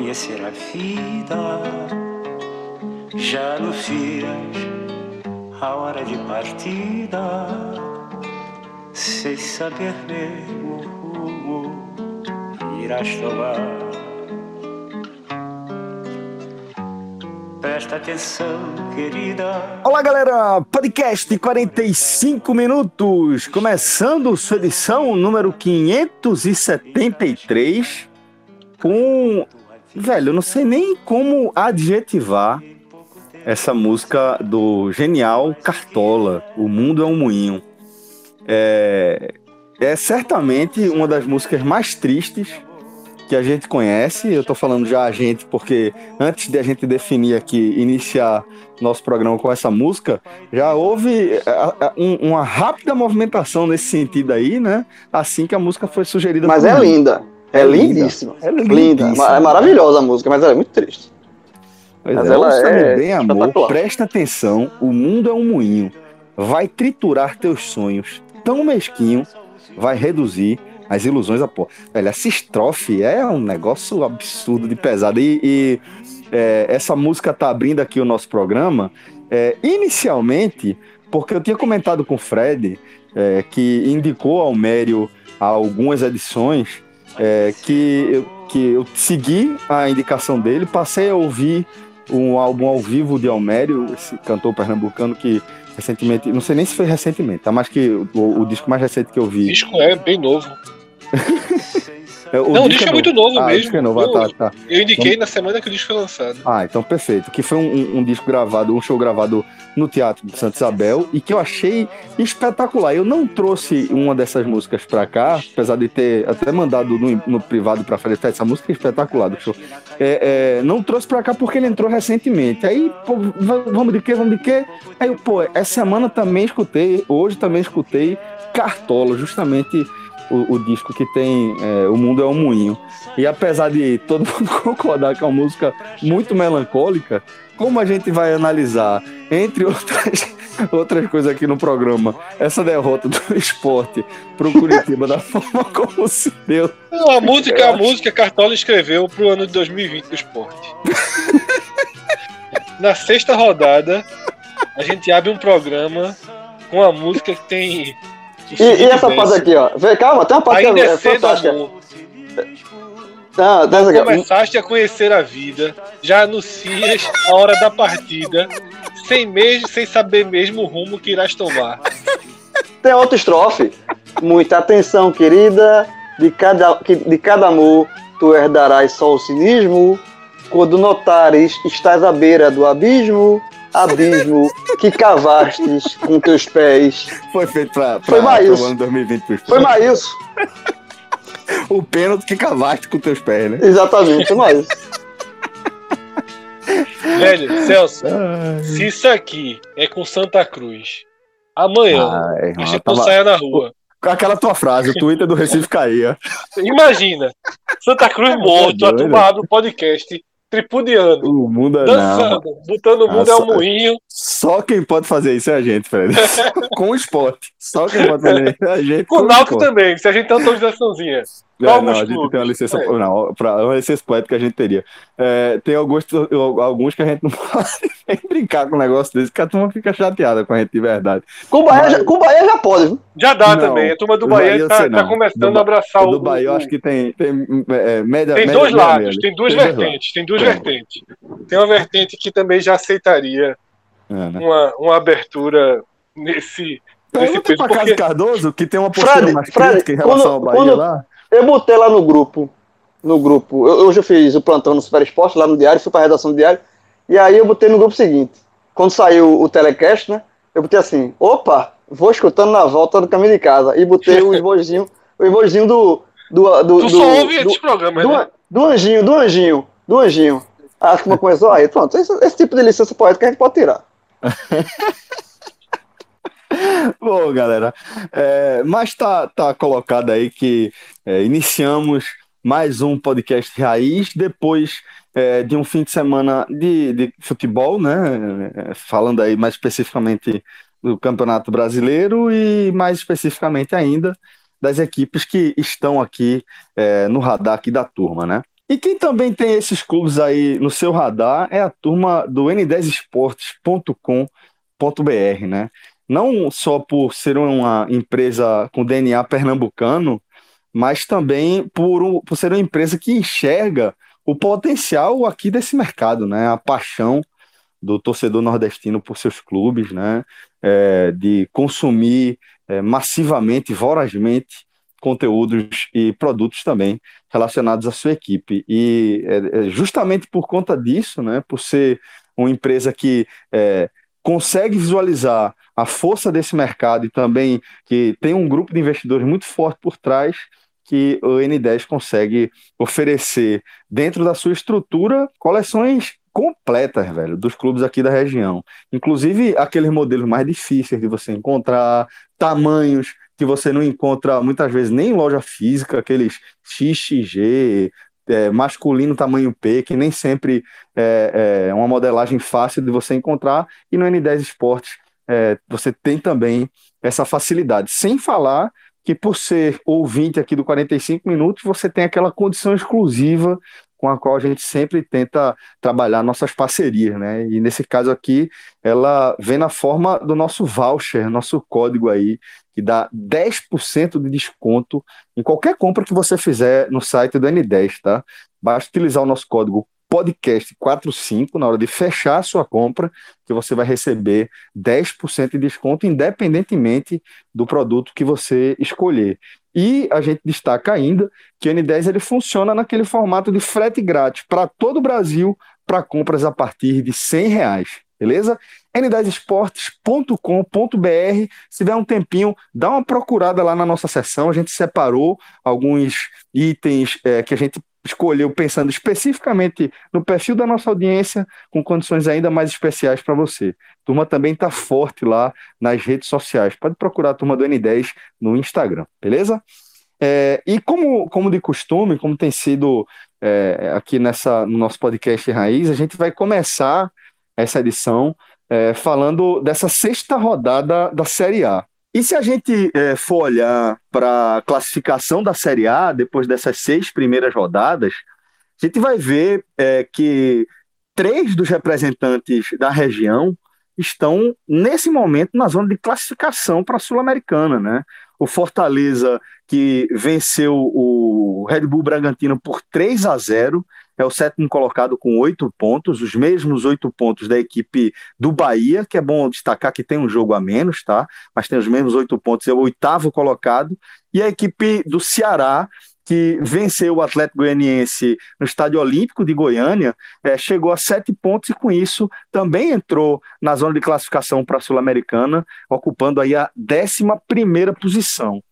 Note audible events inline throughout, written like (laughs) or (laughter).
Conhecer a vida. Já anuncias a hora de partida, sem saber mesmo rumo irás tomar. Presta atenção, querida. Olá, galera! Podcast 45 minutos, começando sua edição número 573 com. Velho, eu não sei nem como adjetivar essa música do genial Cartola, O Mundo é um Moinho. É, é certamente uma das músicas mais tristes que a gente conhece. Eu tô falando já a gente porque antes de a gente definir aqui, iniciar nosso programa com essa música, já houve é, uma rápida movimentação nesse sentido aí, né? Assim que a música foi sugerida. Mas é linda. É, é lindíssima. É linda. É maravilhosa a música, mas ela é muito triste. Pois mas é, ela é bem, amor, presta atenção, o mundo é um moinho. Vai triturar teus sonhos. Tão mesquinho, vai reduzir as ilusões, a pô. Velho, essa estrofe é um negócio absurdo de pesado. E, e é, essa música tá abrindo aqui o nosso programa. É, inicialmente, porque eu tinha comentado com o Fred, é, que indicou ao Mério algumas edições, é, que, eu, que eu segui a indicação dele, passei a ouvir um álbum ao vivo de Almério, esse cantor pernambucano que recentemente, não sei nem se foi recentemente, tá? Mas que o, o disco mais recente que eu vi. O disco é bem novo. (laughs) É, o não, o disco é, é muito novo ah, mesmo. É novo. Eu, ah, tá, tá. eu indiquei então... na semana que o disco foi lançado. Ah, então perfeito. Que foi um, um, disco gravado, um show gravado no Teatro de Santa Isabel e que eu achei espetacular. Eu não trouxe uma dessas músicas pra cá, apesar de ter até mandado no, no privado pra fazer essa música é espetacular do show. É, é, não trouxe pra cá porque ele entrou recentemente. Aí, pô, vamos de quê? Vamos de quê? Aí, pô, essa semana também escutei, hoje também escutei Cartola, justamente o, o disco que tem é, O Mundo é um Moinho. E apesar de todo mundo (laughs) concordar que é uma música muito melancólica, como a gente vai analisar, entre outras, (laughs) outras coisas aqui no programa, essa derrota do (laughs) esporte pro Curitiba da forma como se deu. Não, a música, a música Cartola escreveu pro ano de 2020 do esporte. Na sexta rodada, a gente abre um programa com a música que tem e, e essa parte aqui, ó. Vê, calma, tem uma parte Ainda que é, é fantástica. Tá, tá começaste a conhecer a vida, já anuncias a hora da partida, sem, mesmo, sem saber mesmo o rumo que irás tomar. Tem outra estrofe. Muita atenção, querida, de cada, de cada amor tu herdarás só o cinismo. Quando notares, estás à beira do abismo abismo que cavastes com teus pés. Foi feito pra, pra, Foi Maílson. ano 2020. Foi Maílson. (laughs) o pênalti que cavaste com teus pés, né? Exatamente, foi Maílson. Velho, Celso, Ai. se isso aqui é com Santa Cruz, amanhã Ai, a gente tava... saia na rua. Com aquela tua frase, o Twitter do Recife caía. Imagina, Santa Cruz morto, a turma abre o podcast tripudiando, o mundo é dançando, não. botando o mundo ah, é um moinho. Só quem pode fazer isso é a gente, Fred. (laughs) com o esporte. Só quem pode fazer isso é a gente. Com, com o Náutico também, se a gente tem uma autorizaçãozinha. É, não, a gente tem uma licença, é. não, pra, uma licença poética que a gente teria. É, tem alguns, alguns que a gente não (laughs) pode brincar com um negócio desse, que a turma fica chateada com a gente de verdade. Com o Bahia, Mas... já, com o Bahia já pode. Já dá não, também. A turma do Bahia, Bahia tá, tá, começando do, a abraçar o. Do Bahia, eu acho que tem, tem é, média. Tem média, dois média, lados, média. tem duas tem vertentes. Tem duas vertentes. Tem uma vertente que também já aceitaria é, né? uma, uma abertura nesse. Pergunta nesse pra porque... Cardoso, que tem uma postura Frade, mais Frade, crítica em relação quando, ao Bahia quando, lá. Eu botei lá no grupo, no grupo, eu, hoje eu fiz o plantão no Super Esporte, lá no Diário, fui pra redação do Diário, e aí eu botei no grupo seguinte, quando saiu o telecast, né, eu botei assim, opa, vou escutando na volta do caminho de casa, e botei o emojizinho, o emojizinho do... do, do tu do, só ouve do, esses programas, do, né? do anjinho, do anjinho, do anjinho. Acho que uma coisa, aí, pronto, esse, esse tipo de licença poética a gente pode tirar. (laughs) (laughs) Bom, galera, é, mas tá, tá colocado aí que é, iniciamos mais um podcast raiz depois é, de um fim de semana de, de futebol, né? Falando aí mais especificamente do Campeonato Brasileiro e mais especificamente ainda das equipes que estão aqui é, no radar aqui da turma, né? E quem também tem esses clubes aí no seu radar é a turma do n10esportes.com.br, né? Não só por ser uma empresa com DNA pernambucano, mas também por, por ser uma empresa que enxerga o potencial aqui desse mercado, né? A paixão do torcedor nordestino por seus clubes, né? É, de consumir é, massivamente, vorazmente, conteúdos e produtos também relacionados à sua equipe. E é, é justamente por conta disso, né? Por ser uma empresa que é, consegue visualizar a força desse mercado e também que tem um grupo de investidores muito forte por trás que o N10 consegue oferecer dentro da sua estrutura coleções completas, velho, dos clubes aqui da região. Inclusive aqueles modelos mais difíceis de você encontrar, tamanhos que você não encontra muitas vezes nem em loja física, aqueles XXG, é, masculino tamanho P, que nem sempre é, é, uma modelagem fácil de você encontrar, e no N10 Esportes é, você tem também essa facilidade. Sem falar que por ser ouvinte aqui do 45 minutos, você tem aquela condição exclusiva com a qual a gente sempre tenta trabalhar nossas parcerias, né? E nesse caso aqui, ela vem na forma do nosso voucher, nosso código aí, que dá 10% de desconto em qualquer compra que você fizer no site do N10, tá? Basta utilizar o nosso código podcast45 na hora de fechar a sua compra, que você vai receber 10% de desconto, independentemente do produto que você escolher. E a gente destaca ainda que o N10 ele funciona naquele formato de frete grátis para todo o Brasil para compras a partir de 100 reais, beleza? n10esportes.com.br. Se tiver um tempinho, dá uma procurada lá na nossa seção. A gente separou alguns itens é, que a gente escolheu pensando especificamente no perfil da nossa audiência, com condições ainda mais especiais para você. Turma também está forte lá nas redes sociais. Pode procurar a turma do N10 no Instagram, beleza? É, e como, como de costume, como tem sido é, aqui nessa, no nosso podcast Raiz, a gente vai começar essa edição é, falando dessa sexta rodada da Série A. E se a gente é, for olhar para a classificação da Série A, depois dessas seis primeiras rodadas, a gente vai ver é, que três dos representantes da região estão, nesse momento, na zona de classificação para a Sul-Americana. Né? O Fortaleza, que venceu o Red Bull Bragantino por 3 a 0 é o sétimo colocado com oito pontos, os mesmos oito pontos da equipe do Bahia, que é bom destacar que tem um jogo a menos, tá? Mas tem os mesmos oito pontos, é o oitavo colocado, e a equipe do Ceará, que venceu o Atlético Goianiense no Estádio Olímpico de Goiânia, é, chegou a sete pontos e com isso também entrou na zona de classificação para a Sul-Americana, ocupando aí a décima primeira posição.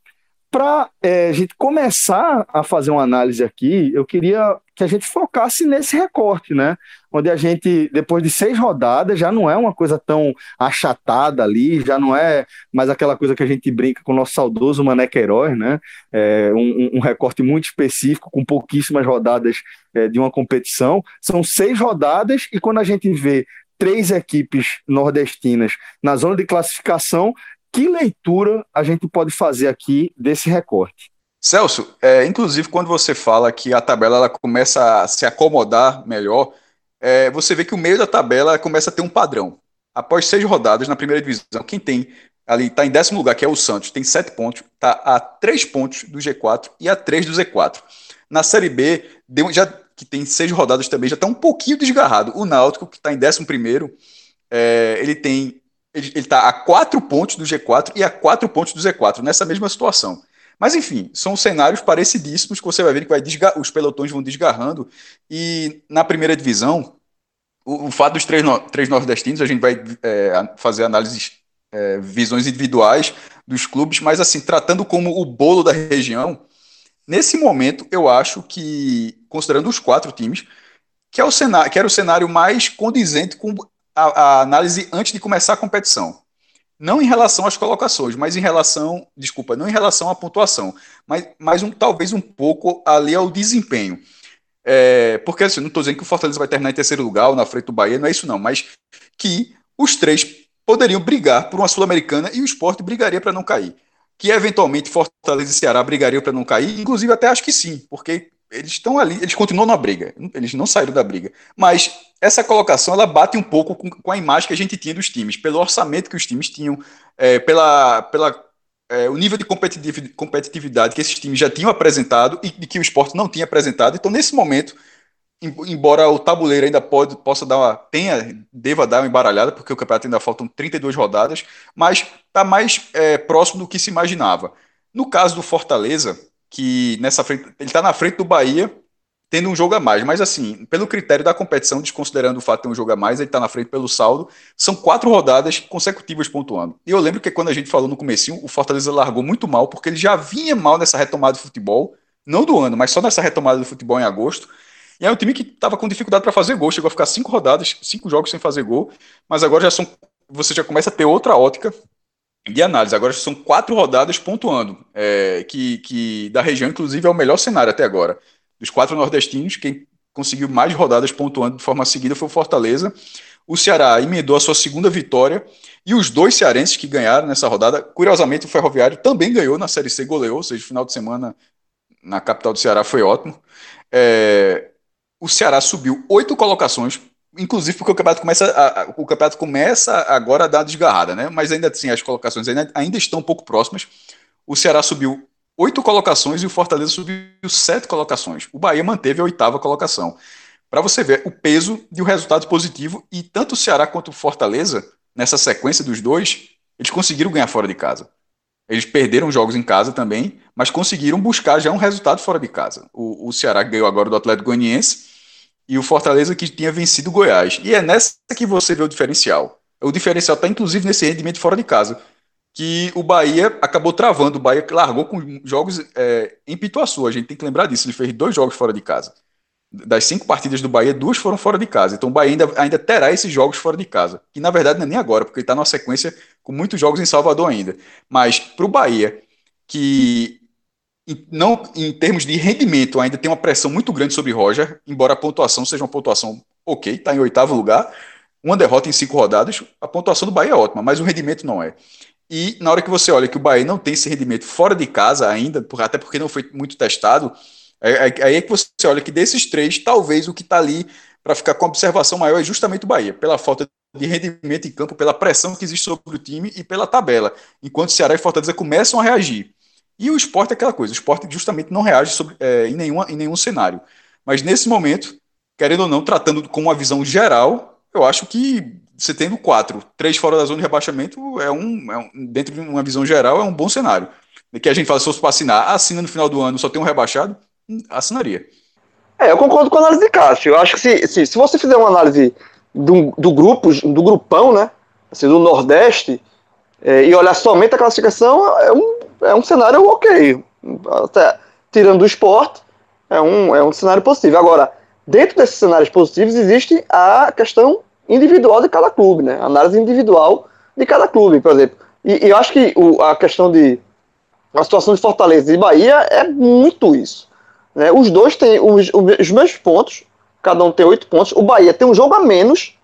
Para é, a gente começar a fazer uma análise aqui, eu queria que a gente focasse nesse recorte, né? Onde a gente, depois de seis rodadas, já não é uma coisa tão achatada ali, já não é mais aquela coisa que a gente brinca com o nosso saudoso Mané Queiroz, né? É um, um, recorte muito específico, com pouquíssimas rodadas é, de uma competição. São seis rodadas, e quando a gente vê três equipes nordestinas na zona de classificação, que leitura a gente pode fazer aqui desse recorte? Celso, é, inclusive quando você fala que a tabela ela começa a se acomodar melhor, é, você vê que o meio da tabela começa a ter um padrão. Após seis rodadas na primeira divisão, quem tem ali está em décimo lugar, que é o Santos, tem sete pontos, está a três pontos do G4 e a três do Z4. Na Série B, já que tem seis rodadas também, já está um pouquinho desgarrado. O Náutico, que está em décimo primeiro, é, ele tem ele está a quatro pontos do G4 e a quatro pontos do Z4, nessa mesma situação. Mas enfim, são cenários parecidíssimos que você vai ver que vai os pelotões vão desgarrando. E na primeira divisão, o, o fato dos três, no, três nordestinos, a gente vai é, fazer análises, é, visões individuais dos clubes, mas assim, tratando como o bolo da região, nesse momento eu acho que, considerando os quatro times, que, é o cenário, que era o cenário mais condizente com a, a análise antes de começar a competição. Não em relação às colocações, mas em relação, desculpa, não em relação à pontuação, mas, mas um, talvez um pouco ali ao desempenho. É, porque assim, não estou dizendo que o Fortaleza vai terminar em terceiro lugar ou na frente do Bahia, não é isso não, mas que os três poderiam brigar por uma Sul-Americana e o esporte brigaria para não cair. Que eventualmente Fortaleza e Ceará brigariam para não cair, inclusive até acho que sim, porque eles estão ali, eles continuam na briga, eles não saíram da briga. Mas essa colocação ela bate um pouco com, com a imagem que a gente tinha dos times, pelo orçamento que os times tinham, é, pela, pela é, o nível de competitividade que esses times já tinham apresentado e que o esporte não tinha apresentado. Então, nesse momento, embora o tabuleiro ainda pode, possa dar uma, tenha, deva dar uma embaralhada, porque o campeonato ainda faltam 32 rodadas, mas está mais é, próximo do que se imaginava. No caso do Fortaleza, que nessa frente, ele está na frente do Bahia, tendo um jogo a mais, mas assim, pelo critério da competição, desconsiderando o fato de ter um jogo a mais, ele está na frente pelo saldo, são quatro rodadas consecutivas pontuando. E eu lembro que quando a gente falou no comecinho, o Fortaleza largou muito mal, porque ele já vinha mal nessa retomada do futebol, não do ano, mas só nessa retomada do futebol em agosto, e é um time que estava com dificuldade para fazer gol, chegou a ficar cinco rodadas, cinco jogos sem fazer gol, mas agora já são, você já começa a ter outra ótica de análise. Agora são quatro rodadas pontuando, é, que, que da região, inclusive, é o melhor cenário até agora. Dos quatro nordestinos, quem conseguiu mais rodadas pontuando de forma seguida foi o Fortaleza. O Ceará emendou a sua segunda vitória e os dois cearenses que ganharam nessa rodada, curiosamente o Ferroviário também ganhou na Série C, goleou, ou seja, final de semana na capital do Ceará foi ótimo. É, o Ceará subiu oito colocações inclusive porque o campeonato começa a, a, o campeonato começa agora a dar desgarrada, né? Mas ainda assim as colocações ainda, ainda estão um pouco próximas. O Ceará subiu oito colocações e o Fortaleza subiu sete colocações. O Bahia manteve a oitava colocação. Para você ver o peso de um resultado positivo e tanto o Ceará quanto o Fortaleza nessa sequência dos dois, eles conseguiram ganhar fora de casa. Eles perderam jogos em casa também, mas conseguiram buscar já um resultado fora de casa. O, o Ceará ganhou agora do Atlético Goianiense e o Fortaleza que tinha vencido o Goiás. E é nessa que você vê o diferencial. O diferencial está inclusive nesse rendimento fora de casa, que o Bahia acabou travando. O Bahia largou com jogos é, em Pituaçu. A gente tem que lembrar disso. Ele fez dois jogos fora de casa. Das cinco partidas do Bahia, duas foram fora de casa. Então o Bahia ainda, ainda terá esses jogos fora de casa. Que na verdade não é nem agora, porque ele está numa sequência com muitos jogos em Salvador ainda. Mas para o Bahia, que não em termos de rendimento, ainda tem uma pressão muito grande sobre Roger, embora a pontuação seja uma pontuação ok, está em oitavo lugar, uma derrota em cinco rodadas, a pontuação do Bahia é ótima, mas o rendimento não é. E na hora que você olha que o Bahia não tem esse rendimento fora de casa ainda, até porque não foi muito testado, é, é, aí é que você olha que desses três, talvez o que está ali para ficar com observação maior é justamente o Bahia, pela falta de rendimento em campo, pela pressão que existe sobre o time e pela tabela, enquanto Ceará e Fortaleza começam a reagir. E o esporte é aquela coisa, o esporte justamente não reage sobre, é, em, nenhuma, em nenhum cenário. Mas nesse momento, querendo ou não, tratando com uma visão geral, eu acho que você tendo quatro, três fora da zona de rebaixamento, é um, é um dentro de uma visão geral, é um bom cenário. Que a gente fala, se fosse para assinar, assina no final do ano, só tem um rebaixado, hum, assinaria. É, eu concordo com a análise de Cássio. Eu acho que se, se, se você fizer uma análise do, do grupo, do grupão, né? Assim, do Nordeste, é, e olhar somente a classificação, é um é um cenário ok. Até, tirando do esporte, é um, é um cenário possível. Agora, dentro desses cenários positivos, existe a questão individual de cada clube, né? A análise individual de cada clube, por exemplo. E, e eu acho que o, a questão de. A situação de Fortaleza e Bahia é muito isso. Né? Os dois têm os, os mesmos pontos, cada um tem oito pontos. O Bahia tem um jogo a menos,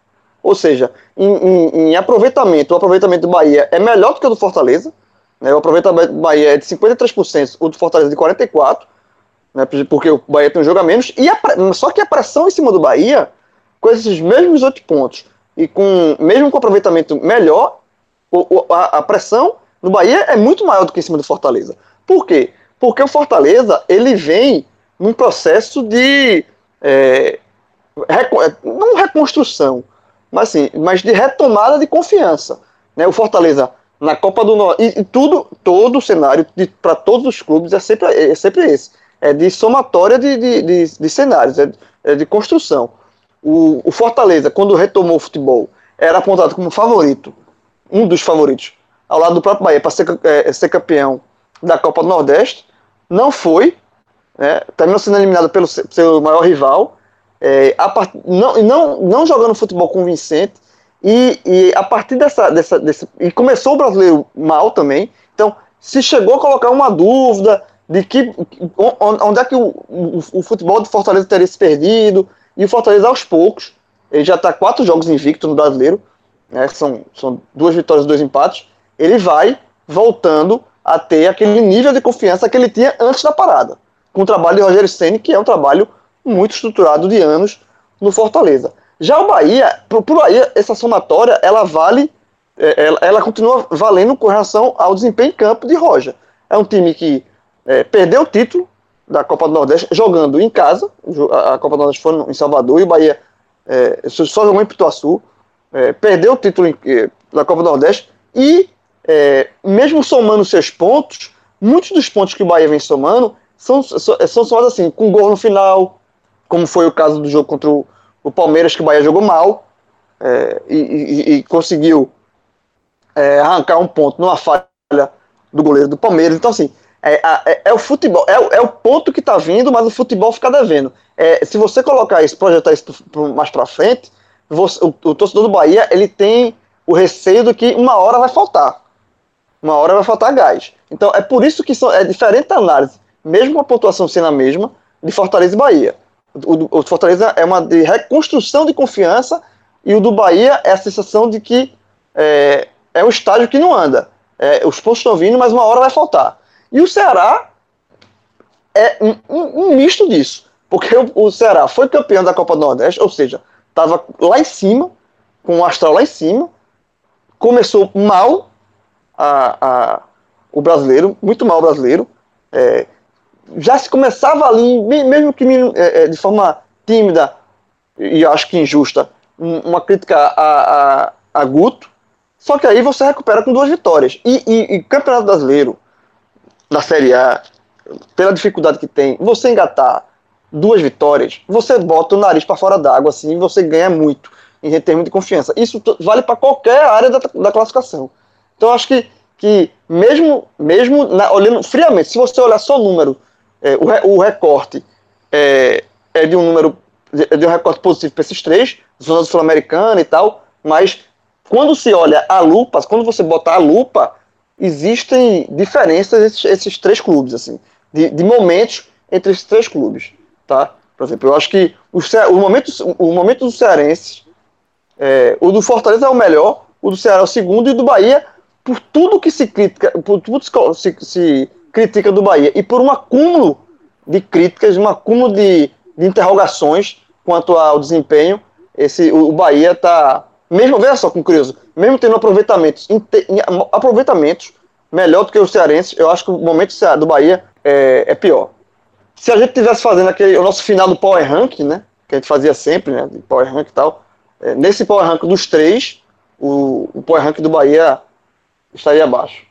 ou seja, em, em, em aproveitamento, o aproveitamento do Bahia é melhor do que o do Fortaleza. Né? O aproveitamento do Bahia é de 53%, o do Fortaleza de 44%, né? porque o Bahia tem um jogo a menos. E a, só que a pressão em cima do Bahia, com esses mesmos oito pontos, e com mesmo com aproveitamento melhor, o, a, a pressão no Bahia é muito maior do que em cima do Fortaleza. Por quê? Porque o Fortaleza ele vem num processo de é, não reconstrução, mas assim, mas de retomada de confiança. Né? O Fortaleza na Copa do Norte e, tudo, todo o cenário para todos os clubes é sempre, é sempre esse, é de somatória de, de, de, de cenários, é, é, de construção. O, o Fortaleza, quando retomou o futebol, era apontado como favorito, um dos favoritos, ao lado do próprio Bahia para ser, é, ser campeão da Copa do Nordeste, não foi, né, terminou sendo eliminado pelo seu maior rival, é, part... não, não, não jogando futebol convincente, e, e a partir dessa, dessa. E começou o brasileiro mal também, então se chegou a colocar uma dúvida de que onde é que o, o, o futebol do Fortaleza teria se perdido, e o Fortaleza aos poucos, ele já está quatro jogos invicto no brasileiro, né, são, são duas vitórias e dois empates, ele vai voltando a ter aquele nível de confiança que ele tinha antes da parada, com o trabalho de Rogério Ceni que é um trabalho muito estruturado de anos no Fortaleza. Já o Bahia, pro, pro Bahia, essa somatória, ela vale, é, ela, ela, continua valendo com relação ao desempenho em campo de Roja. É um time que é, perdeu o título da Copa do Nordeste jogando em casa, a Copa do Nordeste foi em Salvador e o Bahia é, só jogou em Pituaçu, é, perdeu o título em, é, da Copa do Nordeste e é, mesmo somando seus pontos, muitos dos pontos que o Bahia vem somando são, são, são somados assim, com gol no final, como foi o caso do jogo contra o, o Palmeiras, que o Bahia jogou mal é, e, e, e, conseguiu é, arrancar um ponto numa falha do goleiro do Palmeiras. Então, assim, é, é, é o futebol, é, é, o ponto que está vindo, mas o futebol fica devendo. É, se você colocar isso, projetar isso mais para frente, você, o, o torcedor do Bahia ele tem o receio de que uma hora vai faltar uma hora vai faltar gás. Então é por isso que são, é diferente a análise, mesmo a pontuação sendo a mesma, de Fortaleza e Bahia. O, o Fortaleza é uma de reconstrução de confiança e o do Bahia é a sensação de que é, é um estádio que não anda. É, os pontos estão vindo, mas uma hora vai faltar. E o Ceará é um, um, um misto disso. Porque o, o, Ceará foi campeão da Copa do Nordeste, ou seja, estava lá em cima, com o Astral lá em cima, começou mal, a, a, o brasileiro, muito mal o brasileiro. É, já se começava ali, mesmo que é, é, de forma tímida e acho que injusta, uma crítica a, a, a Guto. Só que aí você recupera com duas vitórias. E, e, e Campeonato Brasileiro, na Série A, pela dificuldade que tem, você engatar duas vitórias, você bota o nariz para fora d'água, assim, você ganha muito em termos de confiança. Isso vale para qualquer área da, da classificação. Então acho que, que mesmo, mesmo na, olhando friamente, se você olhar só o número, é, o, o, recorte é, é, de um número, de, de um recorte positivo para esses três, zona sul-americana e tal, mas quando se olha a lupa, quando você botar a lupa, existem diferenças esses, esses três clubes, assim, de, de, momentos entre esses três clubes, tá? Por exemplo, eu acho que o, o, momento, o momento do Cearense, é, o do Fortaleza é o melhor, o do Ceará é o segundo, e o do Bahia por tudo que se critica, por tudo que se, se critica do Bahia e por um acúmulo de críticas, um acúmulo de, de interrogações quanto ao desempenho, esse, o, o Bahia está, mesmo, veja só com curioso, mesmo tendo aproveitamentos, aproveitamentos melhor do que os cearenses, eu acho que o momento do Bahia é, é pior. Se a gente tivesse fazendo aquele, o nosso final do Power Rank, né, que a gente fazia sempre, né, de Power Rank e tal, é, nesse Power Rank dos três, o, o Power Rank do Bahia estaria abaixo.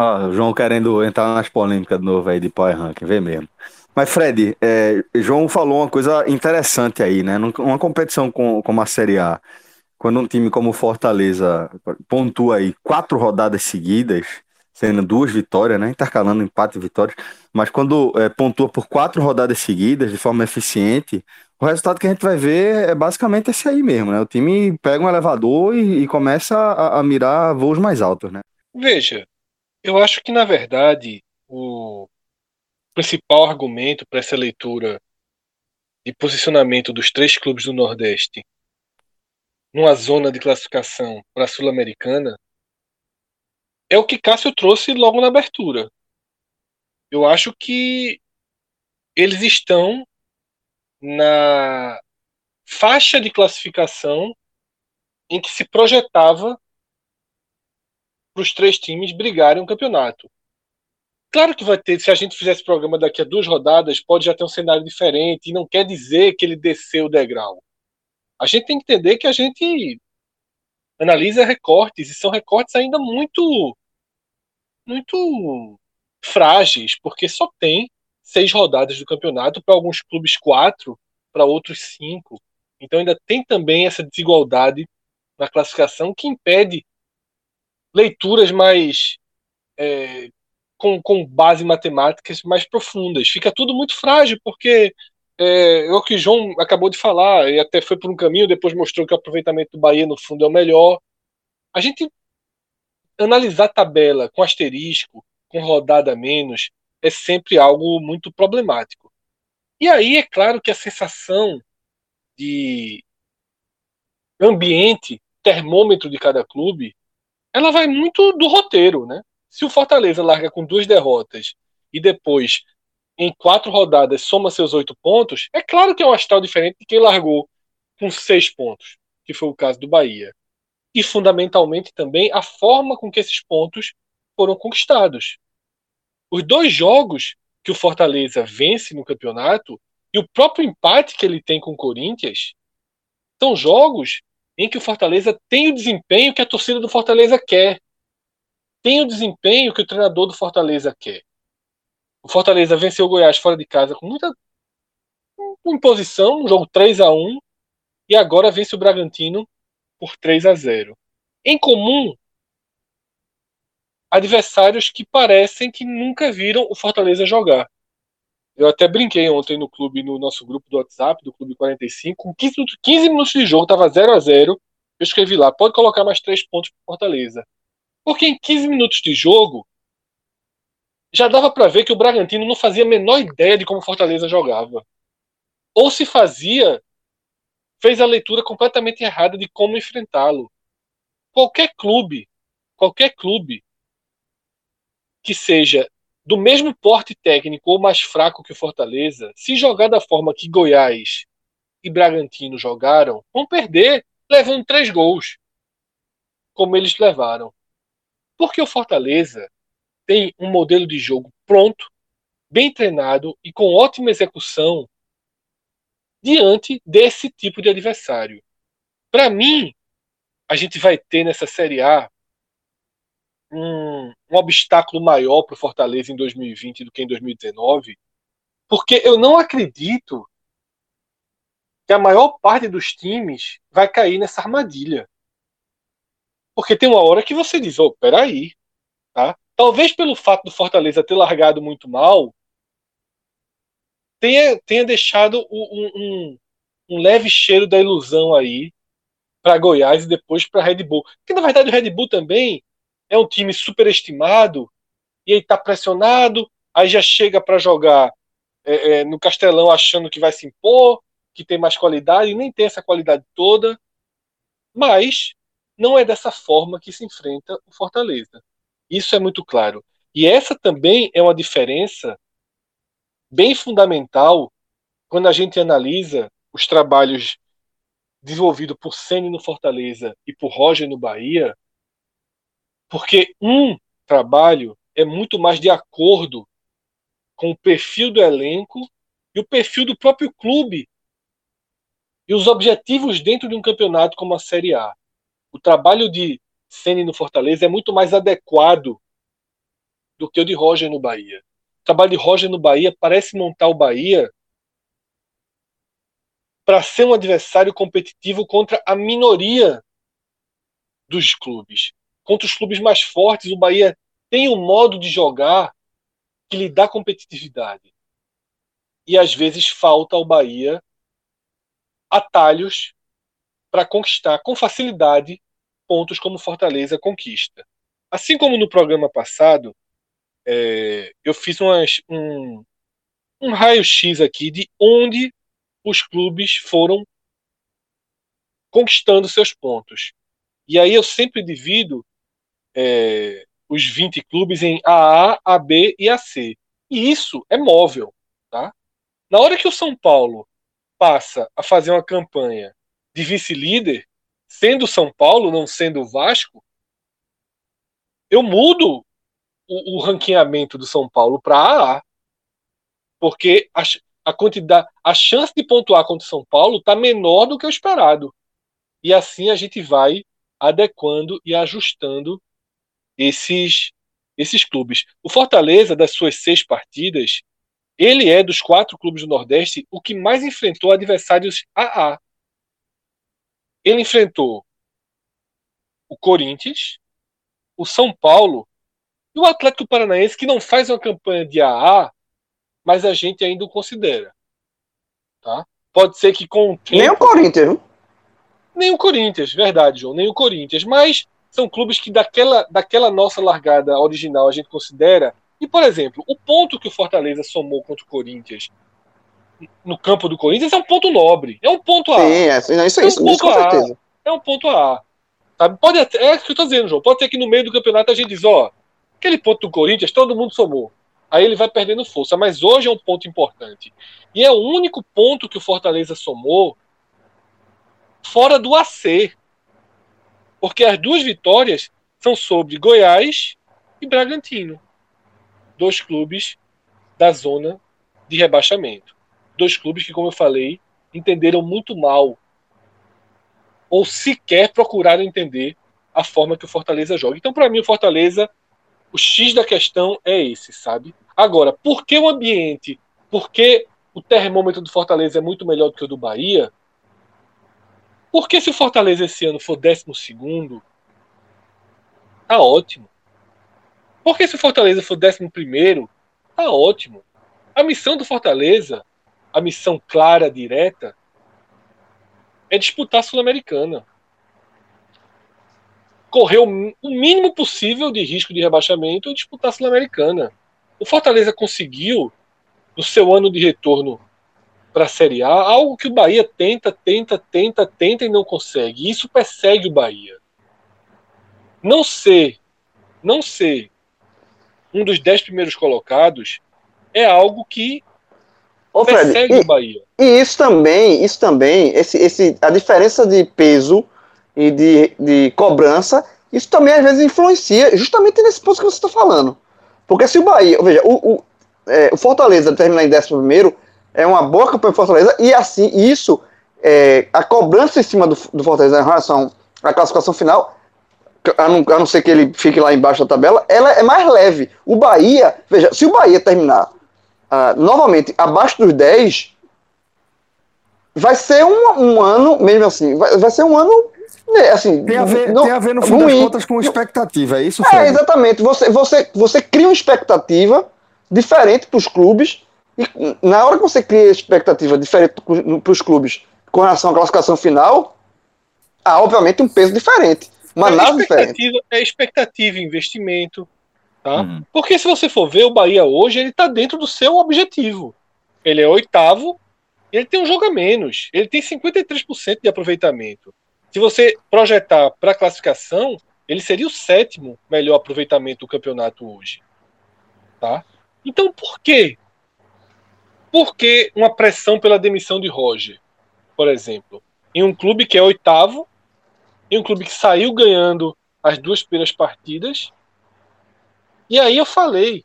O João querendo entrar nas polêmicas de novo aí de Power Ranking, vê mesmo. Mas, Fred, é, João falou uma coisa interessante aí, né? Uma competição com, como a Série A, quando um time como Fortaleza pontua aí quatro rodadas seguidas, sendo duas vitórias, né? Intercalando empate e vitórias, mas quando é, pontua por quatro rodadas seguidas de forma eficiente, o resultado que a gente vai ver é basicamente esse aí mesmo, né? O time pega um elevador e, e começa a, a mirar voos mais altos, né? Veja, eu acho que na verdade o principal argumento para essa leitura de posicionamento dos três clubes do Nordeste numa zona de classificação para a Sul-Americana é o que Cássio trouxe logo na abertura. Eu acho que eles estão na faixa de classificação em que se projetava para os três times brigarem um campeonato. Claro que vai ter, se a gente fizesse programa daqui a duas rodadas, pode já ter um cenário diferente, e não quer dizer que ele desceu o degrau. A gente tem que entender que a gente analisa recortes, e são recortes ainda muito muito frágeis, porque só tem seis rodadas do campeonato, para alguns clubes quatro, para outros cinco. Então ainda tem também essa desigualdade na classificação que impede leituras mais é, com, com base matemáticas mais profundas. Fica tudo muito frágil, porque é, é o que o João acabou de falar, e até foi por um caminho, depois mostrou que o aproveitamento do Bahia, no fundo, é o melhor. A gente analisar tabela com asterisco, com rodada menos, é sempre algo muito problemático. E aí é claro que a sensação de ambiente, termômetro de cada clube, ela vai muito do roteiro, né? Se o Fortaleza larga com duas derrotas e depois, em quatro rodadas, soma seus oito pontos, é claro que é um astral diferente de quem largou com seis pontos, que foi o caso do Bahia. E, fundamentalmente, também a forma com que esses pontos foram conquistados. Os dois jogos que o Fortaleza vence no campeonato e o próprio empate que ele tem com o Corinthians são jogos em que o Fortaleza tem o desempenho que a torcida do Fortaleza quer tem o desempenho que o treinador do Fortaleza quer. O Fortaleza venceu o Goiás fora de casa com muita imposição, um jogo 3 a 1 e agora vence o Bragantino por 3 a 0. Em comum, adversários que parecem que nunca viram o Fortaleza jogar. Eu até brinquei ontem no clube, no nosso grupo do WhatsApp, do Clube 45, com 15 minutos, 15 minutos de jogo, estava 0 a 0 Eu escrevi lá, pode colocar mais três pontos para Fortaleza. Porque em 15 minutos de jogo, já dava para ver que o Bragantino não fazia a menor ideia de como Fortaleza jogava. Ou se fazia, fez a leitura completamente errada de como enfrentá-lo. Qualquer clube, qualquer clube que seja do mesmo porte técnico ou mais fraco que o Fortaleza, se jogar da forma que Goiás e Bragantino jogaram, vão perder levando três gols, como eles levaram. Porque o Fortaleza tem um modelo de jogo pronto, bem treinado e com ótima execução diante desse tipo de adversário. Para mim, a gente vai ter nessa Série A um, um obstáculo maior para o Fortaleza em 2020 do que em 2019, porque eu não acredito que a maior parte dos times vai cair nessa armadilha. Porque tem uma hora que você diz, oh, peraí, tá? Talvez pelo fato do Fortaleza ter largado muito mal, tenha, tenha deixado um, um, um leve cheiro da ilusão aí para Goiás e depois para Red Bull. Porque na verdade o Red Bull também é um time superestimado e aí tá pressionado, aí já chega para jogar é, é, no Castelão achando que vai se impor, que tem mais qualidade e nem tem essa qualidade toda. Mas não é dessa forma que se enfrenta o Fortaleza. Isso é muito claro. E essa também é uma diferença bem fundamental quando a gente analisa os trabalhos desenvolvidos por Ceni no Fortaleza e por Roger no Bahia, porque um trabalho é muito mais de acordo com o perfil do elenco e o perfil do próprio clube e os objetivos dentro de um campeonato como a Série A o trabalho de Ceni no Fortaleza é muito mais adequado do que o de Roger no Bahia. O trabalho de Roger no Bahia parece montar o Bahia para ser um adversário competitivo contra a minoria dos clubes. Contra os clubes mais fortes, o Bahia tem um modo de jogar que lhe dá competitividade. E às vezes falta ao Bahia atalhos para conquistar com facilidade pontos como Fortaleza conquista. Assim como no programa passado, é, eu fiz umas, um, um raio-x aqui de onde os clubes foram conquistando seus pontos. E aí eu sempre divido é, os 20 clubes em AA, AB e AC. E isso é móvel. Tá? Na hora que o São Paulo passa a fazer uma campanha de vice-líder, sendo São Paulo, não sendo o Vasco, eu mudo o, o ranqueamento do São Paulo para AA. Porque a, a quantidade, a chance de pontuar contra o São Paulo está menor do que o esperado. E assim a gente vai adequando e ajustando esses esses clubes. O Fortaleza, das suas seis partidas, ele é dos quatro clubes do Nordeste o que mais enfrentou adversários AA. Ele enfrentou o Corinthians, o São Paulo e o Atlético Paranaense, que não faz uma campanha de AA, mas a gente ainda o considera. Tá? Pode ser que com o tempo... Nem o Corinthians? Nem o Corinthians, verdade, João, nem o Corinthians. Mas são clubes que daquela, daquela nossa largada original a gente considera. E, por exemplo, o ponto que o Fortaleza somou contra o Corinthians no campo do Corinthians é um ponto nobre. É um ponto A. Sim, é, isso, isso, é um isso, ponto isso com A. certeza. É um ponto A. Sabe? Pode até, é o que eu tô dizendo, João. Pode ser que no meio do campeonato a gente diz, ó, aquele ponto do Corinthians todo mundo somou. Aí ele vai perdendo força. Mas hoje é um ponto importante. E é o único ponto que o Fortaleza somou fora do AC. Porque as duas vitórias são sobre Goiás e Bragantino. Dois clubes da zona de rebaixamento. Dois clubes que, como eu falei, entenderam muito mal ou sequer procuraram entender a forma que o Fortaleza joga. Então, para mim, o Fortaleza, o X da questão é esse, sabe? Agora, por que o ambiente, por que o termômetro do Fortaleza é muito melhor do que o do Bahia? Porque se o Fortaleza esse ano for 12 segundo, tá ótimo. Porque se o Fortaleza for 11 primeiro, tá ótimo. A missão do Fortaleza, a missão clara, direta, é disputar a Sul-Americana. Correr o mínimo possível de risco de rebaixamento e disputar a Sul-Americana. O Fortaleza conseguiu, no seu ano de retorno para a Série A, algo que o Bahia tenta, tenta, tenta, tenta e não consegue. Isso persegue o Bahia. Não ser, não ser um dos dez primeiros colocados é algo que Ô, Fred, persegue e, o Bahia. e isso também, isso também, esse, esse, a diferença de peso e de, de cobrança, isso também às vezes influencia justamente nesse ponto que você está falando. Porque se o Bahia, veja, o, o, é, o Fortaleza terminar em décimo primeiro é uma boa campanha do Fortaleza, e assim, isso, é, a cobrança em cima do, do Fortaleza em relação à classificação final, a não, a não ser que ele fique lá embaixo da tabela, ela é mais leve. O Bahia, veja, se o Bahia terminar ah, novamente abaixo dos 10, vai ser um, um ano, mesmo assim, vai, vai ser um ano, né, assim, Tem a ver, não- tem a ver no fim ruim. das contas com expectativa, é isso, É, Fred? exatamente. Você, você, você cria uma expectativa diferente para os clubes, e na hora que você cria expectativa diferente para os clubes com relação à classificação final, há obviamente um peso diferente. Mas é nada diferente. expectativa, é expectativa e investimento. Tá? Uhum. Porque se você for ver o Bahia hoje, ele está dentro do seu objetivo. Ele é oitavo, ele tem um jogo a menos. Ele tem 53% de aproveitamento. Se você projetar para a classificação, ele seria o sétimo melhor aproveitamento do campeonato hoje. Tá? Então por quê? Por que uma pressão pela demissão de Roger, por exemplo? Em um clube que é oitavo, em um clube que saiu ganhando as duas primeiras partidas. E aí eu falei.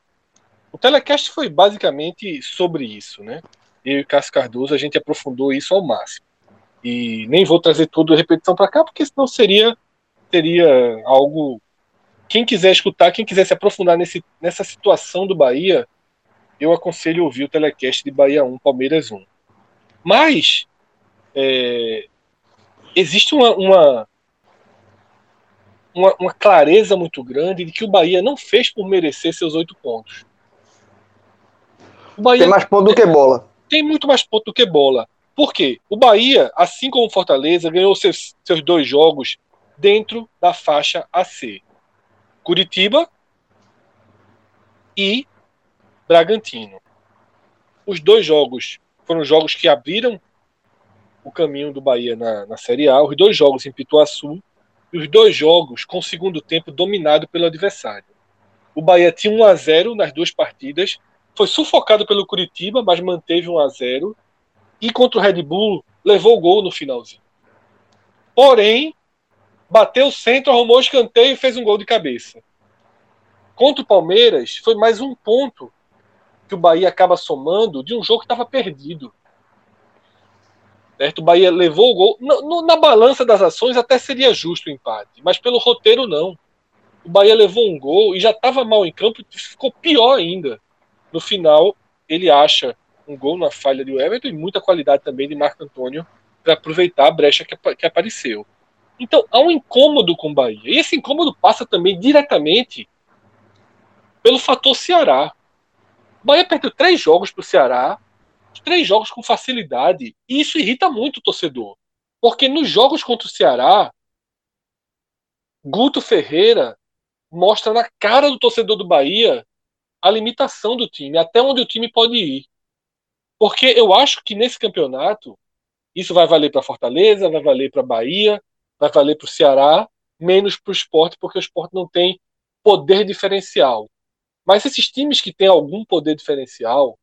O telecast foi basicamente sobre isso, né? Eu e Cássio Cardoso, a gente aprofundou isso ao máximo. E nem vou trazer tudo a repetição para cá, porque senão seria, seria algo. Quem quiser escutar, quem quiser se aprofundar nesse, nessa situação do Bahia, eu aconselho ouvir o telecast de Bahia 1, Palmeiras 1. Mas é, existe uma, uma, uma, uma clareza muito grande de que o Bahia não fez por merecer seus oito pontos. O Bahia Tem mais ponto do que bola. tem muito mais ponto do que bola. Por quê? O Bahia, assim como o Fortaleza, ganhou seus, seus dois jogos dentro da faixa AC. Curitiba e Bragantino. Os dois jogos foram jogos que abriram o caminho do Bahia na, na Série A. Os dois jogos em Pituaçu e os dois jogos com o segundo tempo dominado pelo adversário. O Bahia tinha 1 a 0 nas duas partidas, foi sufocado pelo Curitiba, mas manteve 1 a 0 e contra o Red Bull levou o gol no finalzinho. Porém, bateu o centro, arrumou o escanteio e fez um gol de cabeça. Contra o Palmeiras, foi mais um ponto que o Bahia acaba somando de um jogo que estava perdido. Certo? O Bahia levou o gol. Na, no, na balança das ações até seria justo o empate, mas pelo roteiro não. O Bahia levou um gol e já estava mal em campo e ficou pior ainda. No final, ele acha um gol na falha de Everton e muita qualidade também de Marco Antônio para aproveitar a brecha que, que apareceu. Então, há um incômodo com o Bahia. E esse incômodo passa também diretamente pelo fator Ceará. Bahia perdeu três jogos para o Ceará, três jogos com facilidade. E isso irrita muito o torcedor. Porque nos jogos contra o Ceará, Guto Ferreira mostra na cara do torcedor do Bahia a limitação do time, até onde o time pode ir. Porque eu acho que nesse campeonato, isso vai valer para Fortaleza, vai valer para Bahia, vai valer para o Ceará, menos para o esporte, porque o esporte não tem poder diferencial. Mas esses times que têm algum poder diferencial,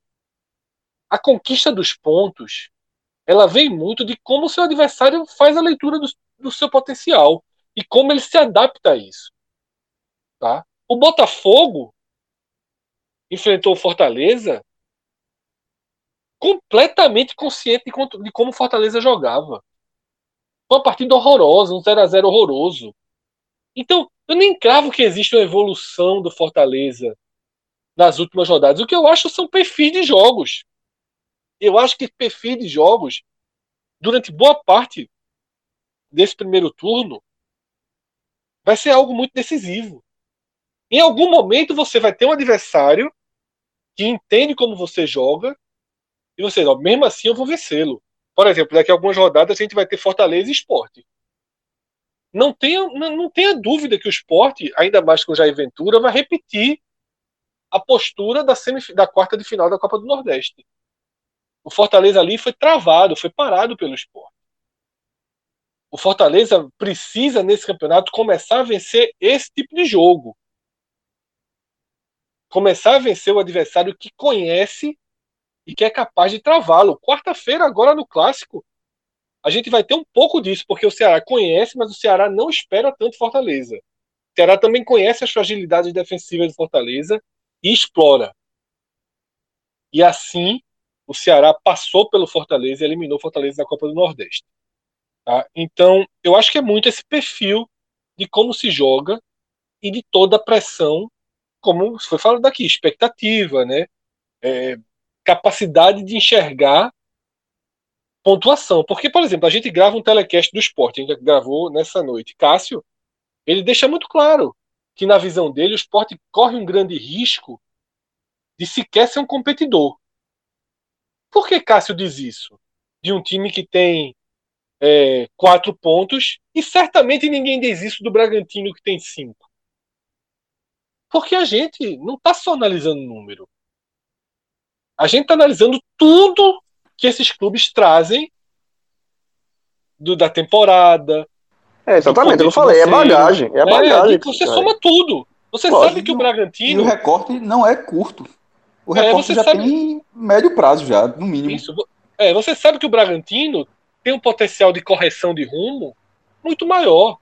a conquista dos pontos, ela vem muito de como o seu adversário faz a leitura do, do seu potencial e como ele se adapta a isso. Tá? O Botafogo enfrentou o Fortaleza completamente consciente de, de como o Fortaleza jogava. Foi uma partida horrorosa, um 0 a 0 horroroso. Então, eu nem cravo que existe uma evolução do Fortaleza nas últimas rodadas. O que eu acho são perfis de jogos. Eu acho que perfis de jogos, durante boa parte desse primeiro turno, vai ser algo muito decisivo. Em algum momento você vai ter um adversário que entende como você joga e você, ó, mesmo assim eu vou vencê-lo. Por exemplo, daqui a algumas rodadas a gente vai ter Fortaleza e Esporte. Não tenha, não, não tenha dúvida que o esporte, ainda mais com o Jair Ventura, vai repetir a postura da, da quarta de final da Copa do Nordeste. O Fortaleza ali foi travado, foi parado pelo esporte. O Fortaleza precisa, nesse campeonato, começar a vencer esse tipo de jogo começar a vencer o adversário que conhece e que é capaz de travá-lo. Quarta-feira, agora no clássico, a gente vai ter um pouco disso, porque o Ceará conhece, mas o Ceará não espera tanto Fortaleza. O Ceará também conhece as fragilidades defensivas do Fortaleza e explora. E assim, o Ceará passou pelo Fortaleza e eliminou o Fortaleza na Copa do Nordeste. Tá? Então, eu acho que é muito esse perfil de como se joga e de toda a pressão como foi falado aqui, expectativa, né? É, capacidade de enxergar pontuação. Porque, por exemplo, a gente grava um telecast do esporte, a gente gravou nessa noite. Cássio, ele deixa muito claro que, na visão dele, o esporte corre um grande risco de sequer ser um competidor. Por que Cássio diz isso? De um time que tem é, quatro pontos e certamente ninguém diz isso do Bragantino que tem cinco. Porque a gente não está só analisando número. A gente está analisando tudo que esses clubes trazem do, da temporada. É, exatamente, eu falei, é bagagem. É bagagem. É, você soma tudo. Você sabe que o Bragantino. E o recorte não é curto. O é, recorte é, já sabe... tem médio prazo, já, no mínimo. Isso. É, você sabe que o Bragantino tem um potencial de correção de rumo muito maior.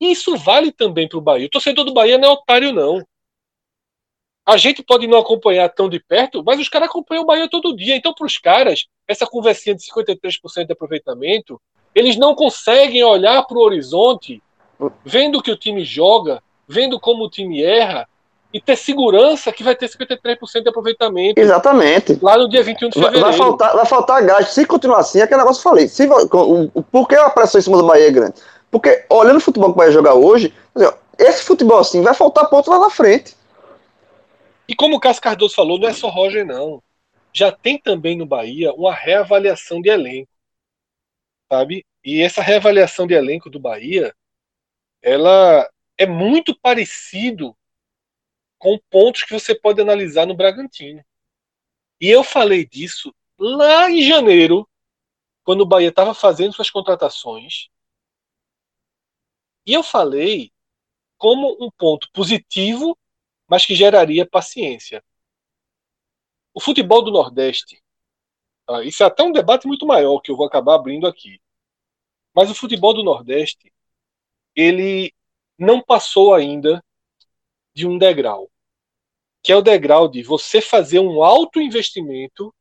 E isso vale também para o Bahia. O torcedor do Bahia não é otário, não. A gente pode não acompanhar tão de perto, mas os caras acompanham o Bahia todo dia. Então, para os caras, essa conversinha de 53% de aproveitamento, eles não conseguem olhar para o horizonte, vendo que o time joga, vendo como o time erra, e ter segurança que vai ter 53% de aproveitamento. Exatamente. Lá no dia 21 de fevereiro. Vai, faltar, vai faltar gás. Se continuar assim, é aquele negócio que eu falei. Se, por que a pressão em cima do Bahia é grande? Porque olhando o futebol que vai jogar hoje, esse futebol assim vai faltar ponto lá na frente. E como o Cássio Cardoso falou, não é só Roger, não. Já tem também no Bahia uma reavaliação de elenco. Sabe? E essa reavaliação de elenco do Bahia, ela é muito parecido com pontos que você pode analisar no Bragantino. E eu falei disso lá em janeiro, quando o Bahia estava fazendo suas contratações, e eu falei como um ponto positivo mas que geraria paciência. O futebol do Nordeste, tá? isso é até um debate muito maior que eu vou acabar abrindo aqui. Mas o futebol do Nordeste, ele não passou ainda de um degrau, que é o degrau de você fazer um alto investimento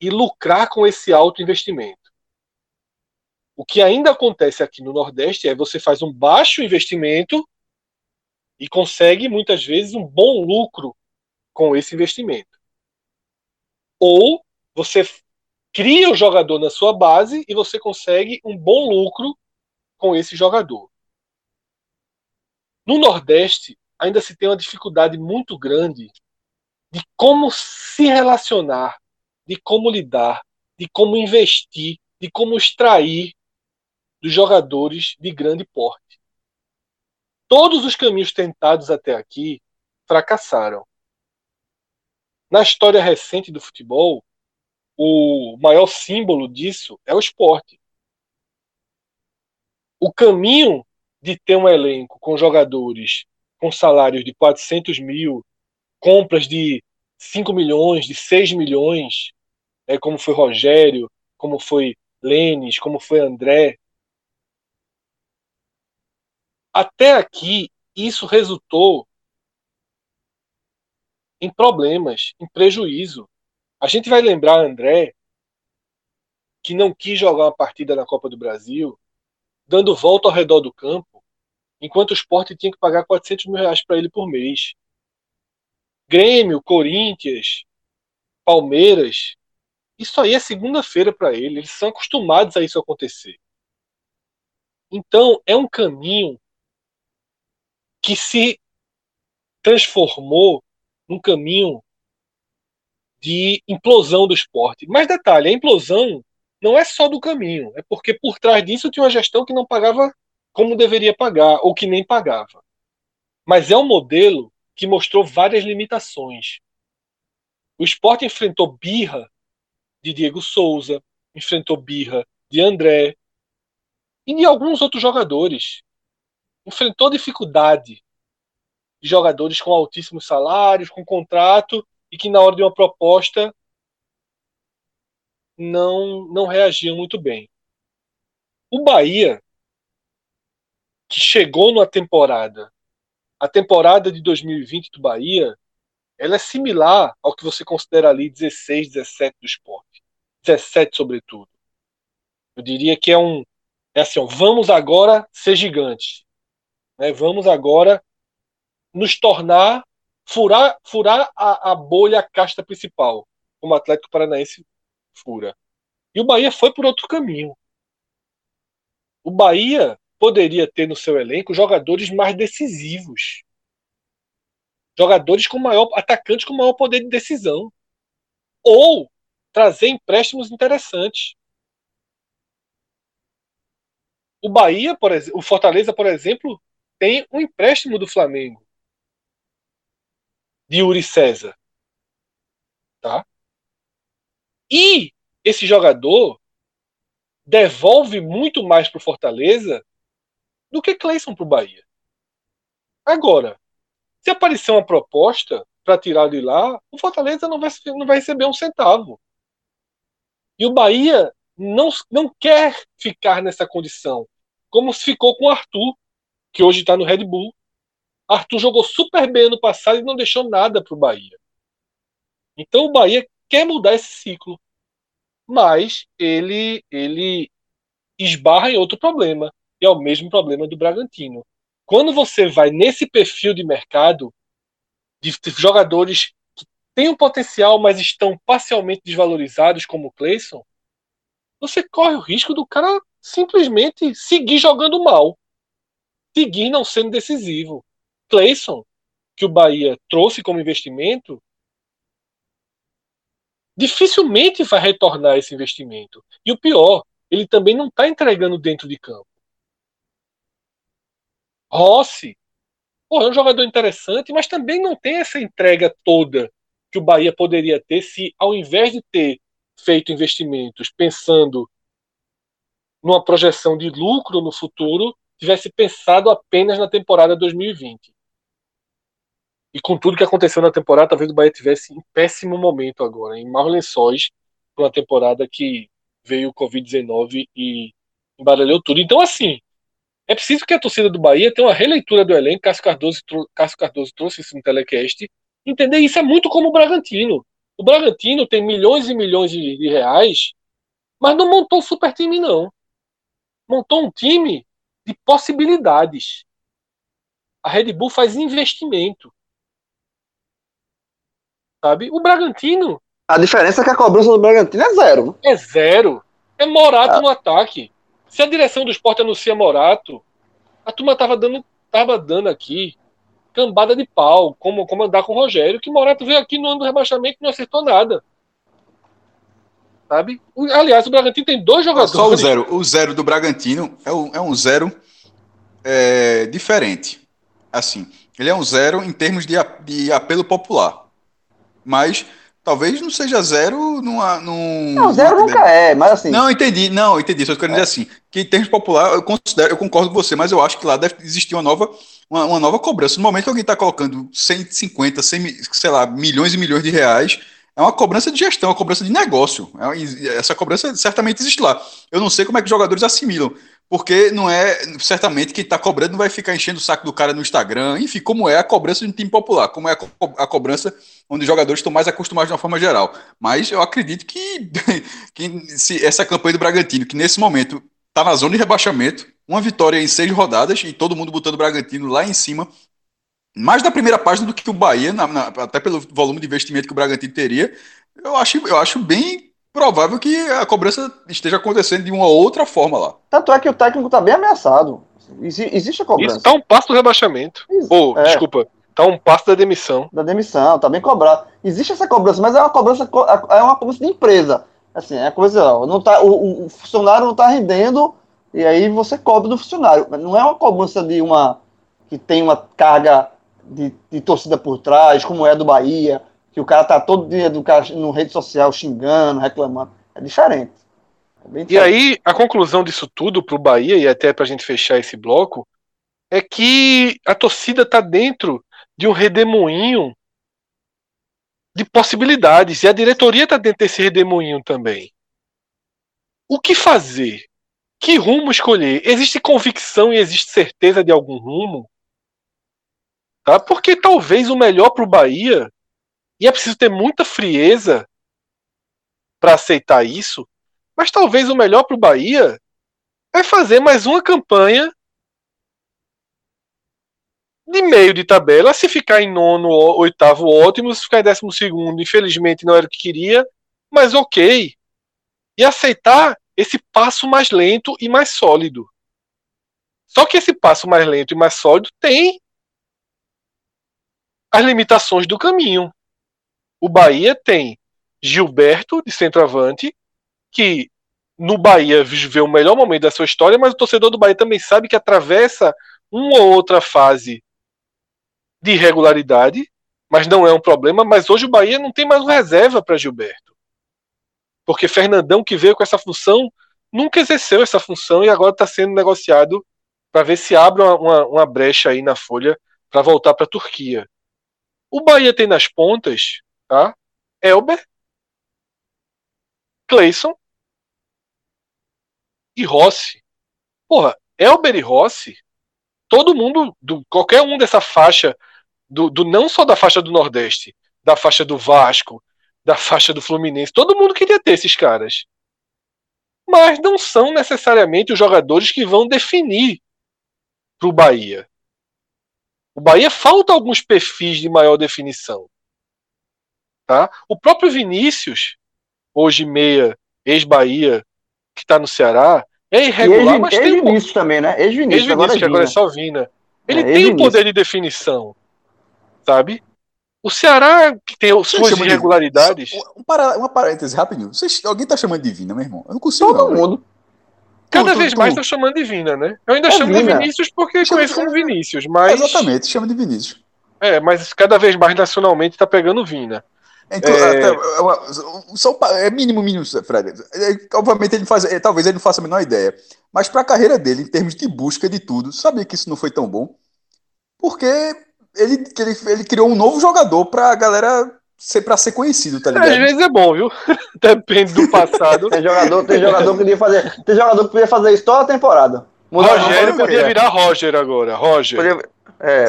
e lucrar com esse alto investimento. O que ainda acontece aqui no Nordeste é você faz um baixo investimento e consegue muitas vezes um bom lucro com esse investimento. Ou você cria o jogador na sua base e você consegue um bom lucro com esse jogador. No Nordeste, ainda se tem uma dificuldade muito grande de como se relacionar, de como lidar, de como investir, de como extrair dos jogadores de grande porte. Todos os caminhos tentados até aqui fracassaram. Na história recente do futebol, o maior símbolo disso é o esporte. O caminho de ter um elenco com jogadores com salários de 400 mil, compras de 5 milhões, de 6 milhões, é, como foi Rogério, como foi Lênis, como foi André. Até aqui, isso resultou em problemas, em prejuízo. A gente vai lembrar André, que não quis jogar uma partida na Copa do Brasil, dando volta ao redor do campo, enquanto o esporte tinha que pagar 400 mil reais para ele por mês. Grêmio, Corinthians, Palmeiras, isso aí é segunda-feira para ele, eles são acostumados a isso acontecer. Então, é um caminho que se transformou num caminho de implosão do esporte. Mas detalhe, a implosão não é só do caminho, é porque por trás disso tinha uma gestão que não pagava como deveria pagar, ou que nem pagava. Mas é um modelo que mostrou várias limitações. O esporte enfrentou birra de Diego Souza, enfrentou birra de André e de alguns outros jogadores. Enfrentou dificuldade de jogadores com altíssimos salários, com contrato e que na hora de uma proposta não, não reagiam muito bem. O Bahia, que chegou na temporada, a temporada de 2020 do Bahia, ela é similar ao que você considera ali 16, 17 do esporte. 17, sobretudo. Eu diria que é um. É assim, ó, vamos agora ser gigantes. Né? Vamos agora nos tornar. furar, furar a, a bolha, a casta principal, como o Atlético Paranaense fura. E o Bahia foi por outro caminho. O Bahia poderia ter no seu elenco jogadores mais decisivos. Jogadores com maior atacantes com maior poder de decisão. Ou trazer empréstimos interessantes. O Bahia, por exemplo, o Fortaleza, por exemplo, tem um empréstimo do Flamengo de Yuri César. Tá? E esse jogador devolve muito mais para o Fortaleza do que Cleison para o Bahia. Agora, se aparecer uma proposta para tirar de lá, o Fortaleza não vai, não vai receber um centavo. E o Bahia não, não quer ficar nessa condição, como se ficou com o Arthur, que hoje está no Red Bull. Arthur jogou super bem no passado e não deixou nada para o Bahia. Então o Bahia quer mudar esse ciclo mas ele, ele esbarra em outro problema, e é o mesmo problema do Bragantino. Quando você vai nesse perfil de mercado, de jogadores que têm um potencial, mas estão parcialmente desvalorizados, como o Cleison, você corre o risco do cara simplesmente seguir jogando mal, seguir não sendo decisivo. Cleison, que o Bahia trouxe como investimento, dificilmente vai retornar esse investimento. E o pior, ele também não está entregando dentro de campo. Rossi, é um jogador interessante, mas também não tem essa entrega toda que o Bahia poderia ter se, ao invés de ter feito investimentos pensando numa projeção de lucro no futuro, tivesse pensado apenas na temporada 2020. E com tudo que aconteceu na temporada, talvez o Bahia tivesse em péssimo momento agora, em maus lençóis, uma temporada que veio o Covid-19 e embaralhou tudo. Então, assim, é preciso que a torcida do Bahia tenha uma releitura do elenco. Cássio Cardoso, Cássio Cardoso trouxe isso no telecast. Entender isso é muito como o Bragantino. O Bragantino tem milhões e milhões de, de reais, mas não montou um super time, não. Montou um time de possibilidades. A Red Bull faz investimento. Sabe? O Bragantino. A diferença é que a cobrança do Bragantino é zero. É zero. É Morato ah. no ataque. Se a direção do esporte anuncia Morato, a turma tava dando, tava dando aqui cambada de pau, como, como andar com o Rogério, que Morato veio aqui no ano do rebaixamento e não acertou nada. Sabe? Aliás, o Bragantino tem dois jogadores. Só o zero. O zero do Bragantino é um, é um zero é, diferente. Assim, ele é um zero em termos de, de apelo popular. Mas talvez não seja zero numa. Num, não, zero numa... nunca é, mas assim. Não, entendi, não, entendi. Só quero é. dizer assim, que em termos popular, eu considero, eu concordo com você, mas eu acho que lá deve existir uma nova, uma, uma nova cobrança. No momento que alguém está colocando 150, 100, sei lá, milhões e milhões de reais, é uma cobrança de gestão, é uma cobrança de negócio. É essa cobrança certamente existe lá. Eu não sei como é que os jogadores assimilam. Porque não é, certamente, quem está cobrando não vai ficar enchendo o saco do cara no Instagram, enfim, como é a cobrança de um time popular, como é a, co a cobrança onde os jogadores estão mais acostumados de uma forma geral. Mas eu acredito que, (laughs) que se essa campanha do Bragantino, que nesse momento está na zona de rebaixamento, uma vitória em seis rodadas e todo mundo botando o Bragantino lá em cima, mais da primeira página do que o Bahia, na, na, até pelo volume de investimento que o Bragantino teria, eu acho, eu acho bem provável que a cobrança esteja acontecendo de uma outra forma lá. Tanto é que o técnico está bem ameaçado. existe a cobrança. Isso está um passo do rebaixamento. Ou, oh, é. desculpa, está um passo da demissão. Da demissão, está bem cobrado. Existe essa cobrança, mas é uma cobrança, é uma cobrança de empresa. Assim, é coisa, não tá, o, o funcionário não está rendendo e aí você cobra do funcionário. Não é uma cobrança de uma que tem uma carga de, de torcida por trás, como é do Bahia, que o cara tá todo dia do cara no rede social xingando, reclamando. É diferente. É diferente. E aí, a conclusão disso tudo pro Bahia, e até pra gente fechar esse bloco, é que a torcida tá dentro de um redemoinho de possibilidades. E a diretoria tá dentro desse redemoinho também. O que fazer? Que rumo escolher? Existe convicção e existe certeza de algum rumo? Tá? Porque talvez o melhor para o Bahia e é preciso ter muita frieza para aceitar isso. Mas talvez o melhor para o Bahia é fazer mais uma campanha de meio de tabela. Se ficar em nono, oitavo, ótimo. Se ficar em décimo segundo, infelizmente não era o que queria, mas ok. E aceitar esse passo mais lento e mais sólido. Só que esse passo mais lento e mais sólido tem as limitações do caminho. O Bahia tem Gilberto de centroavante, que no Bahia viveu o melhor momento da sua história, mas o torcedor do Bahia também sabe que atravessa uma ou outra fase de irregularidade, mas não é um problema. Mas hoje o Bahia não tem mais uma reserva para Gilberto. Porque Fernandão, que veio com essa função, nunca exerceu essa função e agora está sendo negociado para ver se abre uma, uma, uma brecha aí na folha para voltar para a Turquia. O Bahia tem nas pontas tá? Elber, Clayson e Rossi. Porra, Elber e Rossi, todo mundo, do, qualquer um dessa faixa, do, do não só da faixa do Nordeste, da faixa do Vasco, da faixa do Fluminense, todo mundo queria ter esses caras. Mas não são necessariamente os jogadores que vão definir para o Bahia. O Bahia falta alguns perfis de maior definição. Tá? O próprio Vinícius, hoje meia, ex-Bahia, que está no Ceará, é irregular, ex, mas ex tem. Ex-Vinícius também, né? Ex-Vinícius, ex agora, é que agora é só Vina. Ele é, tem poder de definição, sabe? O Ceará, que tem suas irregularidades. De... Um para... Uma parêntese rapidinho. Vocês... Alguém tá chamando de Vina, meu irmão? Eu não consigo. Todo não, mundo. Cada tu, vez tu, mais estão chamando de Vina, né? Eu ainda é chamo Vina. de Vinícius porque chama conheço como Vinícius, mas. Exatamente, chama de Vinícius. É, mas cada vez mais nacionalmente tá pegando Vina. Então, é... é só é mínimo, mínimo, Fred. É, obviamente ele faz, é, talvez ele não faça a menor ideia, mas para a carreira dele, em termos de busca de tudo, sabia que isso não foi tão bom, porque ele, que ele, ele criou um novo jogador pra galera ser, pra ser conhecido, tá Às ligado? vezes é bom, viu? Depende do passado. Tem jogador, tem jogador que podia fazer. Tem jogador que podia fazer isso toda a temporada. Mudar Rogério podia virar Roger agora. Roger. Podia- É,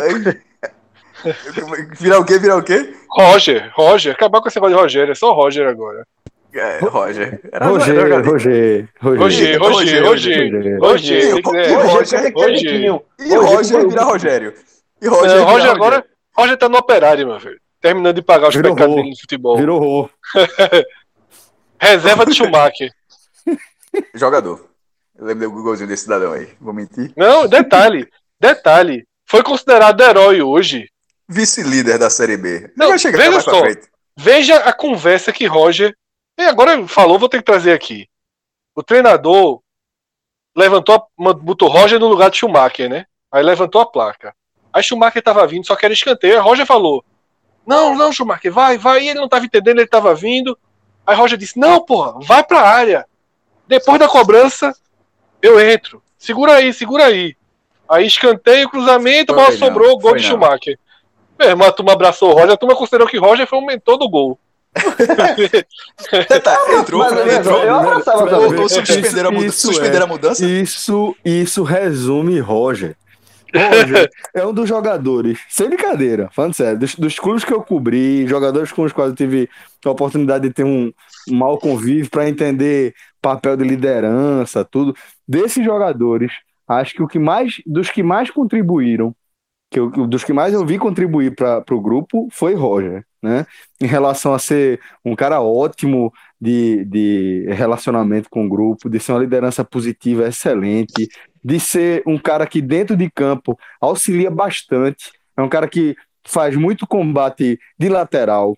Virar o quê? Virar o quê? Roger, Roger. Acabar com esse negócio de Rogério. É só Roger agora. É, Roger. Era Roger, jogador. Roger, Roger, Roger, Roger, Roger. Roger. Roger. E tem que o- ser- e o Roger, Roger, aquele Roger. tiquinho. E Roger virar Rogério. E Roger, Não, Roger agora. Roger tá no operário, meu velho. Terminando de pagar os Virou pecados dele no futebol. Virou Rô. (laughs) Reserva de Schumacher. Jogador. Eu lembro do golzinho desse cidadão aí. Vou mentir. Não, detalhe. Detalhe. Foi considerado herói hoje. Vice-líder da Série B. Não, vai chegar veja mais só. frente. Veja a conversa que Roger. E agora falou, vou ter que trazer aqui. O treinador levantou, a- botou Roger no lugar de Schumacher, né? Aí levantou a placa. Aí Schumacher tava vindo, só que era escanteio. Aí Roger falou: Não, não, Schumacher, vai, vai. E ele não tava entendendo, ele tava vindo. Aí Roger disse: Não, porra, vai pra área. Depois da cobrança, eu entro. Segura aí, segura aí. Aí escanteio, cruzamento, a bola sobrou, gol de. Schumacher. Meu irmão, a turma abraçou o Roger, a turma considerou que Roger foi o mentor do gol. Tá, entrou, Mas, mas, entrou. eu abraçava Fred, também. Ou, ou suspenderam a, muda- Isso suspenderam é. a mudança? Isso, isso resume Roger. (laughs) É um dos jogadores, sem brincadeira, falando sério, dos, dos clubes que eu cobri, jogadores com os quais eu tive a oportunidade de ter um, um mau convívio para entender papel de liderança, tudo. Desses jogadores, acho que o que mais, dos que mais contribuíram, que eu, dos que mais eu vi contribuir para o grupo foi Roger, né? Em relação a ser um cara ótimo de, de relacionamento com o grupo, de ser uma liderança positiva excelente, de ser um cara que dentro de campo auxilia bastante, é um cara que faz muito combate de lateral,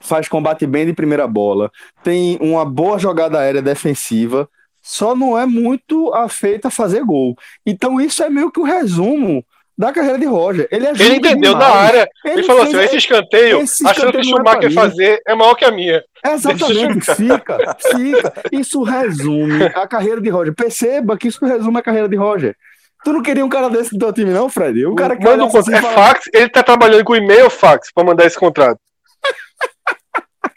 faz combate bem de primeira bola, tem uma boa jogada aérea defensiva, só não é muito afeito a fazer gol. Então isso é meio que o resumo da carreira de Roger. Ele, ajuda Ele entendeu demais. na área. Ele, falou fez- assim: esse escanteio, esse a chance que não é Schumacher mim. fazer é maior que a minha. Exatamente, fica, fica. Isso resume a carreira de Roger. Perceba que isso resume a carreira de Roger. Tu não queria um cara desse no teu time, não, Fred? O cara que Manda um assim É fax, ele tá trabalhando com e-mail fax pra mandar esse contrato.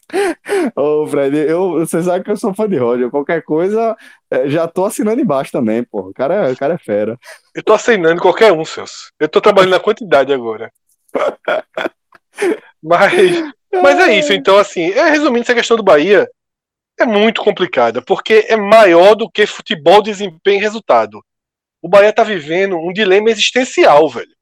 (laughs) Ô, Fred, eu, você sabe que eu sou fã de Roger. Qualquer coisa, é, já tô assinando embaixo também, pô. O cara, é- o cara é fera. Eu tô assinando qualquer um, Celso. Eu tô trabalhando na quantidade agora. (laughs) Mas, mas é isso, então, assim, é, resumindo essa questão do Bahia, é muito complicada, porque é maior do que futebol, desempenho e resultado. O Bahia tá vivendo um dilema existencial, velho.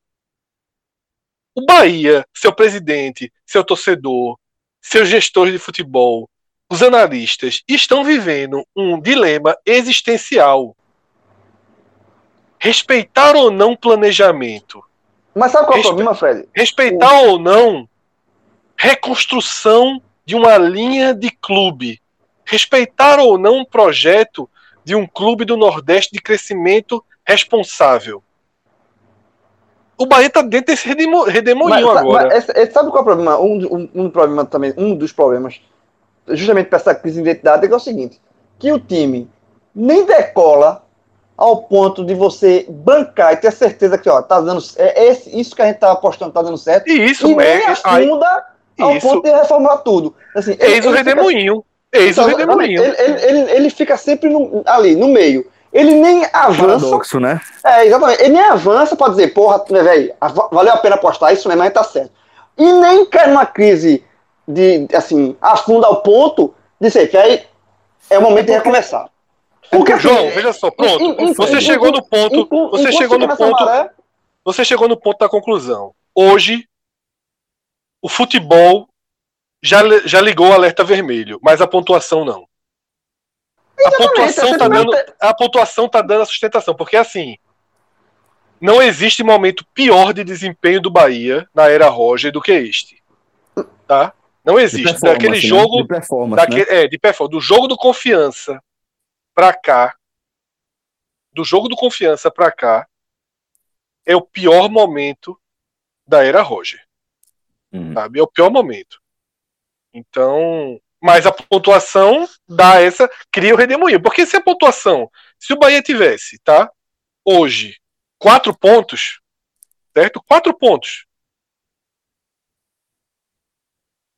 O Bahia, seu presidente, seu torcedor, seus gestores de futebol, os analistas, estão vivendo um dilema existencial. Respeitar ou não planejamento? Mas sabe qual é o Respe- problema, Fred? Respeitar ou não reconstrução de uma linha de clube? Respeitar ou não um projeto de um clube do Nordeste de crescimento responsável? O Bahia tá dentro desse redemo- redemoinho Mas, agora. mas sabe qual é o problema? Um, um, um problema também, um dos problemas, justamente para essa crise de identidade, é, que é o seguinte: que o time nem decola ao ponto de você bancar e ter certeza que ó, tá dando é esse, isso que a gente tá apostando tá dando certo. E isso e nem é, aí, afunda ao isso. ponto de reformular tudo. Assim, ele- eis o ele fica- redemoinho. Eis o Então, redemoinho. Ele, ele, ele, ele fica sempre no- ali, no meio. Ele nem avança. Paradoxo, né? É, exatamente. Ele nem avança pra dizer, porra, velho, valeu a pena apostar isso mesmo, aí tá certo. E nem cai numa crise de, assim, afunda ao ponto de ser que aí é o momento de recomeçar. Porque, assim, João, veja só, pronto. em- em- Você em- chegou no ponto. Você chegou no ponto. maré, Você chegou no ponto da conclusão. Hoje, o futebol já, já ligou o alerta vermelho, mas a pontuação não. A pontuação, tá dando, a pontuação tá dando a sustentação, porque assim, não existe momento pior de desempenho do Bahia na era Roger do que este. Tá? Não existe. Daquele né? jogo, De performance, daquele, né? é, de performance, do jogo do confiança pra cá, do jogo do confiança pra cá, é o pior momento da era Roger, Uhum. sabe? É o pior momento. Então, mas a pontuação dá essa, cria o redemoinho. Porque se a pontuação, se o Bahia tivesse, tá? Hoje, quatro pontos, certo? Quatro pontos.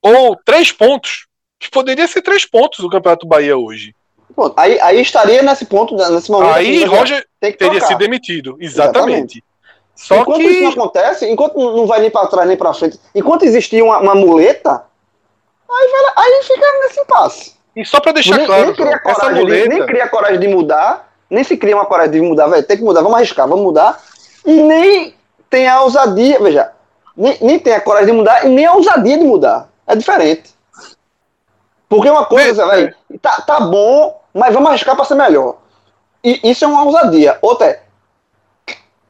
ou três pontos, que poderia ser três pontos o Campeonato Bahia hoje. Pronto, aí, aí estaria nesse ponto, nesse momento. Aí assim, Roger teria sido demitido. Exatamente. Só enquanto que. isso não acontece, enquanto não vai nem pra trás nem pra frente, enquanto existir uma, uma muleta, aí, vai lá- aí fica nesse impasse. E só pra deixar nem, claro, nem cria essa coragem de, muleta. nem cria coragem de mudar, nem se cria uma coragem de mudar, velho, tem que mudar, vamos arriscar, vamos mudar, e nem tem a ousadia, veja, nem, nem tem a coragem de mudar e nem a ousadia de mudar. É diferente. Porque uma coisa, velho, tá, tá bom, mas vamos arriscar pra ser melhor. E isso é uma ousadia. Outra é,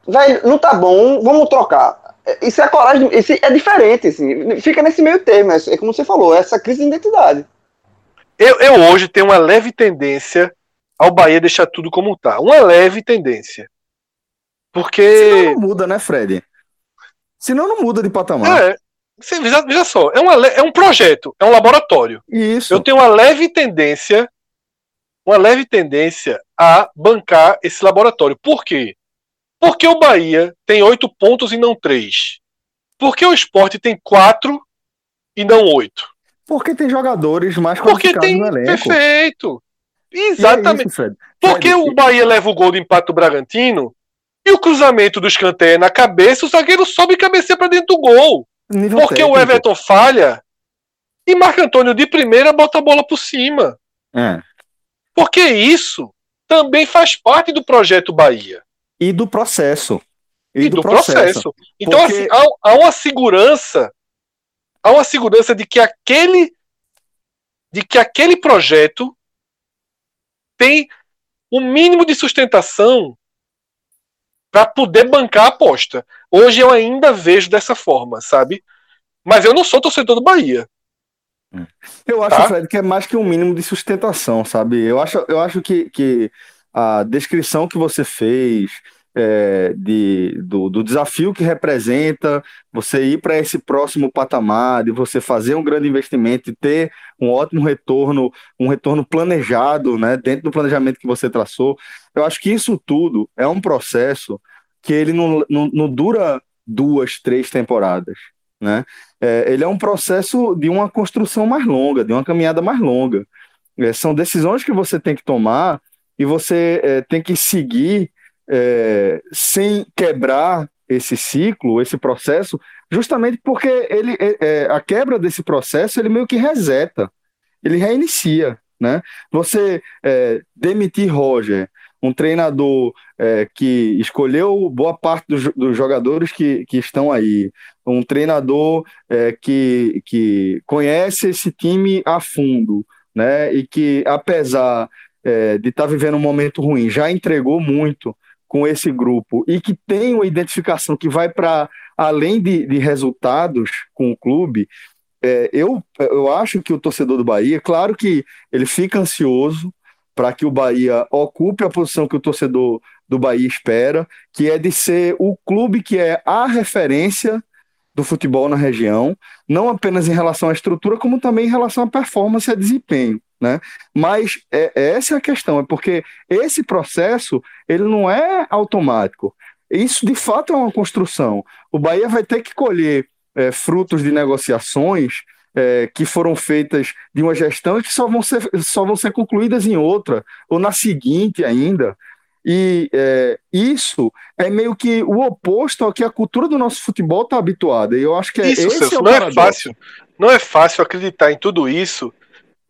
velho, não tá bom, vamos trocar. É, Isso é coragem, isso é diferente, assim. Fica nesse meio termo, é é como você falou, essa crise de identidade. Eu, eu hoje tenho uma leve tendência ao Bahia deixar tudo como tá. Uma leve tendência. Senão Porque. não muda, né, Fred? Senão não muda de patamar. É, você veja, veja só, é, uma, é um projeto, é um laboratório. Isso. Eu tenho uma leve tendência, uma leve tendência a bancar esse laboratório. Por quê? Porque o Bahia tem oito pontos e não três. Porque o esporte tem quatro e não oito. Porque tem jogadores mais Porque qualificados tem. no elenco. Perfeito. É Exatamente. isso, Fred. Porque Fred, o Bahia leva o gol do empate do Bragantino e o cruzamento do escanteio é na cabeça, o zagueiro sobe e cabeceia pra dentro do gol. nível Porque o. Everton falha e Marco Antônio de primeira bota a bola por cima. É. Porque isso também faz parte do projeto Bahia E do processo. e, do, processo. Então, Porque- assim, há, há uma segurança, há uma segurança de que aquele de que aquele projeto tem o mínimo de sustentação para poder bancar a aposta. Hoje eu ainda vejo dessa forma, sabe? Mas eu não sou torcedor do Bahia. Eu acho, Tá. Fred, que é mais que um mínimo de sustentação, sabe? Eu acho, eu acho que, que a descrição que você fez é, de, do, do desafio que representa você ir para esse próximo patamar, de você fazer um grande investimento e ter um ótimo retorno, um retorno planejado, né, dentro do planejamento que você traçou. Eu acho que isso tudo é um processo que ele não, não, não dura duas, três temporadas, né? É, ele é um processo de uma construção mais longa, de uma caminhada mais longa. É, são decisões que você tem que tomar e você é, tem que seguir é, sem quebrar esse ciclo, esse processo, justamente porque ele, é, é, a quebra desse processo ele meio que reseta, ele reinicia, né? Você é, demitir Roger, um treinador é, que escolheu boa parte dos, dos jogadores que, que estão aí, um treinador é, que, que conhece esse time a fundo, né? E que, apesar é, de estar vivendo um momento ruim, já entregou muito com esse grupo e que tem uma identificação que vai para além de, de resultados com o clube. É, eu, eu acho que o torcedor do Bahia, claro que ele fica ansioso para que o Bahia ocupe a posição que o torcedor do Bahia espera, que é de ser o clube que é a referência do futebol na região, não apenas em relação à estrutura, como também em relação à performance e a desempenho, né? Mas é, essa é a questão, é porque esse processo ele não é automático. Isso de fato é uma construção. O Bahia vai ter que colher é, frutos de negociações é, que foram feitas de uma gestão e que só vão ser, só vão ser concluídas em outra, ou na seguinte ainda. E é, isso é meio que o oposto ao que a cultura do nosso futebol está habituada. E eu acho que é, isso, esse Celso, é o não é paradoxo. fácil. Não é fácil acreditar em tudo isso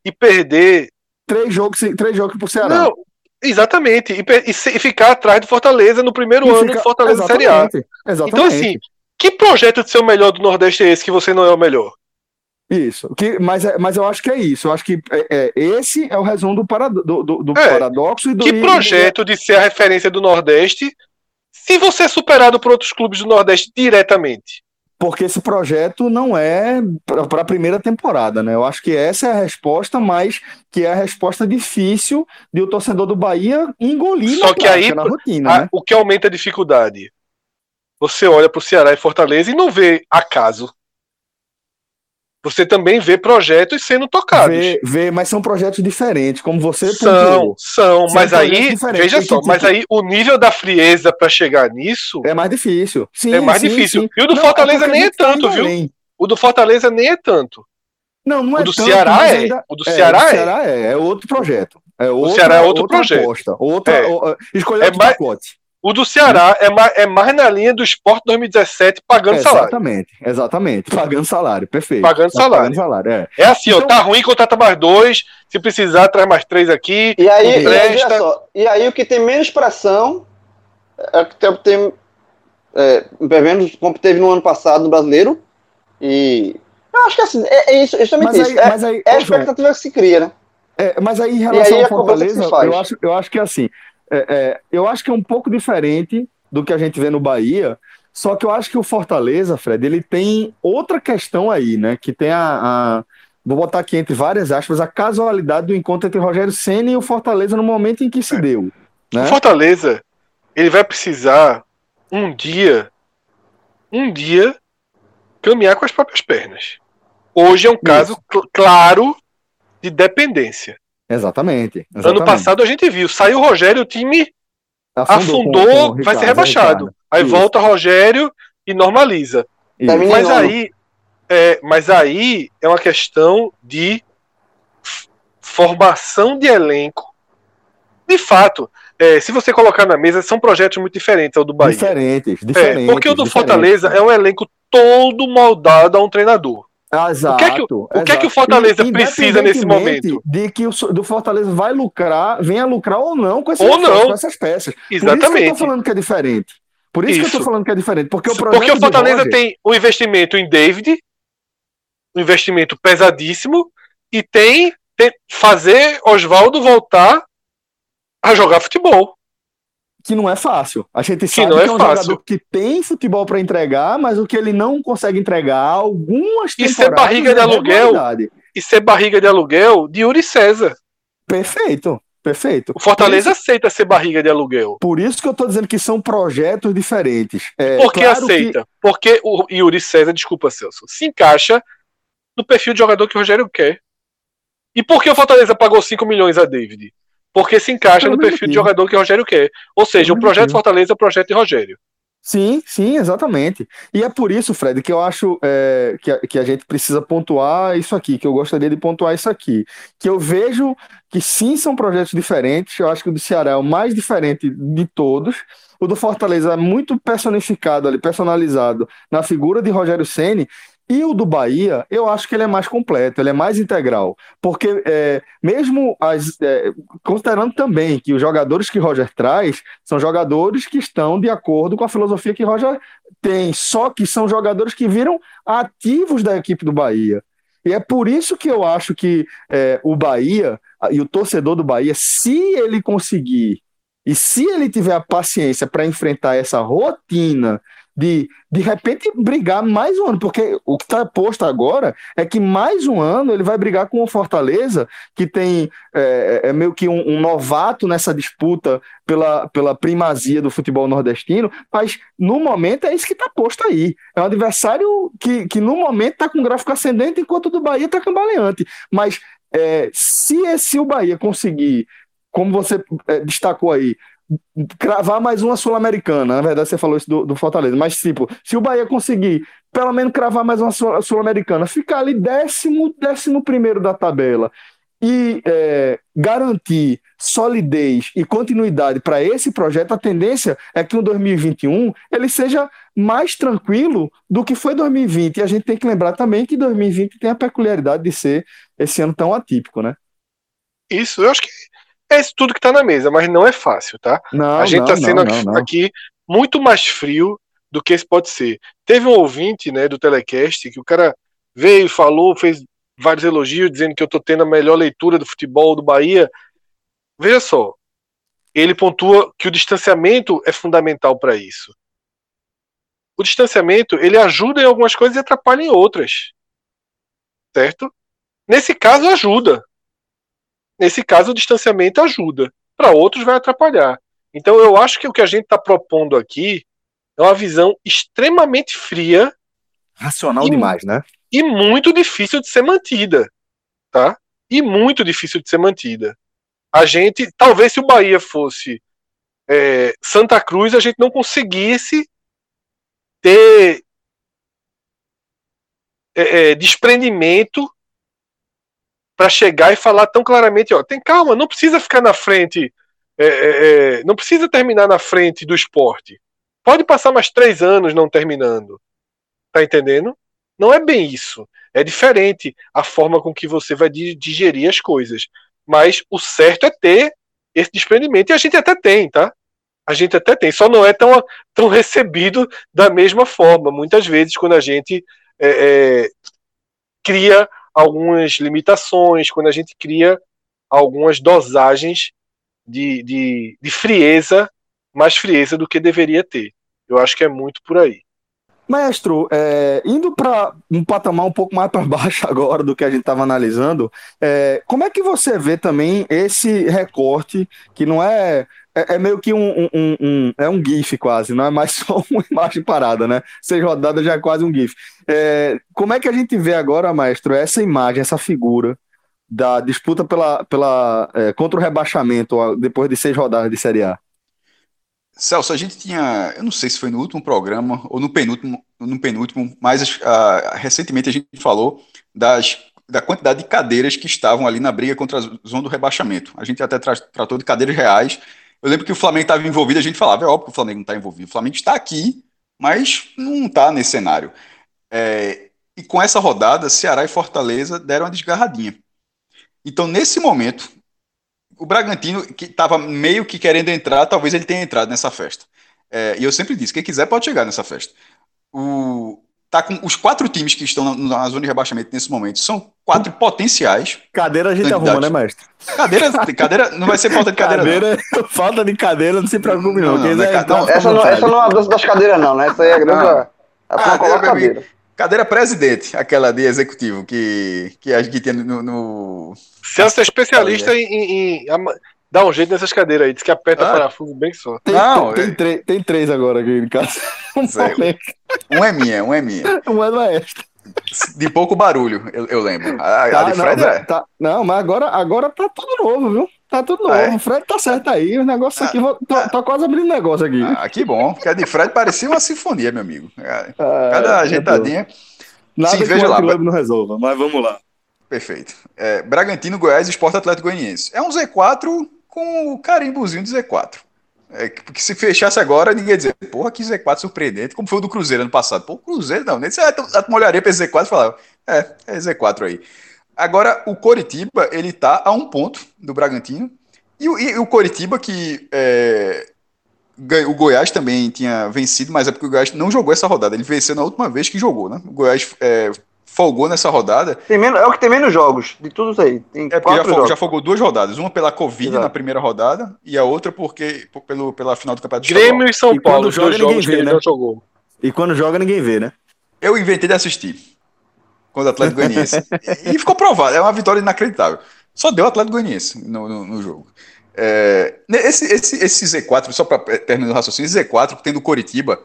e perder. Três jogos, três jogos pro Ceará. Não, exatamente. E, e e ficar atrás do Fortaleza no primeiro E ano fica- do Fortaleza Série A. Exatamente. Então, assim, que projeto de ser o melhor do Nordeste é esse que você não é o melhor? Isso. Que, mas, é- mas eu acho que é isso. Eu acho que é, é, esse é o resumo do, parado, do, do- do É. paradoxo e do. Que projeto de ser a referência do Nordeste se você é superado por outros clubes do Nordeste diretamente? Porque esse projeto não é para a primeira temporada, né? Eu acho que essa é a resposta, mas que é a resposta difícil de o torcedor do Bahia engolir Só na que prática, aí- na rotina, Ah, né? O que aumenta a dificuldade? Você olha para o Ceará e Fortaleza e não vê acaso. Você também vê projetos sendo tocados. Vê, vê, mas são projetos diferentes, como você São, pontuou. são, São mas aí, veja só, mas aí o nível da frieza para chegar nisso É mais difícil. Sim, É mais sim, difícil. sim. E o do Não, Fortaleza é nem é tanto, viu? além. O do Fortaleza nem é tanto. Não, não O é do tanto, Ceará é. ainda- O do Ceará o é. Ceará é. É outro projeto. É outra, Ceará é outro outra projeto. Outra, É. o- o- escolher É mais- pacote. O do Ceará é, mais, é mais na linha do Sport 2017 pagando salário. Exatamente, exatamente. Pagando salário, perfeito. Pagando Tá salário. Pagando salário, é. É assim, ó, Então- tá ruim, contrata mais dois. Se precisar, traz mais três aqui. E aí, e aí, só, e aí o que tem menos pressão é o que tem, tem é, pelo menos como teve no ano passado no brasileiro. E eu acho que assim, é, é isso, justamente Mas aí, isso. É, mas aí, é a expectativa que se cria, né? É, mas aí em relação aí ao Fortaleza, eu acho, eu acho que assim, é, é, eu acho que é um pouco diferente do que a gente vê no Bahia, só que eu acho que o Fortaleza, Fred, ele tem outra questão aí, né? Que tem a, a- vou botar aqui entre várias aspas, a casualidade do encontro entre Rogério Ceni e o Fortaleza no momento em que se deu. Né? O Fortaleza, ele vai precisar um dia, um dia, caminhar com as próprias pernas. Hoje é um caso cl- claro de dependência. Exatamente, Ano exatamente. passado a gente viu, saiu o Rogério, o time afundou, com- com o vai ser Ricardo, rebaixado. Ricardo. Aí Isso, volta Rogério e normaliza. isso. Mas aí, é, mas aí é uma questão de formação de elenco. De fato, é, se você colocar na mesa, são projetos muito diferentes ao do Bahia. Diferentes, É, diferentes. porque o do diferentes. Fortaleza é um elenco todo moldado a um treinador. Exato, O que é que o- o que é que o Fortaleza E, precisa nesse momento? De que o do Fortaleza vai lucrar, venha lucrar ou não com, esse Ou não. com essas peças. Por isso que eu Exatamente. tô falando que é diferente. Por isso, que eu Isso. tô falando que é diferente. Porque o Porque o Fortaleza Roger- tem o investimento em David, um investimento pesadíssimo, e tem, tem fazer Oswaldo voltar a jogar futebol. Que não é fácil. A gente sabe que é é um fácil. jogador que tem futebol para entregar, mas o que ele não consegue entregar algumas E ser barriga de é aluguel. E ser barriga de aluguel de Yuri César. Perfeito, perfeito. O Fortaleza aceita ser barriga de aluguel. Por isso que eu tô dizendo que são projetos diferentes. É, Por que claro que- aceita? Porque o Yuri César, desculpa, Celso, se encaixa no perfil de jogador que o Rogério quer. E por que o Fortaleza pagou 5 milhões a David? Porque se encaixa no perfil de motivo. jogador que Rogério quer. Ou seja, o projeto. Fortaleza é o projeto de Rogério. Sim, sim, exatamente. E é por isso, Fred, que eu acho é, que, a, que a gente precisa pontuar isso aqui, que eu gostaria de pontuar isso aqui. Que eu vejo que sim são projetos diferentes. Eu acho que o do Ceará é o mais diferente de todos. O do Fortaleza é muito personificado ali, personalizado na figura de Rogério Ceni. E o do Bahia, eu acho que ele é mais completo, ele é mais integral. Porque é, mesmo as, é, considerando também que os jogadores que Roger traz são jogadores que estão de acordo com a filosofia que Roger tem, só que são jogadores que viram ativos da equipe do Bahia. E é por isso que eu acho que é, o Bahia e o torcedor do Bahia, se ele conseguir e se ele tiver a paciência para enfrentar essa rotina de de repente brigar mais um ano, porque o que está posto agora é que mais um ano ele vai brigar com o Fortaleza, que tem é, é meio que um, um novato nessa disputa pela, pela primazia do futebol nordestino, mas no momento é isso que está posto aí. É um adversário que, que no momento está com gráfico ascendente, enquanto o do Bahia está cambaleante. Mas é, se, se o Bahia conseguir, como você é, destacou aí, cravar mais uma Sul-Americana. Na verdade, você falou isso do, do, Fortaleza, mas tipo, se o Bahia conseguir pelo menos cravar mais uma Sul-Americana, ficar ali décimo, décimo primeiro da tabela e é, garantir solidez e continuidade para esse projeto, a tendência é que o 2021 ele seja mais tranquilo do que foi 2020. E a gente tem que lembrar também que 2020 tem a peculiaridade de ser esse ano tão atípico, né? Isso, eu acho que é isso tudo que está na mesa, mas não é fácil, tá? Não, a gente está sendo não, não, aqui muito mais frio do que esse pode ser. Teve um ouvinte né, do Telecast que o cara veio, falou, fez vários elogios, dizendo que eu tô tendo a melhor leitura do futebol do Bahia. Veja só, ele pontua que o distanciamento é fundamental para isso. O distanciamento ele ajuda em algumas coisas e atrapalha em outras, certo? Nesse caso ajuda. Nesse caso o distanciamento ajuda. Para outros vai atrapalhar. Então eu acho que o que a gente está propondo aqui é uma visão extremamente fria, racional e, demais, né? E muito difícil de ser mantida, tá? E muito difícil de ser mantida. A gente, talvez se o Bahia fosse é, Santa Cruz, a gente não conseguisse ter é, é, desprendimento para chegar e falar tão claramente, ó, tem calma, não precisa ficar na frente, é, é, é, não precisa terminar na frente do esporte. Pode passar mais três anos não terminando. Tá entendendo? Não é bem isso. É diferente a forma com que você vai digerir as coisas. Mas o certo é ter esse desprendimento. E a gente até tem, tá? A gente até tem. Só não é tão, tão recebido da mesma forma. Muitas vezes, quando a gente é, é, cria algumas limitações, quando a gente cria algumas dosagens de, de, de frieza, mais frieza do que deveria ter. Eu acho que é muito por aí. Maestro, é, indo para um patamar um pouco mais para baixo (laughs) agora do que a gente estava analisando, é, como é que você vê também esse recorte, que não é. É, é meio que um, um, um, É um GIF quase, não é mais (laughs) só uma imagem parada, né? Seja rodada já é quase um GIF. É, como é que a gente vê agora, maestro, essa imagem, essa figura da disputa pela, pela, é, contra o rebaixamento depois de seis rodadas de Série A? Celso, a gente tinha, eu não sei se foi no último programa ou no penúltimo, no penúltimo mas uh, recentemente a gente falou das, da quantidade de cadeiras que estavam ali na briga contra a zona do rebaixamento. A gente até tra tratou de cadeiras reais. Eu lembro que o Flamengo estava envolvido, a gente falava, é óbvio que o Flamengo não está envolvido. O Flamengo está aqui, mas não está nesse cenário. É, e com essa rodada, Ceará e Fortaleza deram uma desgarradinha. Então, nesse momento, o Bragantino, que estava meio que querendo entrar, talvez ele tenha entrado nessa festa. É, e eu sempre disse: quem quiser pode chegar nessa festa. O, tá com os quatro times que estão na, na zona de rebaixamento nesse momento são quatro potenciais. Cadeira a gente arruma, né, mestre? Cadeira, cadeira não vai ser falta de cadeira. cadeira não. (laughs) Falta de cadeira, não se preocupe, não. não, não, não, é, não essa, não essa não é uma das cadeiras, não, né? Essa aí é a grande. Ah, cadeira. Cadeira presidente, aquela de executivo que, que a gente tinha no. no... Celso é especialista em, em, em, dar um jeito nessas cadeiras aí. Diz que aperta ah, parafuso bem só. Tem, não, tem, tem, tem, três agora aqui em casa. (laughs) Um, um é minha, um é minha. Um é maestro. De pouco barulho, eu, eu lembro. A, tá, a de Fred não, é. Tá, não, mas agora, agora tá tudo novo, viu? Tá tudo novo. É. O Fred tá certo aí. O negócio aqui, vou, tô, tô, quase abrindo negócio aqui. Ah, que bom. Porque a de Fred parecia uma sinfonia, meu amigo. Ah, Cada ajeitadinha. Nada Sim, que veja lá. não resolva, mas vamos lá. Perfeito. É, Bragantino, Goiás e Esporte Atlético Goianiense. É um Z4 com o carimbozinho de Z4. É, porque se fechasse agora, ninguém ia dizer, porra, que Z4 surpreendente, como foi o do Cruzeiro ano passado. Pô, Cruzeiro não, nem você molharia pra esse Z4 e falava, é, é Z4 aí. Agora, o Coritiba, ele tá a um ponto do Bragantino, e, e, e o Coritiba, que é, o Goiás também tinha vencido, mas é porque o Goiás não jogou essa rodada. Ele venceu na última vez que jogou, né? O Goiás é, folgou nessa rodada. Tem menos, é o que tem menos jogos de tudo isso aí. Tem é porque já, folgou, já folgou duas rodadas. Uma pela Covid Exato. na primeira rodada e a outra porque pelo, pela final do Campeonato Grêmio e São e Paulo, joga, ninguém vê, né? jogou. E quando joga, ninguém vê, né? Eu inventei de assistir. Quando o Atlético Goianiense. e ficou provado. É uma vitória inacreditável. Só deu o Atlético Goianiense no, no, no jogo. É, esse, esse, esse Z4, só para terminar o raciocínio, Z4 que tem do Coritiba,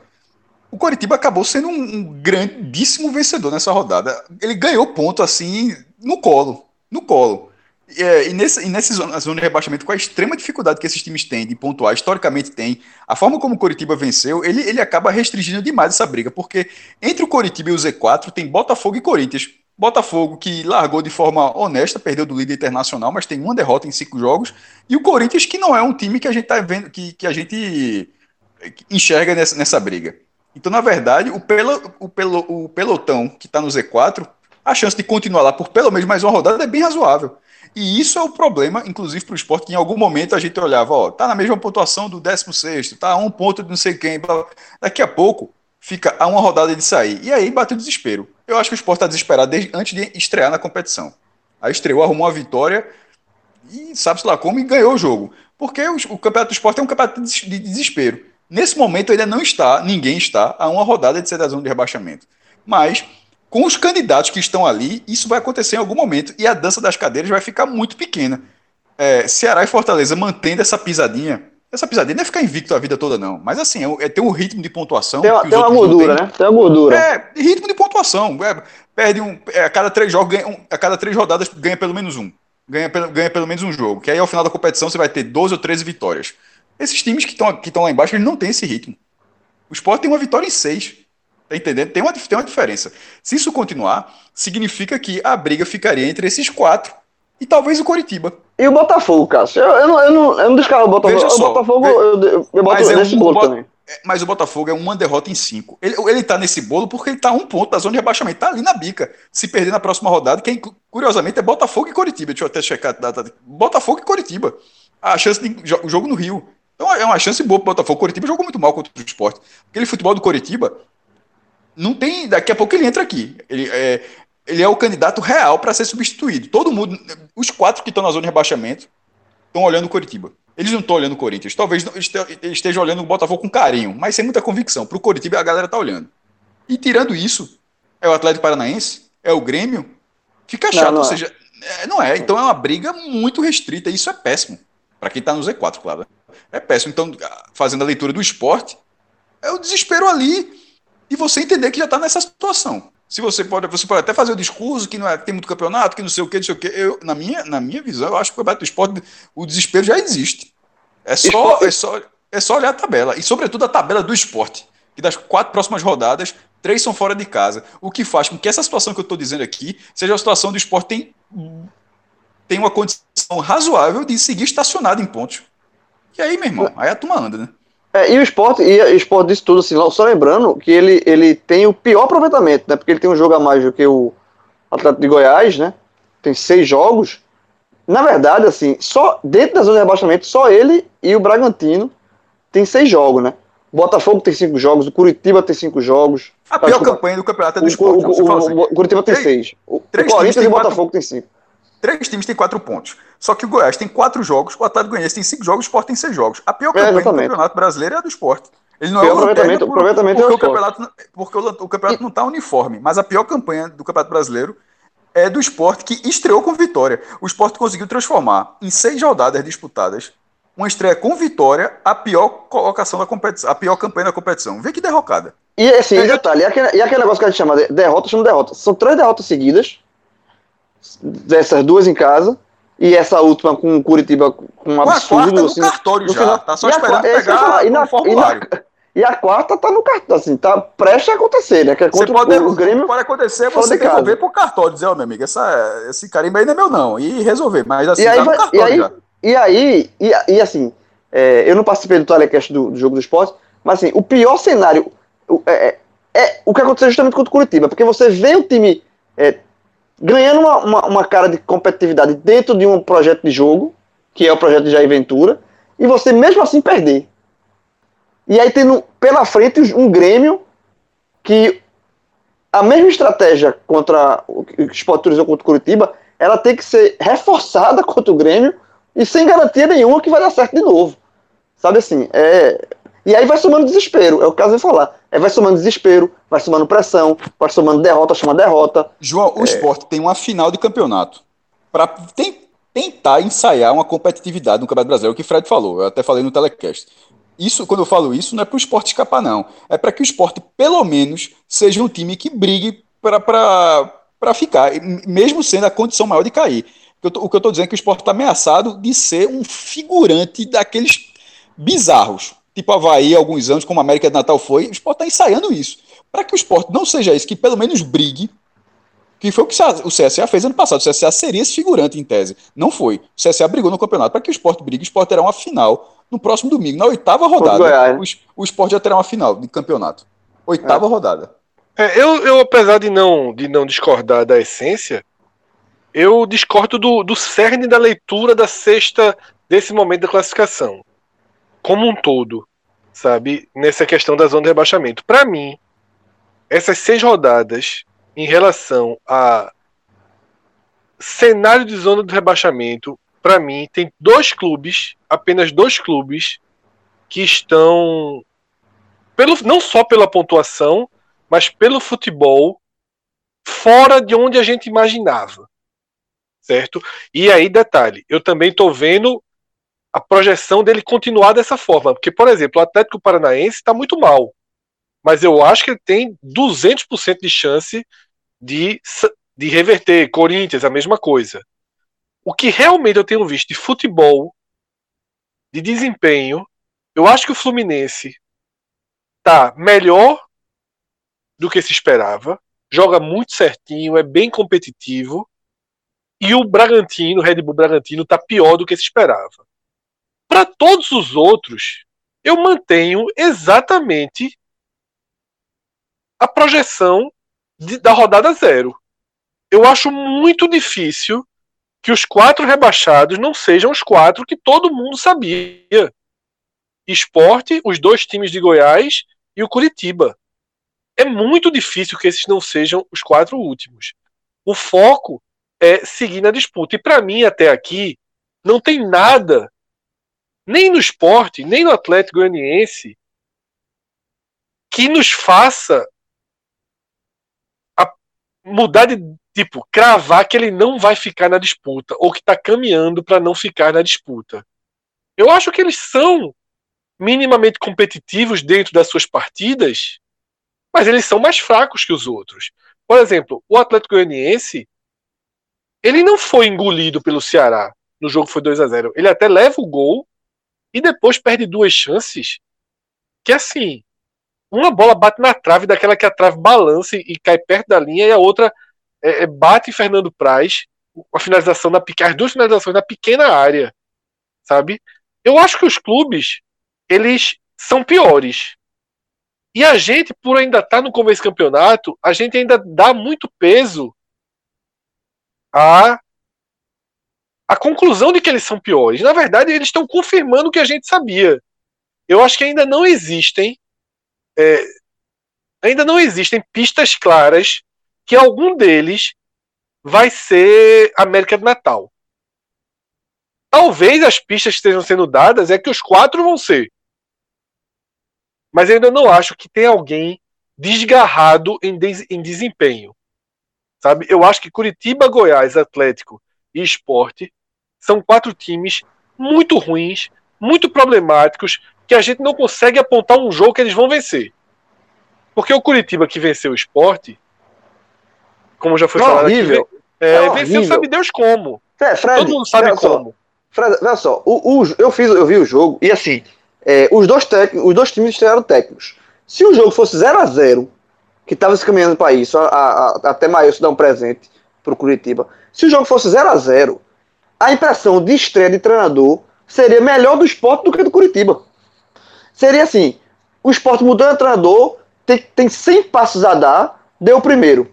o Coritiba acabou sendo um, um, grandíssimo vencedor nessa rodada. Ele ganhou ponto assim no colo, no colo. É, e nesse, e nessa zona, zona de rebaixamento, com a extrema dificuldade que esses times têm de pontuar, historicamente tem, a forma como o Coritiba venceu, ele, ele acaba restringindo demais essa briga, porque entre o Coritiba e o Z4 tem Botafogo e Corinthians. Botafogo, que largou de forma honesta, perdeu do líder internacional, mas tem uma derrota em cinco jogos. E o Corinthians, que não é um time que a gente tá vendo, que, que a gente enxerga nessa, nessa briga. Então, na verdade, o, pelo, o, pelo, o pelotão que está no Z4, a chance de continuar lá por pelo menos mais uma rodada é bem razoável. E isso é o problema, inclusive, para o esporte, que em algum momento a gente olhava, ó, tá na mesma pontuação do 16, tá a um ponto de não sei quem. Daqui a pouco, fica a uma rodada de sair. E aí bate o desespero. Eu acho que o Sport está desesperado desde antes de estrear na competição. Aí estreou, arrumou a vitória e sabe-se lá como e ganhou o jogo. Porque o, o campeonato do esporte é um campeonato de desespero. Nesse momento ainda não está, ninguém está, a uma rodada de ser da zona de rebaixamento. Mas, com os candidatos que estão ali, isso vai acontecer em algum momento e a dança das cadeiras vai ficar muito pequena. É, Ceará e Fortaleza mantendo essa pisadinha, essa pisadinha não é ficar invicto a vida toda, não. Mas assim, é, é ter um ritmo de pontuação. Tem, tem uma gordura, né? Tem uma gordura. É, ritmo de pontuação. É, perde um. É, a cada três jogos, ganha um, a cada três rodadas ganha pelo menos um. Ganha, ganha pelo menos um jogo. Que aí ao final da competição você vai ter 12 ou 13 vitórias. Esses times que estão que lá embaixo, eles não têm esse ritmo. O Sport tem uma vitória em seis. Tá entendendo? Tem uma, tem uma diferença. Se isso continuar, significa que a briga ficaria entre esses quatro e talvez o Coritiba. E o Botafogo, Cássio? Eu, eu, não, eu, não, eu não descarro o Botafogo. Veja o só, Botafogo eu, eu, eu boto Mas é nesse um bolo também. É, Mas o Botafogo é uma derrota em cinco. Ele, ele tá nesse bolo porque ele tá a um ponto da zona de rebaixamento. Tá ali na bica. Se perder na próxima rodada, quem curiosamente é Botafogo e Coritiba. Deixa eu até checar a data. Botafogo e Coritiba. A chance de jo- jogo no Rio. Então é uma chance boa pro Botafogo. O Coritiba jogou muito mal contra o esporte. Aquele futebol do Coritiba não tem. Daqui a pouco ele entra aqui. Ele é, ele é o candidato real para ser substituído. Todo mundo, os quatro que estão na zona de rebaixamento, estão olhando o Coritiba. Eles não estão olhando o Corinthians. Talvez não este- estejam olhando o Botafogo com carinho, mas sem muita convicção. Para o Coritiba a galera tá olhando. E tirando isso, é o Atlético Paranaense, é o Grêmio. Fica Não, chato, não ou é. seja, é, não é. Então é uma briga muito restrita. E isso é péssimo. Para quem tá no Z4, claro. É péssimo. Então, fazendo a leitura do esporte, é o desespero ali e você entender que já está nessa situação. Se você pode, você pode até fazer o discurso que não é, tem muito campeonato, que não sei o que, não sei o que. Eu, na minha, na minha visão, eu acho que o campeonato do esporte, o desespero já existe. É só, Esporte- é só, é só olhar a tabela e sobretudo a tabela do esporte, que das quatro próximas rodadas, três são fora de casa, o que faz com que essa situação que eu estou dizendo aqui seja a situação do esporte tem tem uma condição razoável de seguir estacionado em pontos. E aí, meu irmão, aí a turma anda, né? É, e o esporte, e o esporte disso tudo, assim, só lembrando que ele, ele tem o pior aproveitamento, né? Porque ele tem um jogo a mais do que o Atlético de Goiás, né? Tem seis jogos. Na verdade, assim, só dentro da zona de rebaixamento, só ele e o Bragantino tem seis jogos, né? O Botafogo tem cinco jogos, o Curitiba tem cinco jogos. A pior campanha do campeonato é O, do esporte. o- você o- fala assim, o Curitiba tem três- seis. O, o Corinthians e o quatro- Botafogo tem cinco. Três times têm quatro pontos. Só que o Goiás tem quatro jogos, o Atlético Goianiense tem cinco jogos, o Sport tem seis jogos. A pior É, campanha do exatamente. campeonato brasileiro é a do Sport. Ele não é o aproveitamento- por- aproveitamento é o porque, o Sport. campeonato, não- porque o, o campeonato não está uniforme. Mas a pior campanha do Campeonato Brasileiro é do Sport, que estreou com vitória. O Sport conseguiu transformar em seis rodadas disputadas uma estreia com vitória a pior colocação da competição, a pior campanha da competição. Vê que derrocada. E assim, e detalhe, e aquele, e aquele negócio que a gente chama de derrota, chama derrota. São três derrotas seguidas, dessas duas em casa, e essa última com o Curitiba com um Com a absurdo. quarta no assim, cartório no já. final. Tá só E a esperando é ia pegar falar, e na- formulário. E, na- e a quarta tá no cartão, assim, tá prestes a acontecer, né? Que é contra pode, o, o Grêmio. pode acontecer você de devolver pro cartório, dizer, ó, meu amigo, essa, esse carimbo aí não é meu, não. E resolver. Mas assim, E aí, tá no vai- e cartório aí, e aí, e, e assim, é, eu não participei do telecast do, do jogo do esporte, mas assim, o pior cenário é, é- é o que aconteceu justamente contra o Curitiba, porque você vê o time é, ganhando uma, uma, uma cara de competitividade dentro de um projeto de jogo, que é o projeto de Jair Ventura, e você mesmo assim perder. E aí tendo pela frente um Grêmio que a mesma estratégia contra o Sport utilizou contra o Curitiba, ela tem que ser reforçada (laughs) contra o Grêmio e sem garantia nenhuma que vai dar certo de novo. Sabe assim, é... E aí vai somando desespero, é o eu ia falar. É, vai somando desespero, vai somando pressão, vai somando derrota, chama derrota. João, É. o esporte tem uma final de campeonato para tentar ensaiar uma competitividade no Campeonato Brasileiro, é o que o Fred falou, eu até falei no telecast. Isso, quando eu falo isso, não é para o esporte escapar, não. É para que o esporte, pelo menos, seja um time que brigue para ficar, mesmo sendo a condição maior de cair. O que eu estou dizendo é que o esporte está ameaçado de ser um figurante daqueles bizarros. Tipo Havaí, há alguns anos, como a América de Natal foi, o esporte está ensaiando isso. Para que o esporte não seja isso, que pelo menos brigue, que foi o que o CSA fez ano passado. O CSA seria esse figurante em tese. Não foi. O CSA brigou no campeonato. Para que o esporte brigue, o esporte terá uma final no próximo domingo, na oitava rodada. Goiás, né? o, o esporte já terá uma final de campeonato. Oitava rodada. É, eu, eu, apesar de não, de não discordar da essência, eu discordo do, do cerne da leitura da sexta desse momento da classificação. Como um todo, sabe? Nessa questão da zona de rebaixamento. Para mim, essas seis rodadas em relação a cenário de zona de rebaixamento, para mim, tem dois clubes, apenas dois clubes, que estão, pelo, não só pela pontuação, mas pelo futebol fora de onde a gente imaginava. Certo? E aí, detalhe, eu também estou vendo a projeção dele continuar dessa forma. Porque, por exemplo, o Atlético Paranaense está muito mal. Mas eu acho que ele tem 200% de chance de, de reverter. Corinthians, a mesma coisa. O que realmente eu tenho visto de futebol, de desempenho, eu acho que o Fluminense tá melhor do que se esperava, joga muito certinho, é bem competitivo e o Bragantino, o Red Bull Bragantino, tá pior do que se esperava. Para todos os outros, eu mantenho exatamente a projeção de, da rodada zero. Eu acho muito difícil que os quatro rebaixados não sejam os quatro que todo mundo sabia. Esporte, os dois times de Goiás e o Curitiba. É muito difícil que esses não sejam os quatro últimos. O foco é seguir na disputa. E para mim, até aqui, não tem nada, nem no esporte, nem no Atlético Goianiense, que nos faça mudar de tipo cravar que ele não vai ficar na disputa ou que está caminhando para não ficar na disputa. Eu acho que eles são minimamente competitivos dentro das suas partidas, mas eles são mais fracos que os outros. Por exemplo, o Atlético Goianiense ele não foi engolido pelo Ceará no jogo foi 2 a 0 Ele até leva o gol e depois perde duas chances que assim, uma bola bate na trave, daquela que a trave balança e, cai perto da linha, e a outra é, é, bate em Fernando Praz, a finalização na as duas finalizações na pequena área, sabe? Eu acho que os clubes eles são piores. E a gente, por ainda estar tá no começo do campeonato, a gente ainda dá muito peso a a conclusão de que eles são piores. Na verdade, eles estão confirmando o que a gente sabia. Eu acho que ainda não existem é, ainda não existem pistas claras que algum deles vai ser América do Natal. Talvez as pistas que estejam sendo dadas é que os quatro vão ser. Mas eu ainda não acho que tem alguém desgarrado em, des em desempenho. Sabe? Eu acho que Curitiba, Goiás, Atlético e Esporte são quatro times muito ruins, muito problemáticos, que a gente não consegue apontar um jogo que eles vão vencer. Porque o Curitiba que venceu o esporte, como já foi é falado horrível. aqui, é, é venceu sabe Deus como. É, Fred, Todo mundo sabe como. Só, Fred, olha só, o, o, eu, fiz, eu vi o jogo e assim, é, os, dois os dois times estrearam técnicos. Se o jogo fosse 0 a 0 que estava se caminhando para isso, a, a, até se dar um presente para o Curitiba. Se o jogo fosse 0 a 0 a impressão de estreia de treinador seria melhor do esporte do que do Curitiba. Seria assim: o esporte mudando de treinador, tem, tem 100 passos a dar, deu o primeiro.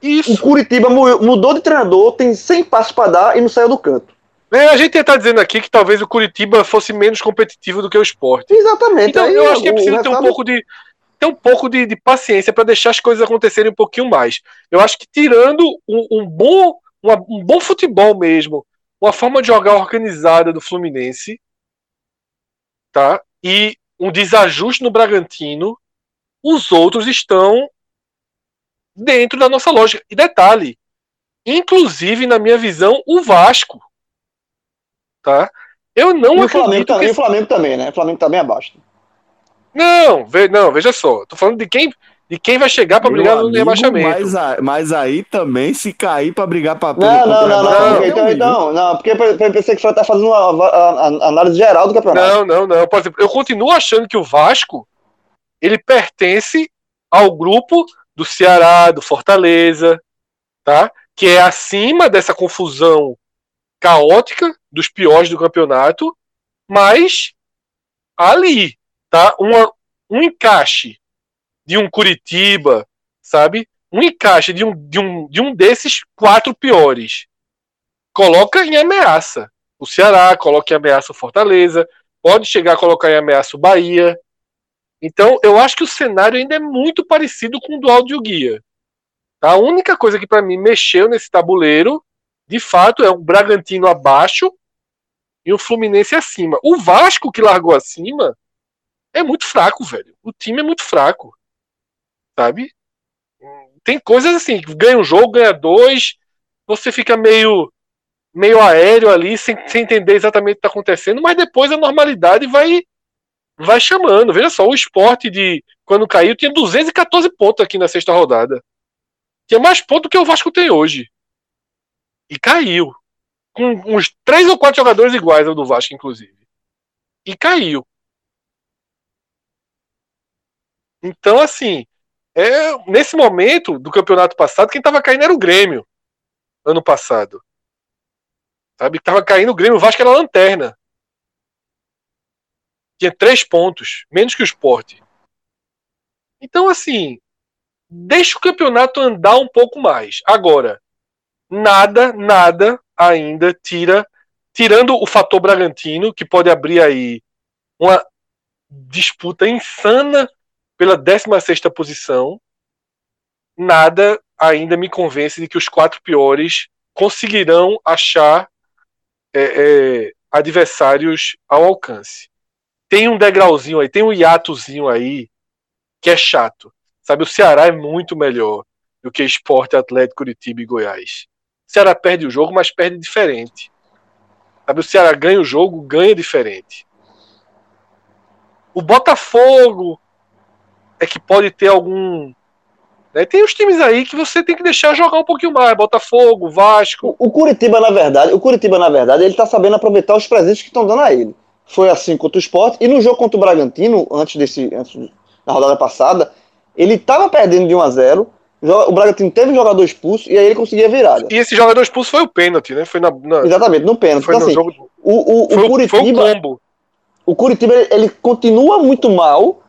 Isso. O Curitiba mudou de treinador, tem 100 passos para dar e não saiu do canto. É, a gente está dizendo aqui que talvez o Curitiba fosse menos competitivo do que o esporte. Exatamente. Então, eu acho que é preciso ter um pouco de, ter um pouco de, de paciência para deixar as coisas acontecerem um pouquinho mais. Eu acho que tirando um, um bom, uma, um bom futebol mesmo, uma forma de jogar organizada do Fluminense, tá? E um desajuste no Bragantino, os outros estão dentro da nossa lógica. E detalhe, inclusive na minha visão, o Vasco, tá? Eu não e o Flamengo, que... E o Flamengo também, né? O Flamengo também tá abaixo. Não, ve, não, veja só. Tô falando de quem, de quem vai chegar para brigar amigo, no rebaixamento. Mas, mas aí também, se cair para brigar para Não, não, não, não, não, então, então, não, porque eu pensei que você tá fazendo uma, análise geral do campeonato. Não, não, não. Por exemplo, eu continuo achando que o Vasco ele pertence ao grupo do Ceará, do Fortaleza, tá? Que é acima dessa confusão caótica dos piores do campeonato, mas ali tá? Uma, um encaixe de um Curitiba, sabe? Um encaixe de um, de um, de um desses quatro piores. Coloca em ameaça o Ceará, coloca em ameaça o Fortaleza, pode chegar a colocar em ameaça o Bahia. Então, eu acho que o cenário ainda é muito parecido com o do áudio guia. A única coisa que para mim mexeu nesse tabuleiro, de fato, é o Bragantino abaixo e o Fluminense acima. O Vasco que largou acima, é muito fraco, velho. O time é muito fraco. Sabe? Tem coisas assim, ganha um jogo, ganha dois, você fica meio meio aéreo ali, sem, sem entender exatamente o que está acontecendo, mas depois a normalidade vai vai chamando. Veja só, o esporte de quando caiu tinha 214 pontos aqui na sexta rodada. Tinha mais pontos que o Vasco tem hoje. E caiu. Com uns três ou quatro jogadores iguais ao do Vasco, inclusive. E caiu. Então, assim, é, nesse momento do campeonato passado, quem estava caindo era o Grêmio, ano passado. Sabe? Tava caindo o Grêmio, o Vasco era lanterna. Tinha três pontos, menos que o Sport. Então, assim, deixa o campeonato andar um pouco mais. Agora, nada, nada ainda tira, tirando o fator Bragantino, que pode abrir aí uma disputa insana pela 16 posição, nada ainda me convence de que os quatro piores conseguirão achar é, é, adversários ao alcance. Tem um degrauzinho aí, tem um hiatozinho aí que é chato. Sabe, o Ceará é muito melhor do que Esporte, Atlético, Curitiba e Goiás. O Ceará perde o jogo, mas perde diferente. Sabe, o Ceará ganha o jogo, ganha diferente. O Botafogo é que pode ter algum. Né? Tem os times aí que você tem que deixar jogar um pouquinho mais. Botafogo, Vasco. O, o Curitiba, na verdade, o Curitiba, na verdade, ele tá sabendo aproveitar os presentes que estão dando a ele. Foi assim contra o Sport. E no jogo contra o Bragantino, antes desse. Antes, na rodada passada, ele estava perdendo de 1 a 0 o Bragantino teve um jogador expulso e aí ele conseguia a virada. E esse jogador expulso foi o pênalti, né? Foi na, na... Exatamente, no pênalti. Foi então, no assim, jogo... o, o, foi, o Curitiba. Foi o combo. O Curitiba ele continua muito mal.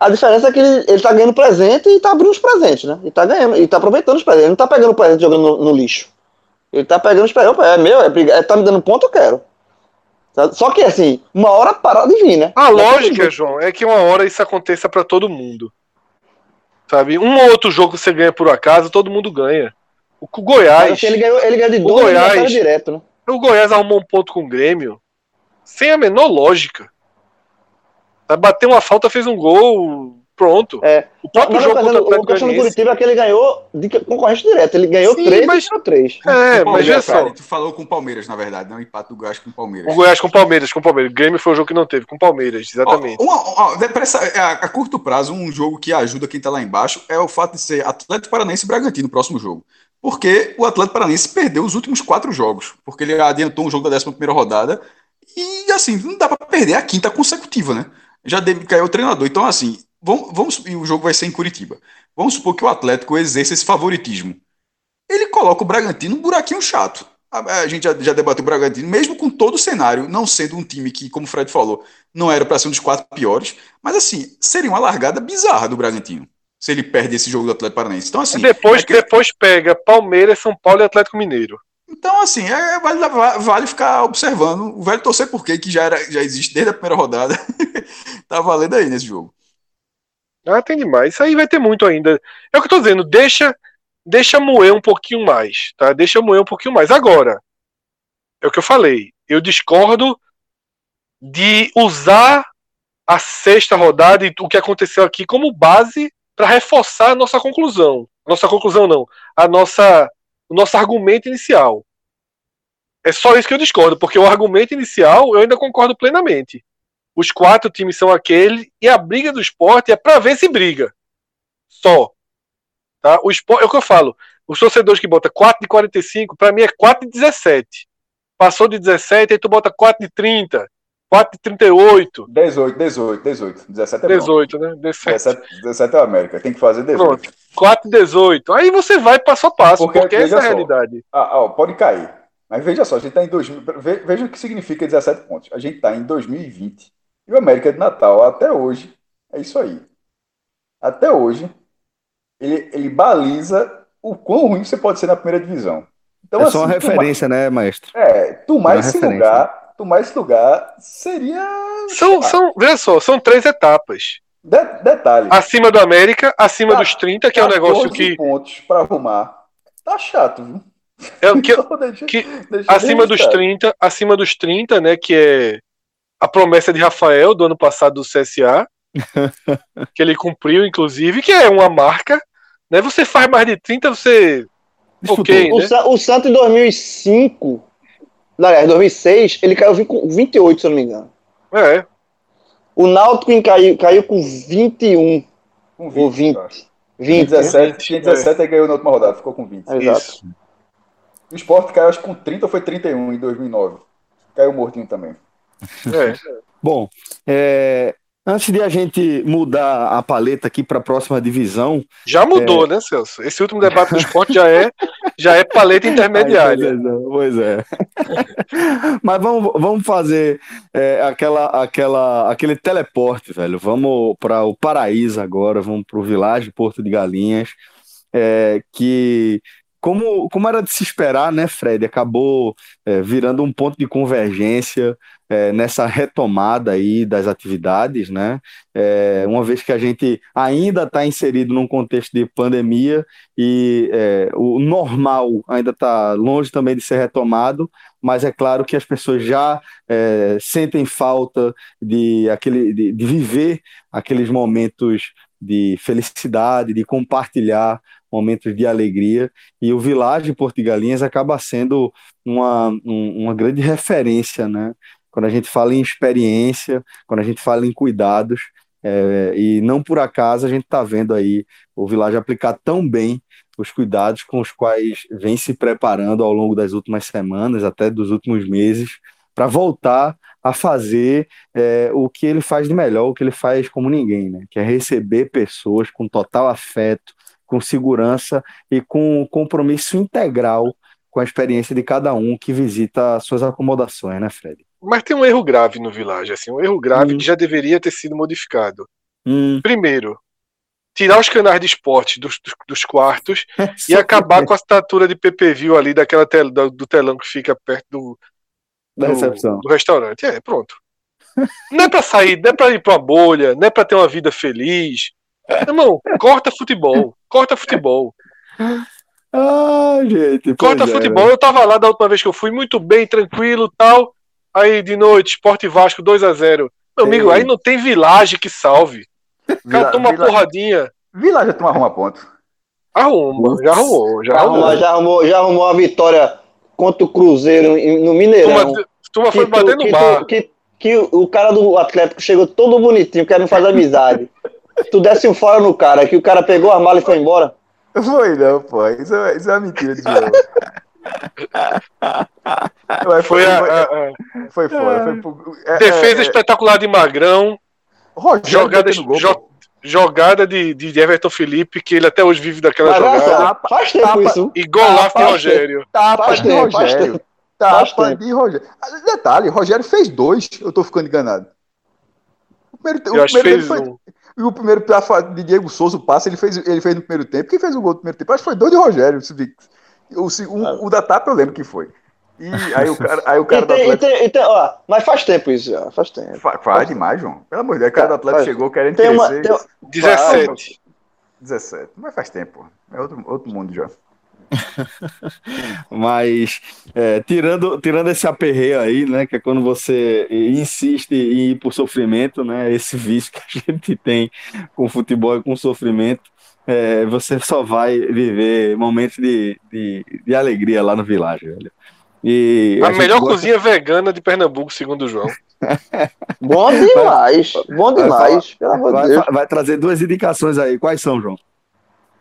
A diferença é que ele, ele tá ganhando presente e tá abrindo os presentes, né? E tá ganhando, e tá aproveitando os presentes. Ele não tá pegando o presente jogando no, no, lixo. Ele tá pegando os presentes. É meu, é, é, tá me dando ponto, eu quero. Só que assim, uma hora para de vir, né? A lógica, João, é que uma hora isso aconteça para todo mundo. Sabe? Um ou outro jogo que você ganha por acaso, todo mundo ganha. O, Goiás. Assim, ele, ganhou, ele ganhou de dois Goiás, direto, né? O Goiás arrumou um ponto com o Grêmio sem a menor lógica. Bateu uma falta, fez um gol, pronto. É. O próprio Mas, jogo mas, contra o o questão do Goianiense- Curitiba é que ele ganhou de concorrente direto. Ele ganhou Sim, três mas- e ganhou três. É, mas veja só. cara, Tu falou com o Palmeiras, na verdade, não o empate do Goiás com o Palmeiras. O Goiás com o Palmeiras, com o Palmeiras. O Grêmio foi o jogo que não teve, com o Palmeiras, exatamente. Ó, uma- essa- a, a curto prazo, um jogo que ajuda quem tá lá embaixo é o fato de ser Atlético Paranaense e Bragantino no próximo jogo. Porque o Atlético Paranaense perdeu os últimos quatro jogos. Porque ele adiantou um jogo da 11 rodada. E assim, não dá pra perder a quinta consecutiva, né? Já deve, caiu o treinador. Então, assim, vamos, vamos, e o jogo vai ser em Curitiba. Vamos supor que o Atlético exerça esse favoritismo. Ele coloca o Bragantino num buraquinho chato. A, a gente já, já debateu o Bragantino, mesmo com todo o cenário, não sendo um time que, como o Fred falou, não era para ser um dos quatro piores, mas assim, seria uma largada bizarra do Bragantino, se ele perde esse jogo do Atlético Paranaense. Então, assim, depois, é que- depois pega Palmeiras, São Paulo e Atlético Mineiro. Então, assim, é, vale, vale ficar observando o velho torcer por quê, que já, era, já existe desde a primeira rodada. (laughs) tá valendo aí nesse jogo. Ah, tem demais. Isso aí vai ter muito ainda. É o que eu tô dizendo, deixa, deixa moer um pouquinho mais, tá? Deixa moer um pouquinho mais. Agora, é o que eu falei. Eu discordo de usar a sexta rodada e o que aconteceu aqui como base para reforçar a nossa conclusão. Nossa conclusão não, a nossa o nosso argumento inicial. É só isso que eu discordo, porque o argumento inicial eu ainda concordo plenamente. Os quatro times são aquele e a briga do esporte é para ver se briga. Só. Tá? O esporte, é o que eu falo. Os torcedores que botam 4 de 45, para mim é 4 de 17. Passou de 17, aí tu bota 4 de 30, 4 de 38, 18, 18, 18. 17 é bom. 18, né? 17. 17, 17 é o América, tem que fazer 18. Pronto. 4 de 18. Aí você vai passo a passo, Porque, porque, essa é a veja só. realidade. Ah, ó, pode cair. Mas veja só, a gente está em 2000. ve- Veja o que significa 17 pontos. A gente está em 2020. E o América de Natal, até hoje, é isso aí. Até hoje, ele, ele baliza o quão ruim você pode ser na primeira divisão. Então, é só uma assim, tu referência, né, maestro? ma- É, tomar É uma esse referência. lugar, tomar esse lugar seria. São, são, veja só, são três etapas. De- detalhe. Acima do América, acima Tá. dos 30, que é um negócio 14 que. pontos para arrumar. Tá chato, viu? É o que (laughs) Então, deixa- que deixa acima dos registrado. 30, acima dos 30, né, que é a promessa de Rafael do ano passado do CSA, (laughs) que ele cumpriu inclusive, que é uma marca, né? Você faz mais de 30, você Disputou. OK, O, né? Sa- o Santos em 2005, aliás, 2006, ele caiu com 28, se eu não me engano. É. O Náutico caiu, caiu com 21 Com ou 20. eu acho. 20. 17, tinha 17 e ganhou na última rodada, ficou com 20. Exato. Isso. O Sport caiu, acho que com 30 ou foi 31 em 2009. Caiu mortinho também. É. Bom, é, Antes de a gente mudar a paleta aqui para a próxima divisão. Já mudou, é... né, Celso? Esse último debate do esporte já é, já é paleta (laughs) intermediária. pois é. (laughs) Mas vamos, vamos fazer é, aquela, aquela, aquele teleporte, velho. Vamos para o Paraíso agora, vamos para o Vilagem Porto de Galinhas, é, que como, como era de se esperar, né, Fred? Acabou é, virando um ponto de convergência é, nessa retomada aí das atividades, né? É, uma vez que a gente ainda está inserido num contexto de pandemia e é, o normal ainda está longe também de ser retomado, mas é claro que as pessoas já é, sentem falta de, aquele, de, de viver aqueles momentos de felicidade, de compartilhar momentos de alegria, e o Village Porto Galinhas acaba sendo uma, um, uma grande referência, né? Quando a gente fala em experiência, quando a gente fala em cuidados, é, e não por acaso a gente está vendo aí o Village aplicar tão bem os cuidados com os quais vem se preparando ao longo das últimas semanas, até dos últimos meses, para voltar a fazer é, o que ele faz de melhor, o que ele faz como ninguém, né? que é receber pessoas com total afeto, com segurança e com compromisso integral com a experiência de cada um que visita suas acomodações, né, Fred? Mas tem um erro grave no Village, assim, um erro grave hum. que já deveria ter sido modificado. Hum. Primeiro, tirar os canais de esporte dos, dos, dos quartos (laughs) e acabar com a estatura de PPV ali daquela tel, do, do, telão que fica perto do, da do, recepção do restaurante. É, pronto. (laughs) Não é pra sair, não é pra ir pra bolha, não é pra ter uma vida feliz. Irmão, corta futebol. Corta futebol. Ah, gente. Corta é, futebol. Né? Eu tava lá da última vez que eu fui, muito bem, tranquilo tal. Aí de noite, Sport Vasco 2 a 0 Meu Ei. amigo, aí não tem vilagem que salve. O cara toma uma porradinha. Vilagem tu arruma ponto. Arruma, já arrumou, já arrumou. Já arrumou, já arrumou a vitória contra o Cruzeiro no Mineirão. Tu foi bater no bar. Que, que o cara do Atlético chegou todo bonitinho, querendo fazer amizade. Tu desse um fora no cara, que o cara pegou a mala e foi embora. Foi não, pô. Isso é, isso é uma mentira de jogo. foi, foi, a, a, a... foi fora. Foi, é, Defesa é, é, espetacular de Magrão. Rogério jogada, jo, jogada de, de Everton Felipe, que ele até hoje vive daquela Mas, jogada. Tapa, faz tempo tapa, isso. E gol lá de Rogério. Tapa faz de tempo, Rogério. Tapa de Rogério. Detalhe, Rogério fez dois, eu tô ficando enganado. O primeiro, o primeiro foi, um. E o primeiro de Diego Souza, o passe, ele fez, ele fez no primeiro tempo. Quem fez o gol no primeiro tempo? Acho que foi dois de Rogério. O, o, o da Tapa eu lembro que foi. E aí o cara, aí o cara do Atlético. E tem, e tem, ó, mas faz tempo isso já, faz tempo. Faz, faz demais, João. Pelo amor de Deus, o cara do Atlético faz. chegou querendo tem uma, crescer. Tem... 17. 17. Mas faz tempo. É outro, outro mundo já. (laughs) Mas é, tirando, tirando esse aperreio aí, né? Que é quando você insiste em ir por sofrimento, né? Esse vício (laughs) que a gente tem com futebol e com sofrimento, é, você só vai viver momentos de, de, de alegria lá no Vilagem, velho. E a, a melhor gosta... cozinha vegana de Pernambuco, segundo o João. (laughs) bom demais, bom demais, vai, pelo amor de Deus. Vai trazer duas indicações aí. Quais são, João?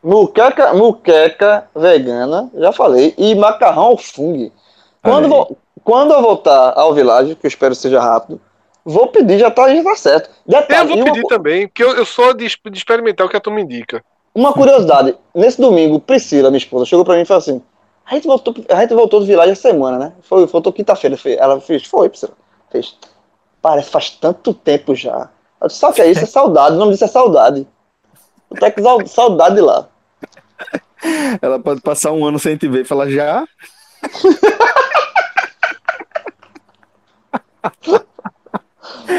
Muqueca, muqueca vegana, já falei, e macarrão ao fungo. Quando, vou, quando eu voltar ao Village, que eu espero seja rápido, vou pedir, já tá, já tá certo. Detalhe, eu vou pedir uma... também, porque eu, eu sou de, de experimentar o que a turma indica. Uma curiosidade, nesse domingo, Priscila, minha esposa, chegou pra mim e falou assim: a gente voltou, a gente voltou do Village essa semana, né? Foi, voltou quinta-feira. Ela fez, foi, Priscila. Fez. Parece faz tanto tempo já. O que é isso? É saudade. O nome disso é saudade. Até que saudade lá. Ela pode passar um ano sem te ver e falar já.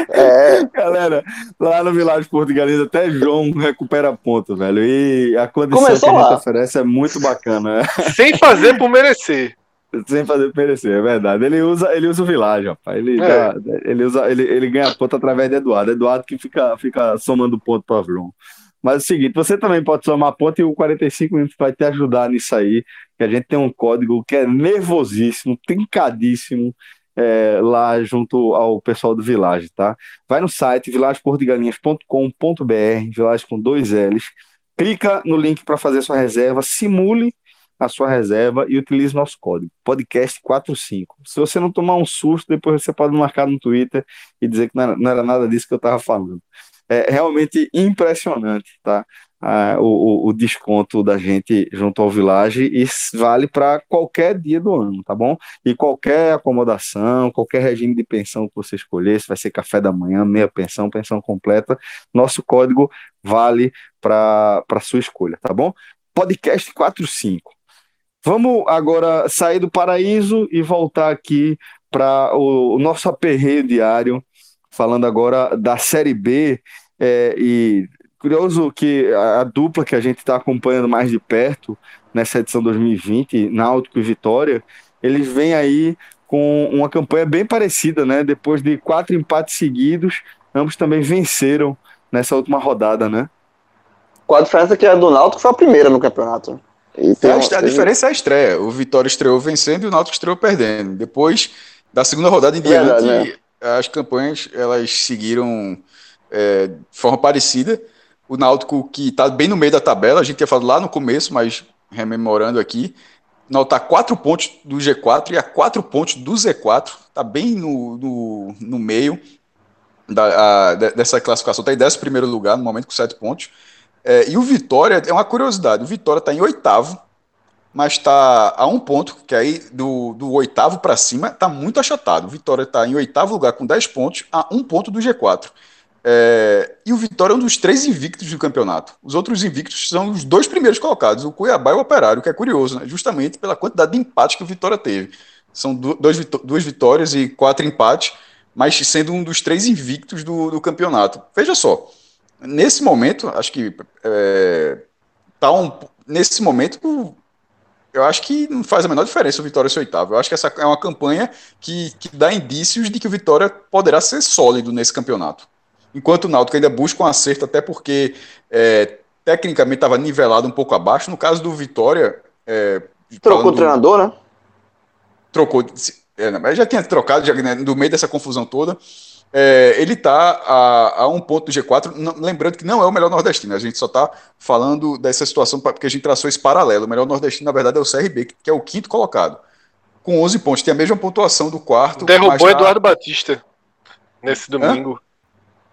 É. Galera, lá no Vilagem Portugalês até João recupera ponto, velho. E a condição Começou que a gente lá. oferece é muito bacana. Né? Sem fazer por merecer. Sem fazer por merecer, é verdade. Ele usa, ele usa o Vilagem, rapaz. Ele, é. ele, usa, ele, ele ganha ponto através de Eduardo. Eduardo que fica, fica somando ponto para João. Mas é o seguinte, você também pode somar ponto e o 45 minutos vai te ajudar nisso aí. Que a gente tem um código que é nervosíssimo, trincadíssimo, é, lá junto ao pessoal do Village, tá? Vai no site vilageportugalinhas.com.br, Village com dois L's, clica no link para fazer sua reserva, simule a sua reserva e utilize nosso código, podcast45. Se você não tomar um susto, depois você pode marcar no Twitter e dizer que não era, não era nada disso que eu estava falando. É realmente impressionante, tá? Ah, o, o, desconto da gente junto ao Village e vale para qualquer dia do ano, tá bom? E qualquer acomodação, qualquer regime de pensão que você escolher, se vai ser café da manhã, meia pensão, pensão completa, nosso código vale para sua escolha, tá bom? Podcast 45. Vamos agora sair do paraíso e voltar aqui para o, o, nosso aperreio diário, falando agora da Série B. É, e curioso que a, a dupla que a gente está acompanhando mais de perto nessa edição 2020, Náutico e Vitória, eles vêm aí com uma campanha bem parecida, né? Depois de quatro empates seguidos, ambos também venceram nessa última rodada, né? Com a diferença que a do Náutico foi a primeira no campeonato. Então, a, a diferença é a estreia. O Vitória estreou vencendo e o Náutico estreou perdendo. Depois da segunda rodada em diante, Verdade, né? as campanhas elas seguiram é, de forma parecida. O Náutico que está bem no meio da tabela, a gente tinha falado lá no começo, mas rememorando aqui, o Náutico está 4 pontos do G4 e a 4 pontos do Z4, está bem no, no, no meio da, a, dessa classificação, está em 11 primeiro lugar no momento com 7 pontos. É, e o Vitória, é uma curiosidade, o Vitória está em oitavo, mas está a um ponto, que aí do, do oitavo para cima está muito achatado. O Vitória está em oitavo lugar com 10 pontos, a um ponto do G4. É, e o Vitória é um dos três invictos do campeonato. Os outros invictos são os dois primeiros colocados, o Cuiabá e o Operário, que é curioso, né? justamente pela quantidade de empates que o Vitória teve. São dois, duas vitórias e quatro empates, mas sendo um dos três invictos do, do campeonato. Veja só, nesse momento, acho que é, tá um, nesse momento, eu acho que não faz a menor diferença o Vitória ser oitavo. Eu acho que essa é uma campanha que, que dá indícios de que o Vitória poderá ser sólido nesse campeonato. Enquanto o Náutico ainda busca um acerto, até porque é, tecnicamente estava nivelado um pouco abaixo. No caso do Vitória. É, Trocou o treinador, né? Trocou. É, já tinha trocado, já, né, no meio dessa confusão toda. É, ele está a, a, um ponto do G4, não, lembrando que não é o melhor nordestino, a gente só está falando dessa situação porque a gente traçou esse paralelo. O melhor nordestino, na verdade, é o CRB, que, que é o quinto colocado, com 11 pontos, tem a mesma pontuação do quarto. Derrubou tá... Eduardo Batista nesse domingo. Hã?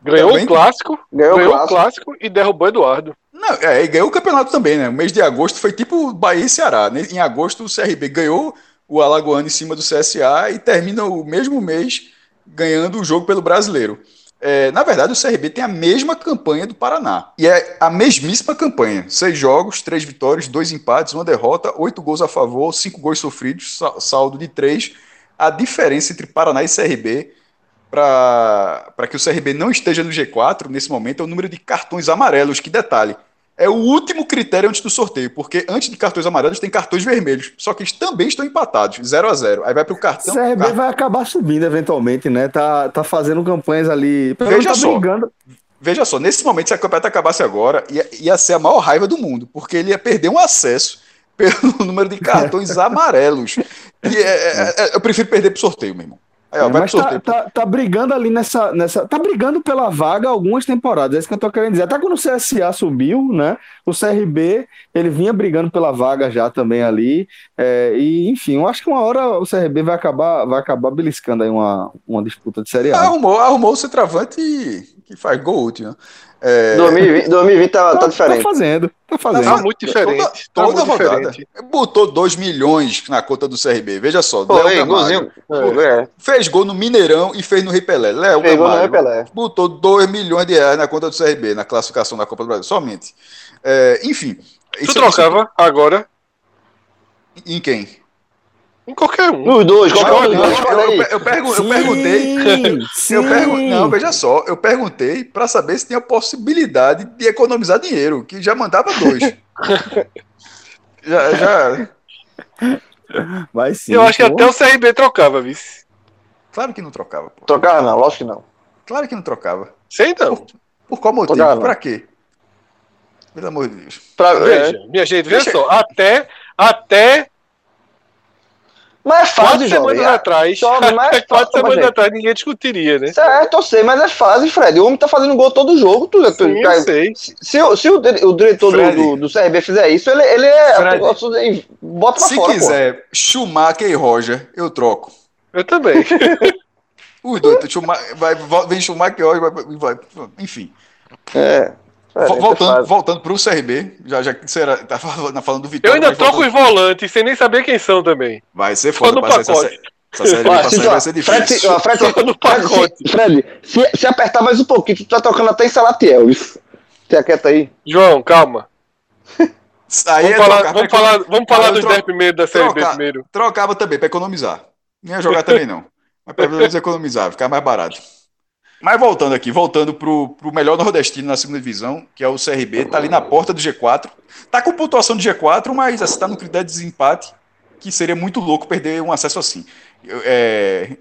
Ganhou Também? o clássico, ganhou, ganhou o clássico. clássico. e derrubou Eduardo. Não, é, e ganhou o campeonato também, né? O mês de agosto foi tipo Bahia e Ceará. Né? Em agosto, o CRB ganhou o Alagoano em cima do CSA e termina o mesmo mês ganhando o jogo pelo brasileiro. É, na verdade, o CRB tem a mesma campanha do Paraná. E é a mesmíssima campanha. Seis jogos, três vitórias, dois empates, uma derrota, oito gols a favor, cinco gols sofridos, saldo de três. A diferença entre Paraná e CRB para que o CRB não esteja no G4 nesse momento é o número de cartões amarelos. Que detalhe, é o último critério antes do sorteio, porque antes de cartões amarelos tem cartões vermelhos, só que eles também estão empatados, 0 a 0 Aí vai para o cartão. O CRB vai acabar subindo eventualmente, né? Tá, tá fazendo campanhas ali. Veja tá só. Brigando. Veja só, nesse momento, se a campeonato acabasse agora, ia, ia ser a maior raiva do mundo, porque ele ia perder um acesso pelo (laughs) número de cartões (laughs) amarelos. E é, é, é, eu prefiro perder pro sorteio, meu irmão. Aí, ó, é, mas tá, tá, tá, brigando ali nessa, nessa. Tá brigando pela vaga algumas temporadas. É isso que eu tô querendo dizer. Até quando o CSA subiu, né? O CRB, ele vinha brigando pela vaga já também ali. É, e, enfim, eu acho que uma hora o CRB vai acabar, vai acabar beliscando aí uma, uma disputa de Série A. Arrumou, arrumou o centroavante que faz gol último. É... 2020, 2020 tá, tá, tá diferente. Tá fazendo, tá fazendo. Tá muito diferente. Toda, tá toda muito rodada. Diferente. Botou 2 milhões na conta do CRB. Veja só. Pô, Léo golzinho, é. Fez gol no Mineirão e fez no Ripelé. Léo fez gol no Ripelé. Botou 2 milhões de reais na conta do CRB, na classificação da Copa do Brasil. Somente. É, enfim. Tu trocava isso... agora? Em quem? Em qualquer um. Nos dois, qualquer um. Eu, eu, eu, pergun sim, eu perguntei. Sim. Eu pergun não, veja só, eu perguntei para saber se tinha possibilidade de economizar dinheiro, que já mandava dois. (laughs) já, já. Mas sim, eu acho pô. que até o CRB trocava, vice. Claro que não trocava. Pô. Trocava não, lógico que não. Claro que não trocava. Sei então. Por, por qual motivo? Trocava, pra quê? Pelo amor de Deus. Pra, veja, é. minha gente, veja só. Até, até mas é fase, quatro jovem. semanas atrás. Jovem, mas é quatro semanas (laughs) atrás ninguém discutiria, né? Certo, eu sei, mas é fase, Fred. O homem tá fazendo gol todo jogo. Tu, Sim, tu, eu sei. Se, se, o, o diretor do, do, do, CRB fizer isso, ele, ele é. Fred, bota pra se fora. Se quiser, pô. Schumacher e Roger, eu troco. Eu também. (laughs) (laughs) Os dois, Schumacher, vai, vem Schumacher e Roger, vai, vai, enfim. É. Vo- Voltando, voltando pro CRB, já, já que você era, tá falando, falando do Vitória. Eu ainda mas troco os volantes sem nem saber quem são também. Vai ser foda, no parceiro, essa, essa série B sair ó, vai ser Fred, difícil. se- ó, Fred, Fred, pacote. se- Fred, se, se apertar mais um pouquinho, tu tá tocando até em Salatiel. Isso. Fica quieto aí. João, calma. Aí Vamos é falar, trocar vamos falar, vamos falar eu dos tro- 10 primeiros da Série B trocar- primeiro. Trocava também, pra economizar. Não ia jogar também, não. (laughs) Mas pelo menos economizar, ficar mais barato. Mas voltando aqui, voltando pro, pro melhor nordestino na segunda divisão, que é o CRB, tá ali na porta do G4. Tá com pontuação de G4, mas assim, tá no critério de desempate, que seria muito louco perder um acesso assim. É,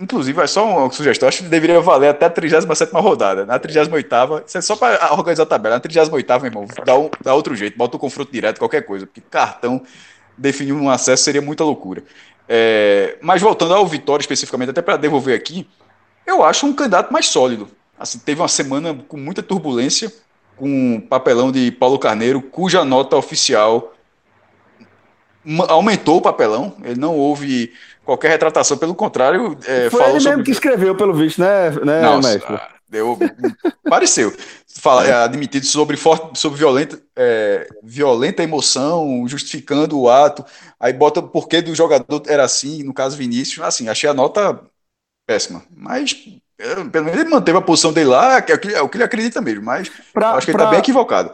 Inclusive, é só uma sugestão, acho que deveria valer até a 37 rodada. Na 38 isso é só para organizar a tabela. Na 38 irmão, dá, um, dá outro jeito, bota o confronto direto, qualquer coisa, porque cartão definir um acesso seria muita loucura. É, mas voltando ao Vitória especificamente, até para devolver aqui, eu acho um candidato mais sólido. Assim, teve uma semana com muita turbulência, com o papelão de Paulo Carneiro, cuja nota oficial aumentou o papelão. Ele não houve qualquer retratação, pelo contrário, é, Foi ele sobre mesmo que escreveu, pelo visto, né, né não, mestre? deu, pareceu. Fala, é, admitido sobre, forte, sobre violenta, é, violenta emoção, justificando o ato. Aí bota o porquê do jogador era assim, no caso Vinícius. Assim, achei a nota péssima. Mas pelo menos ele manteve a posição dele lá, que é o que, é o que ele acredita mesmo. Mas Pra- acho que ele está bem equivocado.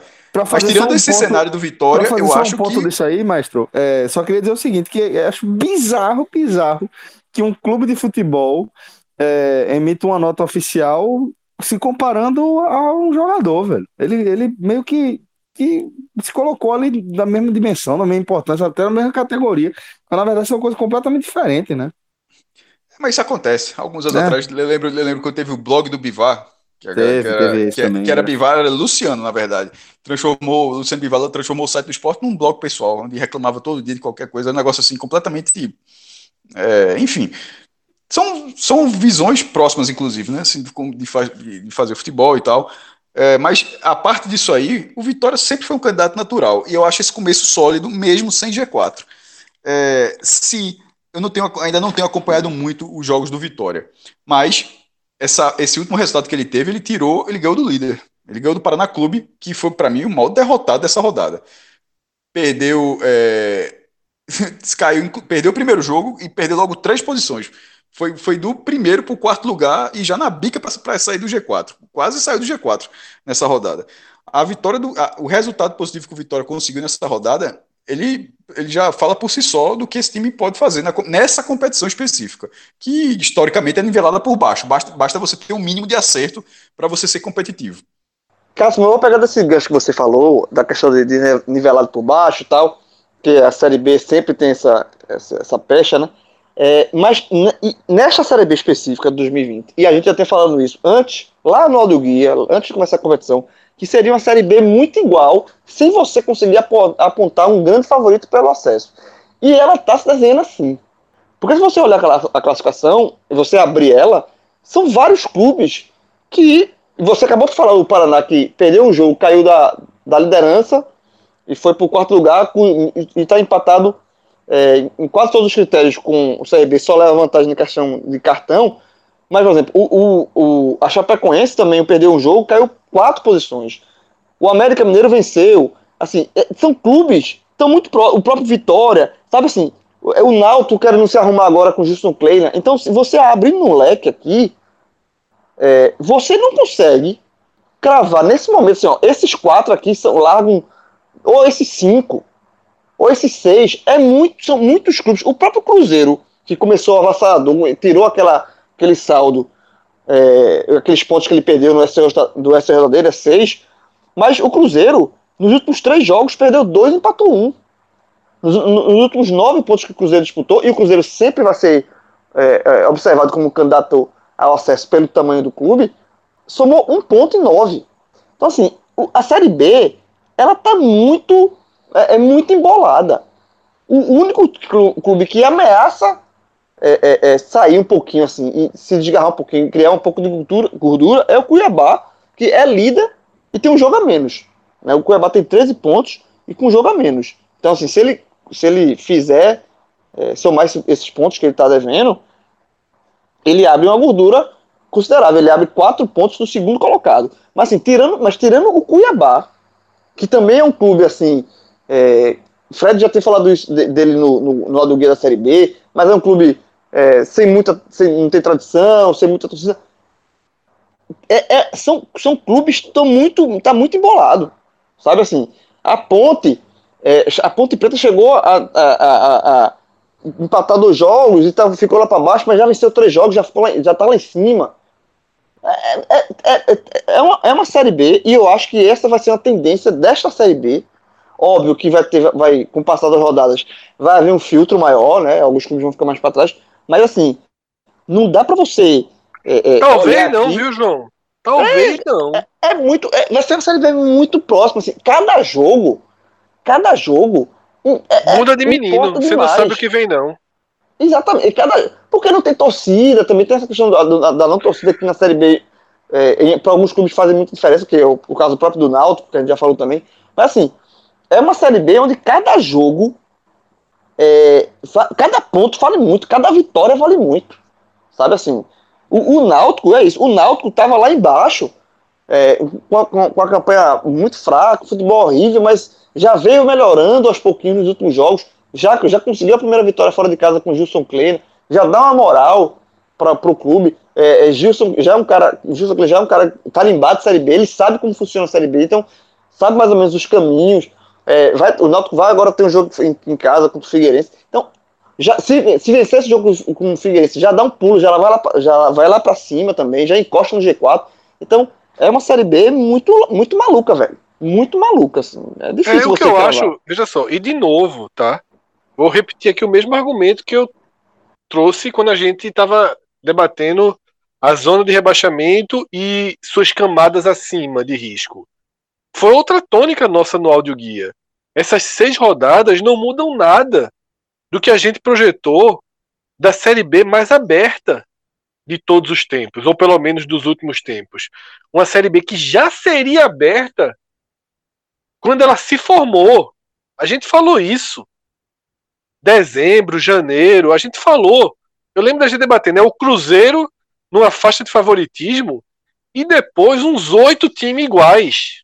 Mas tirando um esse ponto- cenário do Vitória, eu acho um ponto que. disso aí, maestro, é, só queria dizer o seguinte, que acho bizarro, bizarro que um clube de futebol é, emita uma nota oficial se comparando a um jogador, velho. Ele, ele meio que, que se colocou ali na mesma dimensão, na mesma importância, até na mesma categoria. Mas, na verdade, são coisas completamente diferentes, né? Mas isso acontece. Alguns anos É. atrás, eu lembro, eu lembro quando teve o blog do Bivar, que, era- Teve, que era, teve que, também, que era né? Bivar, era Luciano, na verdade. Transformou, o Luciano Bivar transformou o site do esporte num blog pessoal, onde reclamava todo dia de qualquer coisa, um negócio assim completamente. é, enfim. São, são visões próximas, inclusive, né? Assim, de, como- de, fa- de- de fazer futebol e tal. É, mas a parte disso aí, o Vitória sempre foi um candidato natural. E eu acho esse começo sólido, mesmo sem G4. É, se eu não tenho, ainda não tenho acompanhado muito os jogos do Vitória, mas essa, esse último resultado que ele teve, ele tirou, ele ganhou do líder. Ele ganhou do Paraná Clube, que foi para mim o maior derrotado dessa rodada. Perdeu, é, (laughs) caiu, perdeu o primeiro jogo e perdeu logo três posições. Foi, foi do primeiro para o quarto lugar e já na bica para sair do G4. Quase saiu do G4 nessa rodada. A vitória do, a- o resultado positivo que o Vitória conseguiu nessa rodada, ele, ele já fala por si só do que esse time pode fazer na nessa competição específica, que historicamente é nivelada por baixo. Basta, basta você ter um mínimo de acerto para você ser competitivo. Cássio, eu vou pegar desse gancho que você falou, da questão de, de nivelado por baixo e tal, que a Série B sempre tem essa, essa, essa pecha, né? É, mas nesta Série B específica de 2020, e a gente já tem falado isso antes, lá no Aldo Guia, antes de começar a competição, que seria uma Série B muito igual, sem você conseguir apo- apontar um grande favorito pelo acesso. E ela está se desenhando assim. Porque se você olhar a classificação, você abrir ela, são vários clubes que você acabou de falar o Paraná que perdeu um jogo, caiu da, da liderança e foi para o quarto lugar com, e está empatado é, em quase todos os critérios com o CRB, só leva vantagem de questão de cartão. Mas, por exemplo, o, o, o, a Chapecoense também perdeu um jogo, caiu quatro posições. O América Mineiro venceu. Assim, é, são clubes, estão muito pró o próprio Vitória, sabe assim, o, o Náutico querendo se arrumar agora com o Justin Kleina. Então, se você abre um leque aqui, é, você não consegue cravar nesse momento assim, ó, esses quatro aqui são largam, ou esses cinco, ou esses seis, é muito, são muitos clubes. O próprio Cruzeiro, que começou avassalador, tirou aquela, aquele saldo, é, aqueles pontos que ele perdeu no SR, do SR dele, é seis, mas o Cruzeiro, nos últimos três jogos, perdeu dois e empatou um. Nos, nos últimos nove pontos que o Cruzeiro disputou, e o Cruzeiro sempre vai ser é, é, observado como candidato ao acesso pelo tamanho do clube, somou um ponto e nove. Então, assim, a Série B, ela tá muito, é, é muito embolada. O único clu- clube que ameaça é, é, é, sair um pouquinho, assim, e se desgarrar um pouquinho, criar um pouco de gordura, gordura, é o Cuiabá, que é líder e tem um jogo a menos. né? O Cuiabá tem 13 pontos e com um jogo a menos. Então, assim, se ele, se ele fizer é, somar esse- esses pontos que ele está devendo, ele abre uma gordura considerável. Ele abre quatro pontos do segundo colocado. Mas assim, tirando, mas tirando o Cuiabá, que também é um clube assim. É, Fred já tem falado isso de- dele no, no, no da Série B, mas é um clube é, sem muita. Sem, não tem tradição, sem muita torcida. É, é- são, são clubes que estão muito. tá muito embolado. Sabe assim? A ponte. é, a Ponte Preta chegou a, a, a, a- empatar dois jogos e tá, ficou lá para baixo, mas já venceu três jogos, já, ficou lá, já tá lá em cima. É, é- é uma, é uma Série B e eu acho que essa vai ser uma tendência desta Série B. Óbvio que vai ter, vai, com o passar das rodadas, vai haver um filtro maior, né? Alguns clubes vão ficar mais para trás, mas assim, não dá para você. é, é, Talvez não, aqui- viu, João? Talvez não. é muito. É, vai ser uma série muito próxima. Assim, cada jogo. Cada jogo. um, é- Muda de menino. Você não demais. sabe o que vem, não. Exatamente. Cada, porque não tem torcida, também tem essa questão da, da- da não torcida que na Série B, é, para alguns clubes fazem muita diferença, que é o, o caso próprio do Náutico, que a gente já falou também. Mas assim, é uma Série B onde cada jogo, é, cada ponto vale muito, cada vitória vale muito. Sabe assim, o, o Náutico é isso. O Náutico tava lá embaixo, é, com a- com a campanha muito fraca, futebol horrível, mas já veio melhorando aos pouquinhos nos últimos jogos. Já, já conseguiu a primeira vitória fora de casa com o Gilson Kleiner, já dá uma moral para o clube. É, é, Gilson já é um cara, Gilson Kleiner já é um cara carimbado de Série B, ele sabe como funciona a Série B, então sabe mais ou menos os caminhos. É, vai, o Náutico vai agora ter um jogo em, em casa contra o Figueirense. Então, já, se, se vencer esse jogo com, com o Figueirense, já dá um pulo, já vai lá, já vai lá para cima também, já encosta no G4. Então, é uma Série B muito, muito maluca, velho. Muito maluca, assim. É difícil É o que eu acho, veja só, e de novo, tá? Vou repetir aqui o mesmo argumento que eu trouxe quando a gente estava debatendo a zona de rebaixamento e suas camadas acima de risco. Foi outra tônica nossa no áudio guia. Essas seis rodadas não mudam nada do que a gente projetou da Série B mais aberta de todos os tempos, ou pelo menos dos últimos tempos. Uma Série B que já seria aberta quando ela se formou. A gente falou isso. Dezembro, janeiro, a gente falou. Eu lembro da gente debatendo, né? O Cruzeiro numa faixa de favoritismo e depois uns oito times iguais.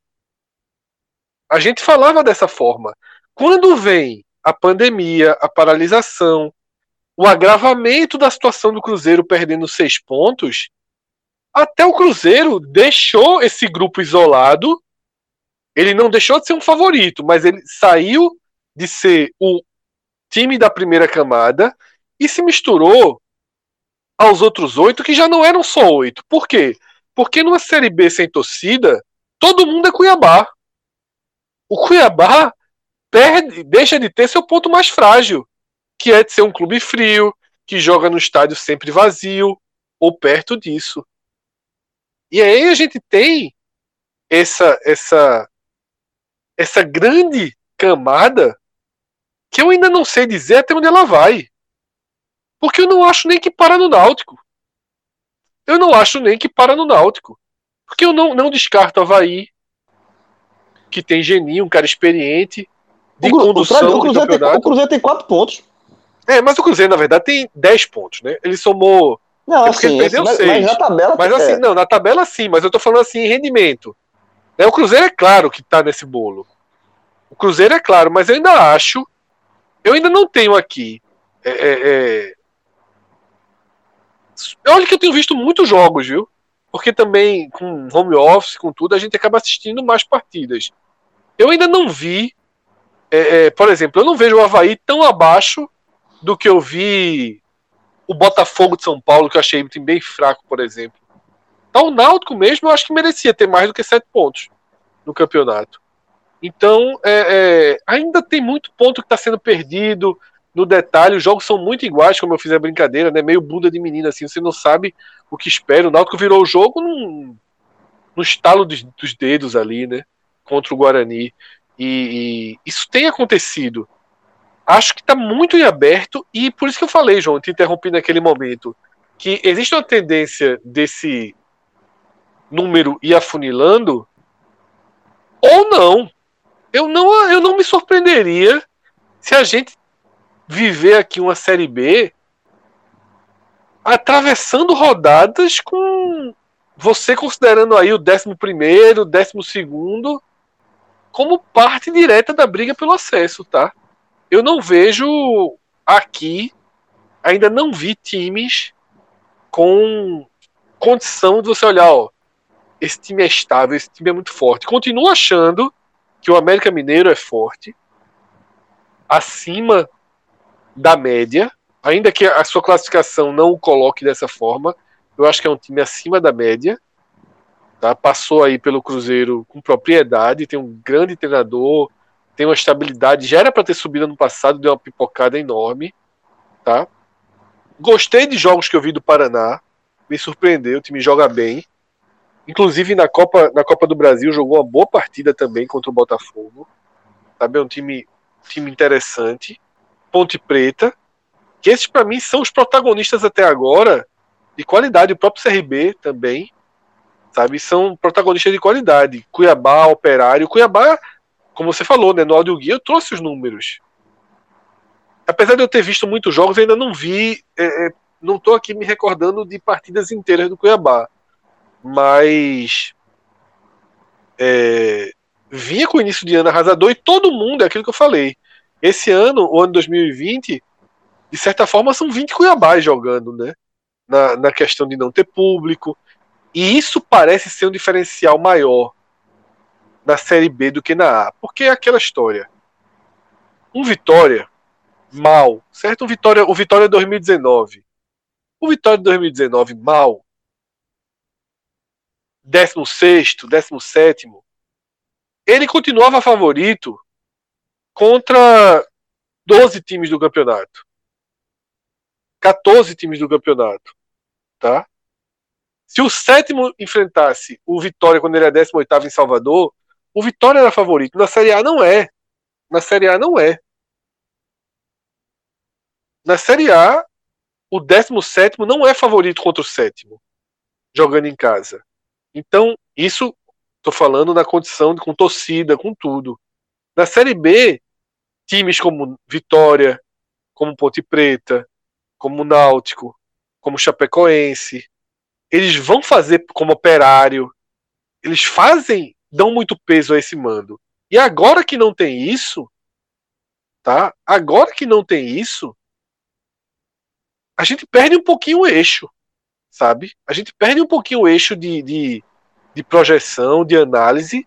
A gente falava dessa forma. Quando vem a pandemia, a paralisação, o agravamento da situação do Cruzeiro perdendo seis pontos, até o Cruzeiro deixou esse grupo isolado ele não deixou de ser um favorito, mas ele saiu de ser o time da primeira camada e se misturou aos outros oito, que já não eram só oito. Por quê? Porque numa Série B sem torcida, todo mundo é Cuiabá. O Cuiabá perde, deixa de ter seu ponto mais frágil, que é de ser um clube frio, que joga no estádio sempre vazio, ou perto disso. E aí a gente tem essa essa essa grande camada que eu ainda não sei dizer até onde ela vai. Porque eu não acho nem que para no Náutico. Eu não acho nem que para no Náutico. Porque eu não, não descarto Havaí, que tem Geninho, um cara experiente, de O, condução o, Cruzeiro tem, o Cruzeiro tem quatro pontos. É, mas o Cruzeiro, na verdade, tem 10 pontos, né? Ele somou Não, É porque assim, ele perdeu mas, seis. mas na tabela. Mas é, assim, não, na tabela sim, mas eu tô falando assim em rendimento. Né, O Cruzeiro é claro que tá nesse bolo. O Cruzeiro é claro, mas eu ainda acho. Eu ainda não tenho aqui. É, é, é... Olha que eu tenho visto muitos jogos, viu? Porque também com home office, com tudo, a gente acaba assistindo mais partidas. Eu ainda não vi. é, é, por exemplo, eu não vejo o Havaí tão abaixo do que eu vi o Botafogo de São Paulo, que eu achei bem fraco, por exemplo. Então, o Náutico mesmo, eu acho que merecia ter mais do que sete pontos no campeonato. Então, é, é, ainda tem muito ponto que está sendo perdido no detalhe. Os jogos são muito iguais, como eu fiz a brincadeira, né? Meio bunda de menina, assim, você não sabe o que espera. O Náutico virou o jogo num, estalo dos, dos dedos ali, né? Contra o Guarani. E, e isso tem acontecido. Acho que está muito em aberto, e por isso que eu falei, João, te interrompi naquele momento, que existe uma tendência desse número ir afunilando, ou não. Eu não, eu não me surpreenderia se a gente viver aqui uma Série B atravessando rodadas com você considerando aí o 11 primeiro, 12 segundo como parte direta da briga pelo acesso, tá? Eu não vejo aqui, ainda não vi times com condição de você olhar, ó, esse time é estável, esse time é muito forte. Continuo achando que o América Mineiro é forte, acima da média, ainda que a sua classificação não o coloque dessa forma, eu acho que é um time acima da média. Tá? Passou aí pelo Cruzeiro com propriedade, tem um grande treinador, tem uma estabilidade, já era para ter subido no passado, deu uma pipocada enorme, tá? Gostei de jogos que eu vi do Paraná, me surpreendeu, o time joga bem. Inclusive na Copa, na Copa do Brasil jogou uma boa partida também contra o Botafogo. Sabe, é um time, time interessante. Ponte Preta, que esses para mim são os protagonistas até agora de qualidade, o próprio CRB também, sabe, são protagonistas de qualidade. Cuiabá, Operário, Cuiabá, como você falou, né, no áudio guia eu trouxe os números. Apesar de eu ter visto muitos jogos, ainda não vi, é, é não estou aqui me recordando de partidas inteiras do Cuiabá, mas é, vinha com o início de ano arrasador e todo mundo, é aquilo que eu falei. Esse ano, o ano 2020, de certa forma, são 20 Cuiabás jogando, né? Na, na questão de não ter público. E isso parece ser um diferencial maior na Série B do que na A. Porque é aquela história. Um Vitória, mal, certo? Um Vitória, o Vitória 2019. O Vitória de 2019, mal. 16, 17. Ele continuava favorito contra 12 times do campeonato. 14 times do campeonato. Tá? Se o sétimo enfrentasse o Vitória quando ele é 18 em Salvador, o Vitória era favorito. Na Série A não é. Na Série A não é. Na Série A, o 17 não é favorito contra o sétimo, jogando em casa. Então, isso estou falando na condição de com torcida, com tudo. Na Série B, times como Vitória, como Ponte Preta, como Náutico, como Chapecoense, eles vão fazer como operário, eles fazem, dão muito peso a esse mando. E agora que não tem isso, tá? Agora que não tem isso, a gente perde um pouquinho o eixo, sabe? A gente perde um pouquinho o eixo de, de, de projeção, de análise,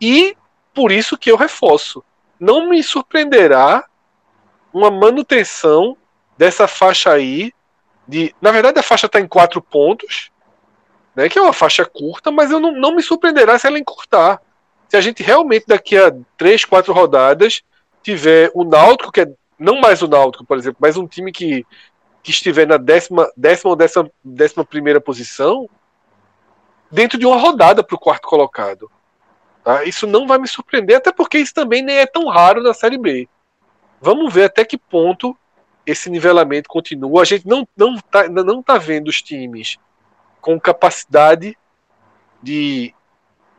e por isso que eu reforço. Não me surpreenderá uma manutenção dessa faixa aí, de, na verdade a faixa está em quatro pontos, né, que é uma faixa curta, mas eu não, não me surpreenderá se ela encurtar. Se a gente realmente daqui a três, quatro rodadas tiver o Náutico, que é não mais o Náutico, por exemplo, mas um time que, que estiver na décima, décima ou décima, décima primeira posição, dentro de uma rodada para o quarto colocado. Tá? Isso não vai me surpreender, até porque isso também nem é tão raro na Série B. Vamos ver até que ponto esse nivelamento continua. A gente não não tá, não tá vendo os times com capacidade de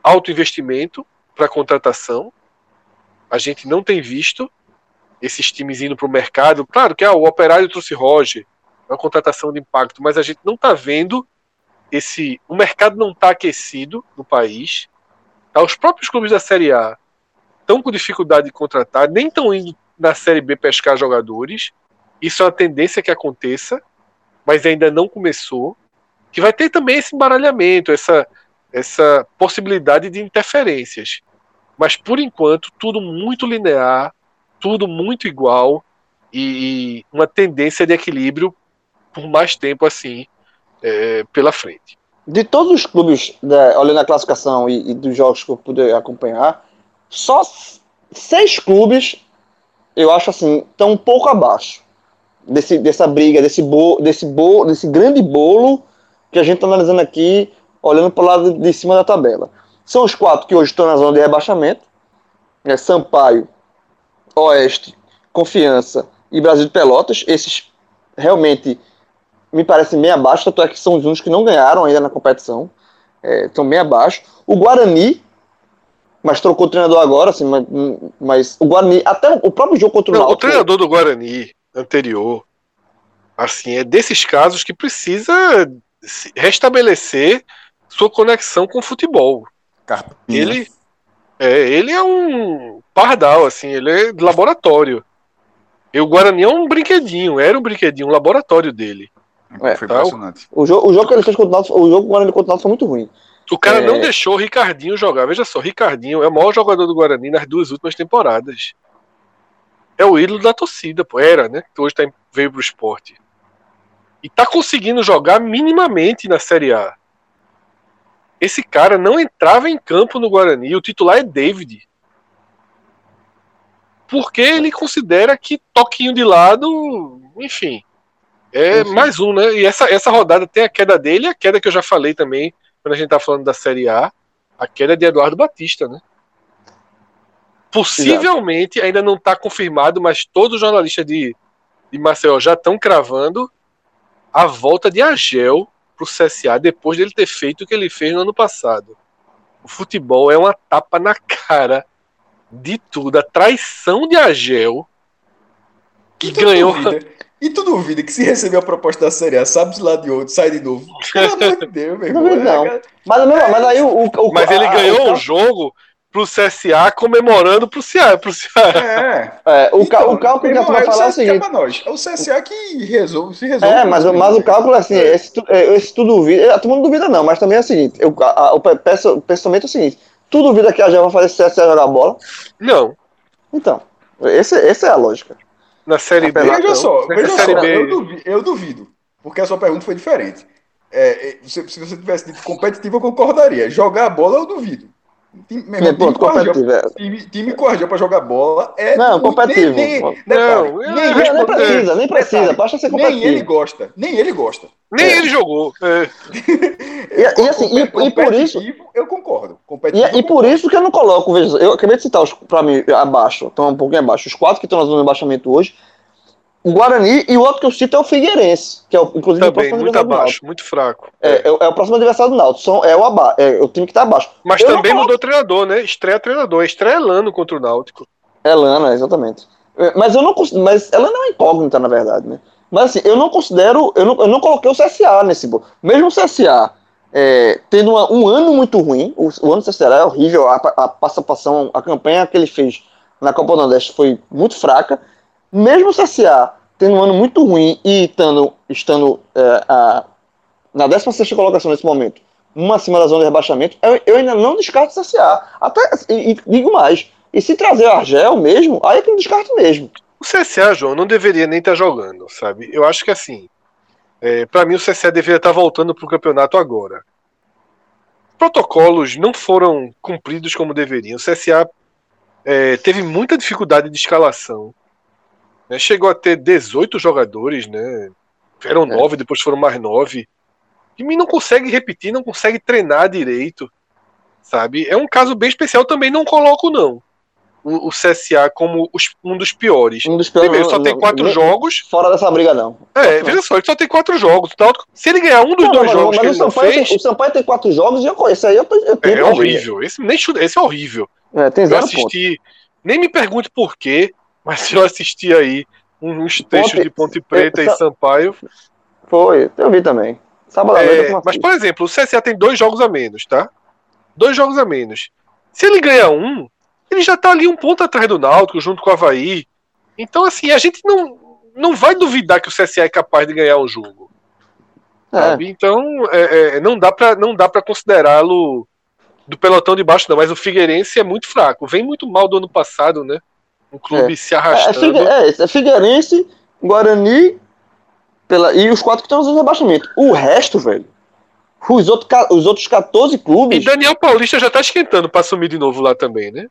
alto investimento para contratação. A gente não tem visto esses times indo para o mercado. Claro que ah, o Operário trouxe Roger, é uma contratação de impacto, mas a gente não está vendo esse. O mercado não está aquecido no país. Tá? Os próprios clubes da Série A estão com dificuldade de contratar, nem estão indo na Série B pescar jogadores. Isso é uma tendência que aconteça, mas ainda não começou. Que vai ter também esse embaralhamento, essa, essa possibilidade de interferências. Mas por enquanto, tudo muito linear, tudo muito igual e, uma tendência de equilíbrio por mais tempo assim é, pela frente. De todos os clubes, né, olhando a classificação e, e, dos jogos que eu pude acompanhar, só seis clubes eu acho assim, estão um pouco abaixo desse, dessa briga, desse, bo, desse, bo, desse grande bolo que a gente está analisando aqui, olhando para o lado de cima da tabela. São os quatro que hoje estão na zona de rebaixamento: é Sampaio, Oeste, Confiança e Brasil de Pelotas. Esses realmente me parecem bem abaixo, tanto é que são os únicos que não ganharam ainda na competição. É, estão bem abaixo. O Guarani, mas trocou o treinador agora, assim, mas, mas o Guarani, até o próprio jogo contra o Náutico... O treinador do Guarani anterior Assim, é desses casos que precisa restabelecer sua conexão com o futebol. Carpinha. Ele é, ele é um pardal, assim, ele é de laboratório. E o Guarani é um brinquedinho, era um brinquedinho, um laboratório dele. É, Foi tá. impressionante. O jogo, o jogo que ele fez contra o Náutico, o jogo Guarani contra o Náutico foi muito ruim. O cara É. não deixou o Ricardinho jogar. Veja só, Ricardinho é o maior jogador do Guarani nas duas últimas temporadas. É o ídolo da torcida, pô. Era, né? Que hoje tá em- veio pro esporte. E tá conseguindo jogar minimamente na Série A. Esse cara não entrava em campo no Guarani. O titular é David. Porque ele considera que toquinho de lado, enfim. É Enfim. mais um, né? E essa, essa rodada tem a queda dele e a queda que eu já falei também, quando a gente tá falando da Série A, a queda de Eduardo Batista, né? Possivelmente, ainda não está confirmado, mas todos os jornalistas de, de Maceió já estão cravando a volta de Agel pro CSA depois dele ter feito o que ele fez no ano passado. O futebol é uma tapa na cara de tudo. A traição de Agel, que E tu ganhou. duvida- E tu duvida que se receber a proposta da Série A, sabe-se lá de outro, sai de novo. Pelo amor de Deus, meu irmão. Duvido não. É, Mas, mas aí o. o- o- Mas ele a- ganhou o- o jogo pro CSA comemorando pro Ceará. Pro Ceará. É. É, o, Então, o cálculo que a meu turma irmão, fala é o CSA seguinte. pra nós. É o CSA que resolve, se resolve. É, mas, mas o cálculo é assim, É. esse, tu- é, esse tu duvida, a turma não duvida não, mas também é o seguinte, eu, a- o pensamento é o seguinte, tu duvida que a Gel vai fazer CSA jogar bola? Não. Então, esse, essa é a lógica. Na Série B. Veja só, Na veja Série só, B. eu duvido, eu duvido, porque a sua pergunta foi diferente. É, é, se, se você tivesse dito competitivo, eu concordaria. Jogar a bola, eu duvido. Time, pronto, time, Argel- competitivo, é. time, time Argel pra jogar bola é. Não, muito- competitivo. Nem, nem, Não, nem, Nem, precisa, nem precisa, Detalhe, basta ser nem ele competitivo. gosta. Nem ele gosta. Nem É. ele jogou. É. E, e assim, e, e por isso, Competitivo, Eu concordo. e, Competitivo, e por isso que eu não coloco, veja, eu acabei de citar os, pra mim, abaixo, estão um pouquinho abaixo, os quatro que estão na zona de rebaixamento hoje, o Guarani e o outro que eu cito é o Figueirense, que é o, inclusive o Também, muito abaixo, muito fraco. Náutico. É, é, é o próximo adversário do Náutico, são, é, o aba, é o time que tá abaixo. Mas Eu também mudou treinador, né? Estreia treinador. Estreia Lano contra o Náutico. É Lana, exatamente. É, Mas eu não mas ela não é incógnita, na verdade, né? Mas assim, eu não considero, eu não, eu não coloquei o CSA nesse bolo. Mesmo o CSA é, tendo uma- um ano muito ruim, o, o ano do CSA é horrível, a, a participação, a campanha que ele fez na Copa do Nordeste foi muito fraca. Mesmo o CSA tendo um ano muito ruim e estando, estando é, a- na 16 colocação nesse momento, uma acima da zona de rebaixamento, eu, eu ainda não descarto o CSA. Até, e, e digo mais, e se trazer o Argel mesmo, aí é que eu descarto mesmo. O CSA, João, não deveria nem estar jogando, sabe? Eu acho que assim, é, para mim o CSA deveria estar voltando pro campeonato agora. Protocolos não foram cumpridos como deveriam. O CSA é, teve muita dificuldade de escalação. Né? Chegou a ter 18 jogadores, né? Eram É. nove, depois foram mais nove. E me não consegue repetir, não consegue treinar direito, sabe? É um caso bem especial. Também não coloco não o, o CSA como os- um dos piores. Um dos piores. Primeiro, só não- tem não- quatro nem- jogos. Fora dessa briga, não. É, Não. veja só, ele só tem quatro jogos. Náutico- se ele ganhar um dos Não, dois mas, jogos mas que o, ele não Sampaio fez, tem, o Sampaio tem quatro jogos e eu, esse aí eu, eu é, horrível. Esse, nem, esse é horrível. É, tem Eu zero pontos. assisti, nem me pergunte por quê, mas eu assisti aí uns textos Ponte- de Ponte Preta é, e Sampaio. Foi, eu vi também. Sábado à noite eu É, não mas, por exemplo, o CSA tem dois jogos a menos, tá? Dois jogos a menos. Se ele ganhar um, ele já tá ali um ponto atrás do Náutico, junto com o Havaí. Então, assim, a gente não, não vai duvidar que o CSA é capaz de ganhar um jogo. É? Então, é, é, não dá pra, não dá para considerá-lo do pelotão de baixo, não. Mas o Figueirense é muito fraco. Vem muito mal do ano passado, né? O clube se é, é, arrastando. É, é Figueirense, Guarani pela, e os quatro que estão no rebaixamento. O resto, velho, os, outros ca- os outros 14 E clubes. Daniel Paulista já tá esquentando pra assumir de novo lá também, né?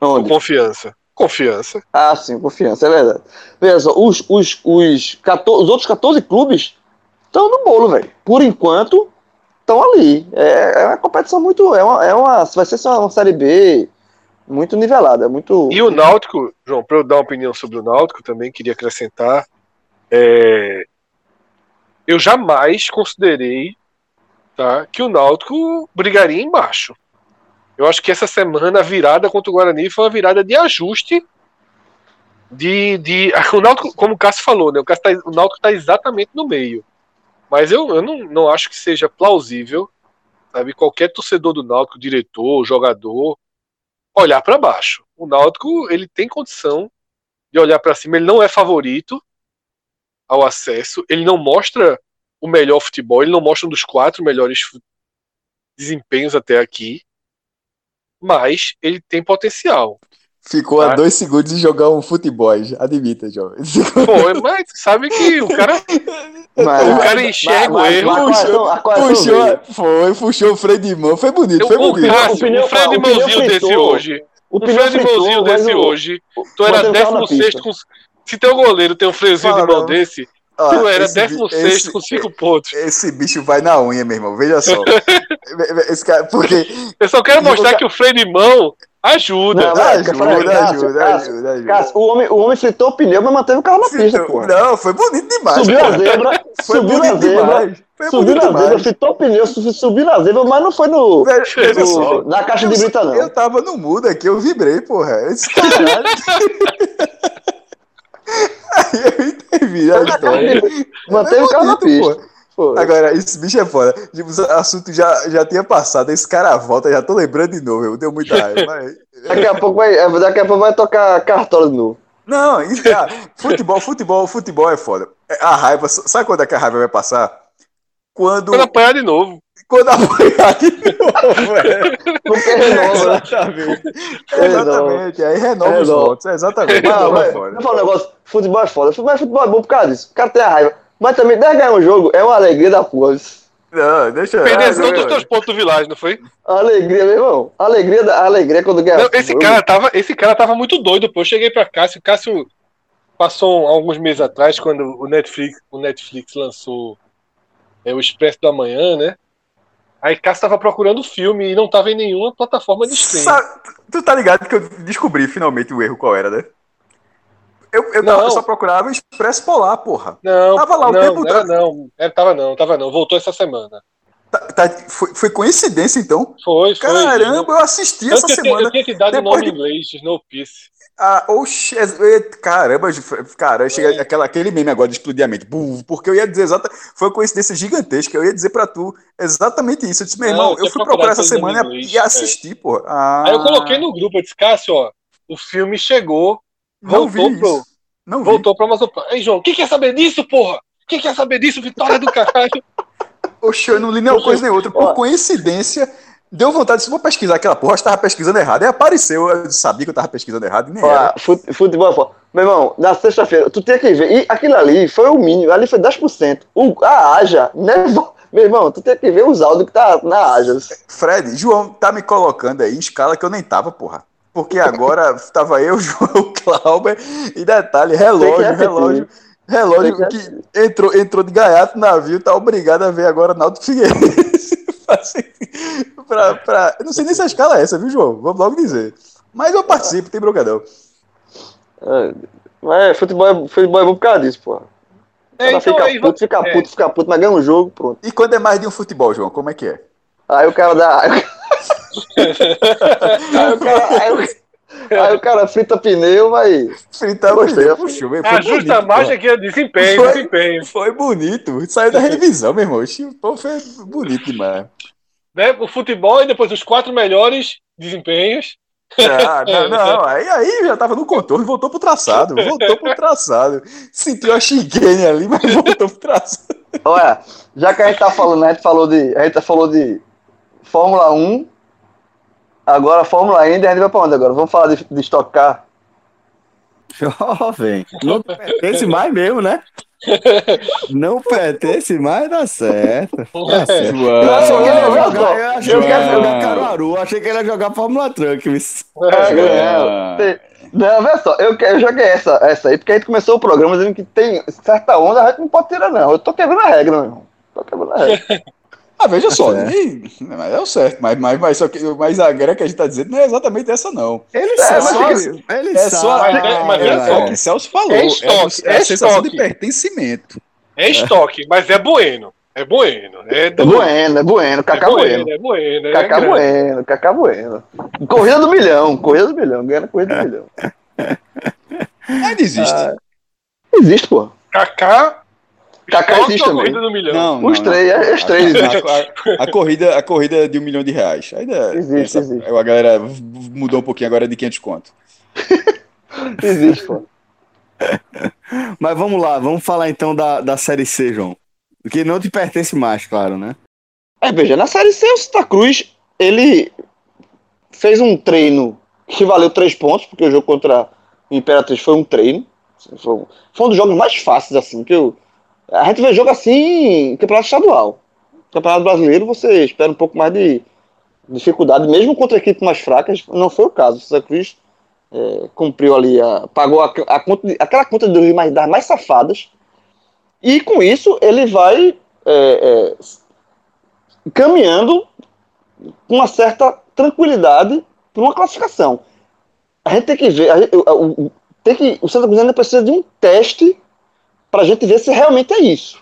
Com Onde? confiança. Confiança. Ah, sim, confiança, é verdade. Veja só, os, os, os, 14, os outros 14 clubes estão no bolo, velho. Por enquanto, estão ali. É, é uma competição muito. É uma, é uma, vai ser só uma Série B muito nivelada. Muito, E o Náutico, João, para eu dar uma opinião sobre o Náutico, também queria acrescentar. é, eu jamais considerei tá, que o Náutico brigaria embaixo. Eu acho que essa semana a virada contra o Guarani foi uma virada de ajuste de, de (laughs) o Náutico, como o Cássio falou, né? O, Cássio tá, o Náutico está exatamente no meio. Mas eu, eu não, não acho que seja plausível, sabe, qualquer torcedor do Náutico, diretor, jogador, olhar para baixo. O Náutico, ele tem condição de olhar para cima, ele não é favorito ao acesso, ele não mostra o melhor futebol, ele não mostra um dos quatro melhores desempenhos até aqui, mas ele tem potencial. Ficou a dois segundos de jogar um futebol, admita, jovem. Foi, mas sabe que o cara. Mas- o cara enxerga o erro. mas- Puxou, foi, puxou o freio de mão, foi bonito, foi o, bonito. Cássio, O pneu- o Fred o pneu Mãozinho desse fritou. hoje. O O pneu Fred fritou, Mãozinho desse o- hoje. Tu era manteve o carro na 16 pista. com. Se teu goleiro tem um freiozinho de mão desse, Ó, tu era esse bi- 16 esse- com 5 pontos. Esse bicho vai na unha, meu irmão, veja só. (laughs) Esse cara, porque Eu só quero mostrar que o freio de mão ajuda. Não, ajuda, Cássio, ajuda, Cássio, ajuda, ajuda. Cássio, o homem, o homem fritou o pneu, mas manteve o carro na pista, pô. Não, foi bonito demais. Subiu pô. a zebra, Foi subiu na bonito zebra, demais. Foi subiu na zebra, fritou o pneu, su- subiu na zebra, mas não foi no, veja no- só. na caixa de brita, não. Eu tava no mudo aqui, eu vibrei, porra. Esse caralho. (laughs) (laughs) Aí eu entendi a história. Manteve o. Pô. Agora, esse bicho é foda. Tipo, o assunto já, já tinha passado, esse cara volta, já tô lembrando de novo, eu deu muita raiva. (laughs) Mas... Daqui a pouco vai, daqui a pouco vai tocar cartola de novo. Não, ah, futebol, futebol, futebol é foda. É, A raiva, sabe quando é que a raiva vai passar? Quando, Quando apanhar de novo. quando apanhar de novo, é. Porque renova, né? Exatamente. É, Exatamente. Aí renova os votos. É exatamente. Mas, eu falo um negócio, futebol é foda. Mas futebol é bom por causa disso. O cara tem a raiva. Mas também, deve ganhar um jogo, é uma alegria da porra. Não, deixa Perdeu ah, todos os teus pontos do Village, não foi? Alegria, meu irmão. Alegria, da, alegria é quando ganha. Não, esse, cara tava, esse cara tava muito doido, pô. Eu cheguei pra Cássio, o Cássio passou alguns meses atrás, quando o Netflix, o Netflix lançou é, o Expresso da Manhã, né? Aí Cássio tava procurando o filme e não tava em nenhuma plataforma de streaming. Sabe, tu tá ligado que eu descobri finalmente o erro qual era, né? Eu, eu, tava- eu só procurava o Expresso Polar, porra. Não, Tava lá o não, tempo era não, era, tava não, tava não. Voltou essa semana. Tá- tá- foi, foi coincidência, então? Foi, foi. Caramba, eu assisti Tanto essa eu, tinha, semana. eu tinha te dado o nome de- em inglês, Snowpiece. Ah, oxe, é- é- caramba, cara, chega É. aquela, aquele meme agora de explodir a mente. Porque eu ia dizer exata, foi uma coincidência gigantesca. Eu ia dizer pra tu exatamente isso. Eu disse, meu Não, irmão, eu eu fui procurar essa semana inglês, e assisti, pô. Ah, Aí eu coloquei no grupo, eu disse, Cássio, ó, o filme chegou, Não vi voltou pro, isso. Não vi. voltou pra Amazon Prime. Ei, João, quem quer saber disso, porra? Quem quer saber disso? Vitória do caralho. (laughs) Oxe, eu não li nenhuma coisa nem outra. Por coincidência, deu vontade de vou pesquisar aquela porra. Eu tava pesquisando errado. Aí apareceu, eu sabia que eu tava pesquisando errado e nem era. Fut- futebol foda. Meu irmão, na sexta-feira, tu tem que ver. E aquilo ali foi o mínimo, ali foi 10%. O, a Aja, né? (laughs) Meu irmão, tu tem que ver os áudios que tá na Aja. Fred, João tá me colocando aí em escala que eu nem tava, porra. Porque agora (laughs) tava eu, João, (laughs) Clauber e detalhe, relógio, relógio. Relógio que entrou, entrou de gaiato no navio, tá obrigado a ver agora Náutico Figueirense. Assim, (laughs) pra, pra, eu não sei nem se a escala é essa, viu, João? Vamos logo dizer. Mas eu participo, tem bronca não. É, Mas futebol é, futebol é bom por causa disso, porra. É, então, fica aí, puto, fica é. puto, fica puto, mas ganha um jogo, pronto. E quando é mais de um futebol, João, como é que é? Aí o cara dá. Aí o (laughs) cara, aí o, aí o cara frita pneu, vai. Fritar Gostei. puxou, foi A justa bonito, marcha porra. aqui é desempenho, Foi. desempenho. Foi bonito, saiu da revisão, meu irmão. Pô, foi bonito demais. Né? O futebol e depois os quatro melhores desempenhos. Ah, (laughs) não, não, aí, aí já tava no contorno, voltou pro traçado, voltou pro traçado. Sentiu a chicane ali, mas voltou pro traçado. Olha, já que a gente tá falando, a gente falou de. A gente falou de Fórmula 1. Agora Fórmula Indy, a gente vai pra onde agora? Vamos falar de, de Stock Car. Jovem, não pertence mais mesmo, né? Não pertence mais, dá certo. Dá certo. Eu achei que ele ia jogar, eu achei que ele ia jogar Caruaru, achei que ele ia jogar Fórmula Truck. É. Tem- Não, vê só, eu, eu joguei essa, essa aí, porque a gente começou o programa dizendo que tem certa onda, a gente não pode tirar, não. Eu tô quebrando a regra, meu irmão. Tô quebrando a regra. (laughs) Ah, veja só, É. mas é o certo, mas, mas, mas, só que, mas a grega que a gente tá dizendo não é exatamente essa, não. Ele É, sabe, ele É só, sabe. Mas é- mas é, é é só. o que Celso falou. É É, estoque, é é a sensação estoque. de pertencimento. É estoque, mas é bueno. É bueno. É É do... bueno, é bueno, É Cacá bueno. bueno, é bueno. é Cacá grande. bueno, Cacá bueno. Corrida do milhão, corrida do milhão, ganhando corrida do milhão. Ainda existe. Ah, Existe, pô. Kaká. Kaká existe também. corrida do milhão. não, Os não, três, não. é, os três A, existem. (laughs) a- a corrida, a corrida de um milhão de reais. Ainda Existe, existe. A galera mudou um pouquinho agora de 500 conto. (laughs) Existe, pô. (laughs) Mas vamos lá, vamos falar então da, da Série C, João. Que não te pertence mais, claro, né? É, veja, na Série C, o Santa Cruz, ele fez um treino que valeu três pontos, porque o jogo contra o Imperatriz foi um treino. Foi um, foi um dos jogos mais fáceis, assim, que eu... A gente vê jogo assim em campeonato estadual. Campeonato brasileiro, você espera um pouco mais de dificuldade, mesmo contra equipes mais fracas, não foi o caso. O Santa Cruz é, cumpriu ali, a, pagou a, a conta de- aquela conta de mais, das mais safadas, e com isso ele vai é, é, caminhando com uma certa tranquilidade para uma classificação. A gente tem que ver, tem que, o Santa Cruz ainda precisa de um teste para a gente ver se realmente é isso.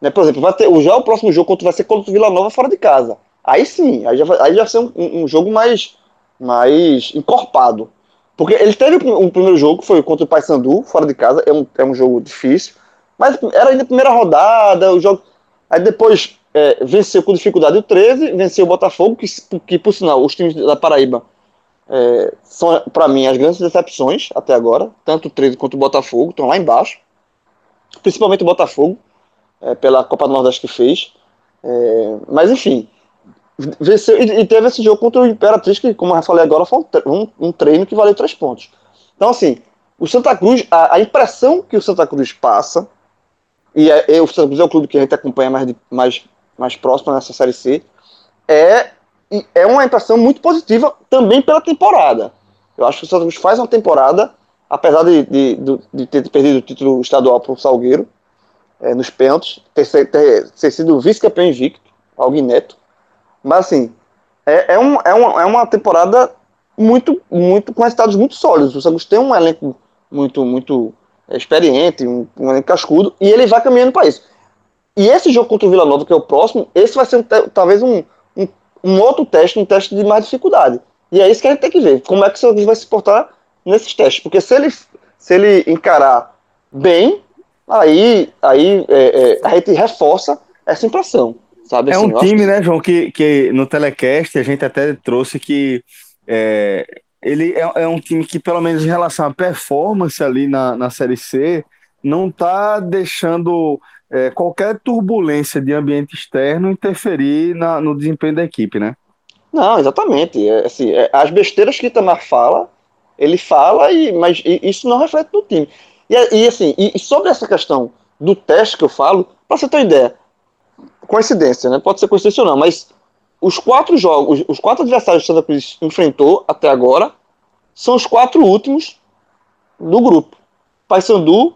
Né? Por exemplo, vai ter, já o próximo jogo contra, vai ser contra o Vila Nova fora de casa. Aí sim, aí já aí já vai ser um, um- jogo mais, mais encorpado. Porque ele teve um primeiro jogo, que foi contra o Paysandu, fora de casa, é um, é um jogo difícil. Mas era ainda a primeira rodada, o jogo. Aí depois é, venceu com dificuldade o 13, venceu o Botafogo, que, que por sinal, os times da Paraíba é, são, para mim, as grandes decepções até agora. Tanto o 13 quanto o Botafogo estão lá embaixo. Principalmente o Botafogo, é, pela Copa do Nordeste que fez. É, mas enfim, venceu e, teve esse jogo contra o Imperatriz, que, como eu falei agora, foi um, um- treino que valeu três pontos. Então, assim, o Santa Cruz, a, a impressão que o Santa Cruz passa, e é, é- o Santa Cruz é o clube que a gente acompanha mais, de- mais, mais próximo nessa Série C, é, é uma impressão muito positiva também pela temporada. Eu acho que o Santa Cruz faz uma temporada, apesar de, de, de ter perdido o título estadual para o Salgueiro, é, nos pênaltis, ter, ter, ter sido vice-campeão invicto, algo inédito. Mas assim, é, é, um, é, uma, é uma temporada muito, muito com resultados muito sólidos. O Santos tem um elenco muito, muito é, experiente, um, um elenco cascudo, e ele vai caminhando para isso. E esse jogo contra o Vila Nova, que é o próximo, esse vai ser talvez um, um, um outro teste, um teste de mais dificuldade. E é isso que a gente tem que ver, como é que o Santos vai se portar nesses testes. Porque se ele, se ele encarar bem, aí, aí é, é, a gente reforça essa impressão. Sabe, É assim, um time, que- né, João, que, que no telecast a gente até trouxe que é, ele é, é um time que, pelo menos em relação à performance ali na, na Série C, não está deixando é, qualquer turbulência de ambiente externo interferir na- no desempenho da equipe, né? Não, exatamente. É, assim, é, as besteiras que Itamar fala, ele fala, e, mas isso não reflete no time. E, e, assim, e, sobre essa questão do teste que eu falo, para você ter uma ideia, coincidência, né? Pode ser coincidência ou não, mas os quatro jogos, os quatro adversários que o Santa Cruz enfrentou até agora são os quatro últimos do grupo. Paysandu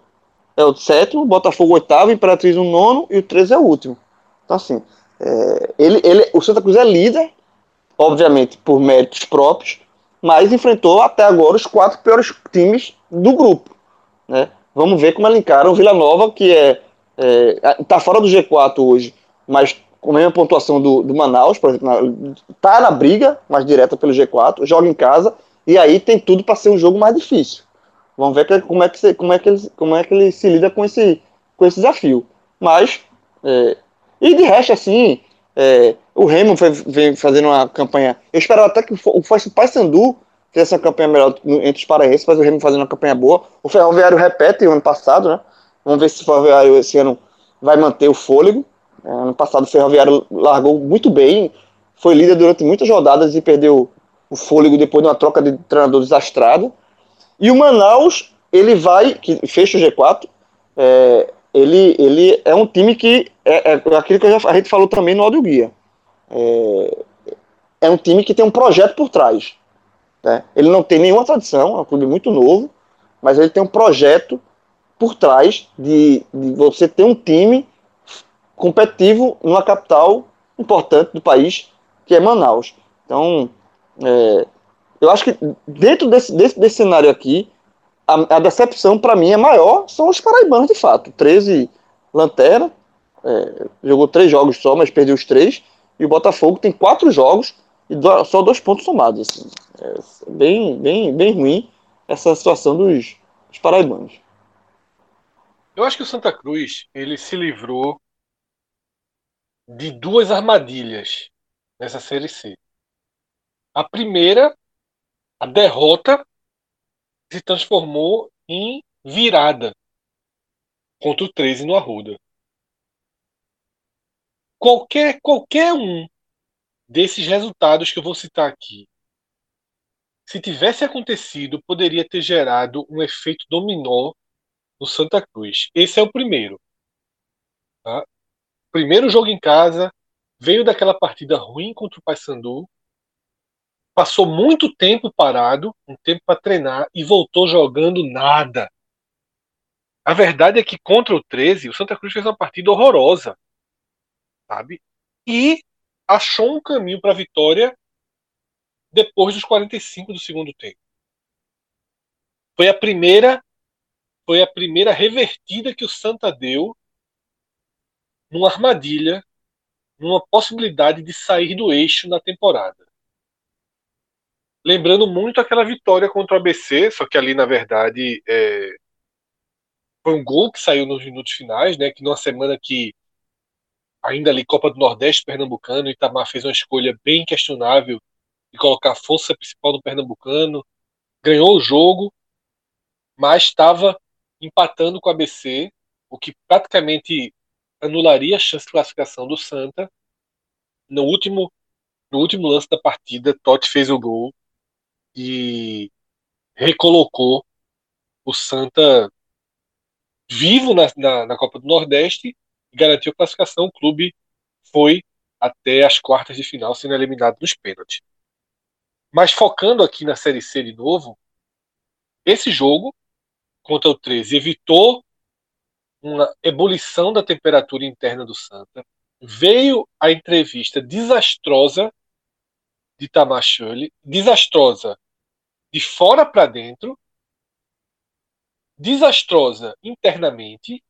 é o sétimo, Botafogo oitavo, Imperatriz o nono e o 13 é o último. Então, assim, é, ele, ele, o Santa Cruz é líder, obviamente por méritos próprios, mas enfrentou até agora os quatro piores times do grupo. Né? Vamos ver como ele encara o Vila Nova, que é, está fora do G4 hoje, mas com a mesma pontuação do, do Manaus, por exemplo, está na briga mais direta pelo G4, joga em casa, e aí tem tudo para ser um jogo mais difícil. Vamos ver que- como, é que, como, é que ele, como é que ele se lida com esse, com esse desafio. Mas, é, e de resto, assim, é, o Remo vem fazendo uma campanha. Eu esperava até que o Paysandu fizesse uma campanha melhor entre os paraenses, mas o Remo fazendo uma campanha boa. O Ferroviário repete o ano passado, né? Vamos ver se o Ferroviário esse ano vai manter o fôlego. É, ano passado o Ferroviário largou muito bem, foi líder durante muitas rodadas e perdeu o fôlego depois de uma troca de treinador desastrada. E o Manaus, ele vai, que fecha o G4, é, ele, ele é um time que é, é aquilo que já- a gente falou também no áudio guia. É, é um time que tem um projeto por trás. né? Ele não tem nenhuma tradição, é um clube muito novo, mas ele tem um projeto por trás de, de você ter um time competitivo numa capital importante do país, que é Manaus. Então, é, eu acho que dentro desse, desse, desse cenário aqui, a, a decepção para mim é maior são os paraibanos de fato. 13 lanterna, é, jogou três jogos só, mas perdeu os três. E o Botafogo tem quatro jogos e do- só dois pontos somados. assim. É bem, bem, bem ruim essa situação dos, Os paraibanos. Eu acho que o Santa Cruz ele se livrou de duas armadilhas nessa série C. A primeira, a derrota, se transformou em virada contra o 13 no Arruda. Qualquer, qualquer um desses resultados que eu vou citar aqui, se tivesse acontecido, poderia ter gerado um efeito dominó no Santa Cruz. Esse é o primeiro. Tá? Primeiro jogo em casa, veio daquela partida ruim contra o Paysandu, passou muito tempo parado, um tempo para treinar e voltou jogando nada. A verdade é que contra o 13, o Santa Cruz fez uma partida horrorosa, sabe? E achou um caminho para a vitória depois dos 45 do segundo tempo. Foi a primeira foi a primeira revertida que o Santa deu numa armadilha, numa possibilidade de sair do eixo na temporada. Lembrando muito aquela vitória contra o ABC, só que ali, na verdade, é... foi um gol que saiu nos minutos finais, né? Que numa semana que ainda ali Copa do Nordeste Pernambucano, Itamar fez uma escolha bem questionável de colocar a força principal no Pernambucano, ganhou o jogo, mas estava empatando com o ABC, o que praticamente anularia a chance de classificação do Santa. No último, no último lance da partida, Totti fez o gol e recolocou o Santa vivo na, na, na Copa do Nordeste e garantiu a classificação. O clube foi até as quartas de final, sendo eliminado nos pênaltis. Mas focando aqui na Série C de novo, esse jogo contra o 13 evitou uma ebulição da temperatura interna do Santa. Veio a entrevista desastrosa de Tamachule, desastrosa de fora para dentro, desastrosa internamente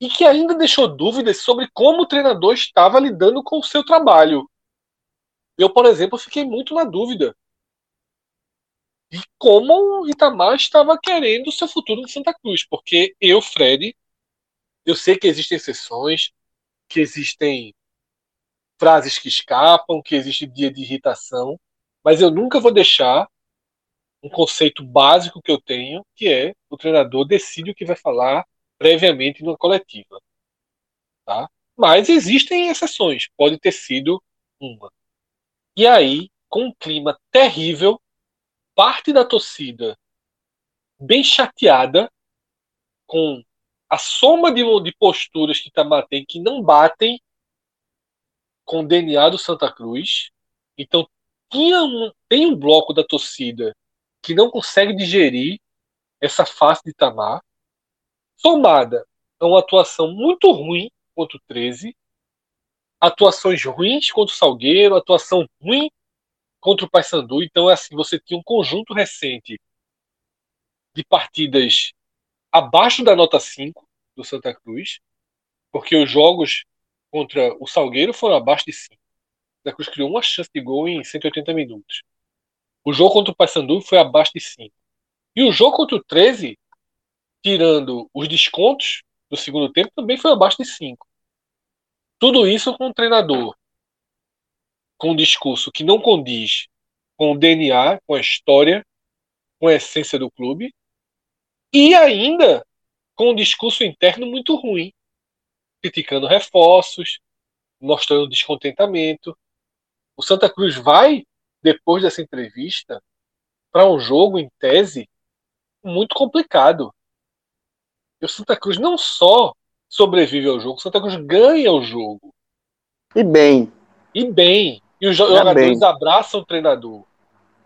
e que ainda deixou dúvidas sobre como o treinador estava lidando com o seu trabalho. Eu, por exemplo, fiquei muito na dúvida de como o Itamar estava querendo o seu futuro no Santa Cruz, porque eu, Fred, eu sei que existem exceções, que existem frases que escapam, que existe dia de irritação, mas eu nunca vou deixar um conceito básico que eu tenho, que é o treinador decide o que vai falar previamente numa coletiva. Tá? Mas existem exceções, pode ter sido uma. E aí, com um clima terrível, parte da torcida bem chateada com a soma de, de posturas que Itamar tem que não batem com DNA do Santa Cruz. Então tinha um, tem um bloco da torcida que não consegue digerir essa face de Itamar, somada a uma atuação muito ruim contra o 13, atuações ruins contra o Salgueiro, atuação ruim contra o Paysandu. Então, é assim, você tinha um conjunto recente de partidas abaixo da nota 5 do Santa Cruz, porque os jogos contra o Salgueiro foram abaixo de 5. O Cruz criou uma chance de gol em 180 minutos. O jogo contra o Paysandu foi abaixo de 5. E o jogo contra o 13, tirando os descontos do segundo tempo, também foi abaixo de 5. Tudo isso com um treinador com um discurso que não condiz com o DNA, com a história, com a essência do clube, e ainda com um discurso interno muito ruim, criticando reforços, mostrando descontentamento. O Santa Cruz vai, depois dessa entrevista, para um jogo, em tese, muito complicado. E o Santa Cruz não só sobrevive ao jogo, o Santa Cruz ganha o jogo. E bem. E bem. E os jogadores bem. abraçam o treinador.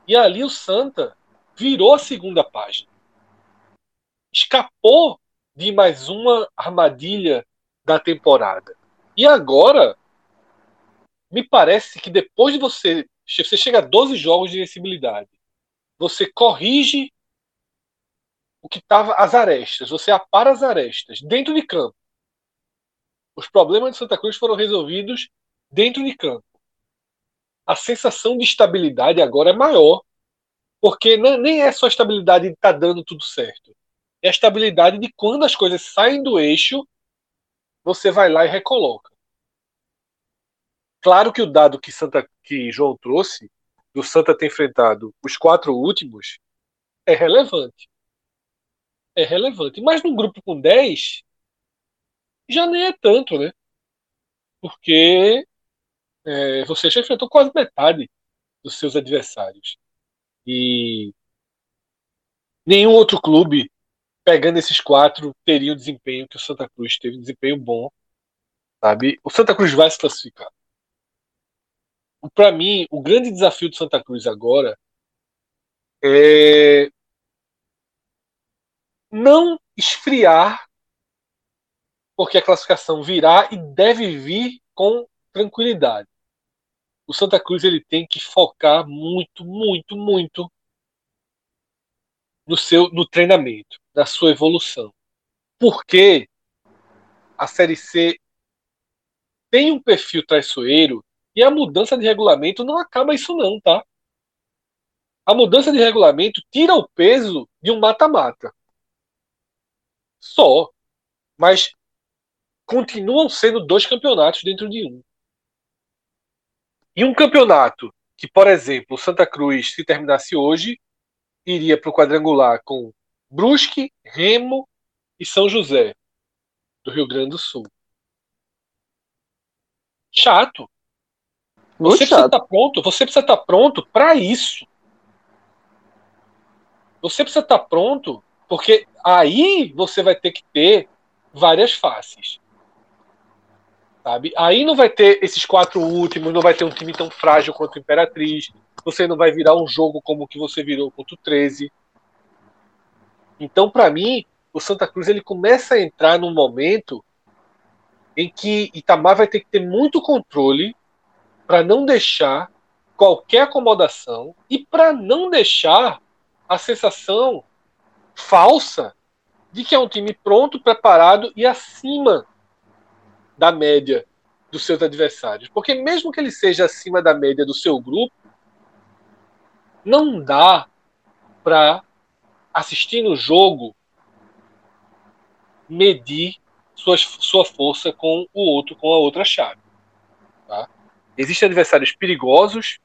E ali o Santa virou a segunda página. Escapou de mais uma armadilha da temporada. E agora, me parece que depois de você. Você chega a 12 jogos de invencibilidade. Você corrige o que estava as arestas. Você apara as arestas dentro de campo. Os problemas de Santa Cruz foram resolvidos dentro de campo a sensação de estabilidade agora é maior, porque não, nem é só a estabilidade de estar tá dando tudo certo. é a estabilidade de quando as coisas saem do eixo, você vai lá e recoloca. Claro que o dado que Santa que João trouxe do Santa ter enfrentado os quatro últimos é relevante. É relevante. Mas num grupo com 10, já nem é tanto, né? Porque é, você já enfrentou quase metade dos seus adversários. E nenhum outro clube, pegando esses quatro, teria o desempenho que o Santa Cruz teve, um desempenho bom. Sabe? O Santa Cruz vai se classificar. Para mim, o grande desafio do Santa Cruz agora é não esfriar, porque a classificação virá e deve vir com tranquilidade. O Santa Cruz ele tem que focar muito, muito, muito no seu no treinamento, na sua evolução. Porque a Série C tem um perfil traiçoeiro e a mudança de regulamento não acaba isso não, tá? A mudança de regulamento tira o peso de um mata-mata. Só. Mas continuam sendo dois campeonatos dentro de um. E um campeonato que, por exemplo, Santa Cruz, se terminasse hoje, iria para o quadrangular com Brusque, Remo e São José, do Rio Grande do Sul. Chato. Você precisa estar tá pronto, você precisa estar tá pronto para isso. Você precisa estar tá pronto, porque aí você vai ter que ter várias faces. Sabe? Aí não vai ter esses quatro últimos, não vai ter um time tão frágil quanto o Imperatriz. Você não vai virar um jogo como o que você virou contra o 13. Então, para mim, o Santa Cruz ele começa a entrar num momento em que Itamar vai ter que ter muito controle para não deixar qualquer acomodação e para não deixar a sensação falsa de que é um time pronto, preparado e acima da média dos seus adversários. Porque mesmo que ele seja acima da média do seu grupo, não dá para assistir no jogo medir sua, sua força com o outro, com a outra chave. Tá? Existem adversários perigosos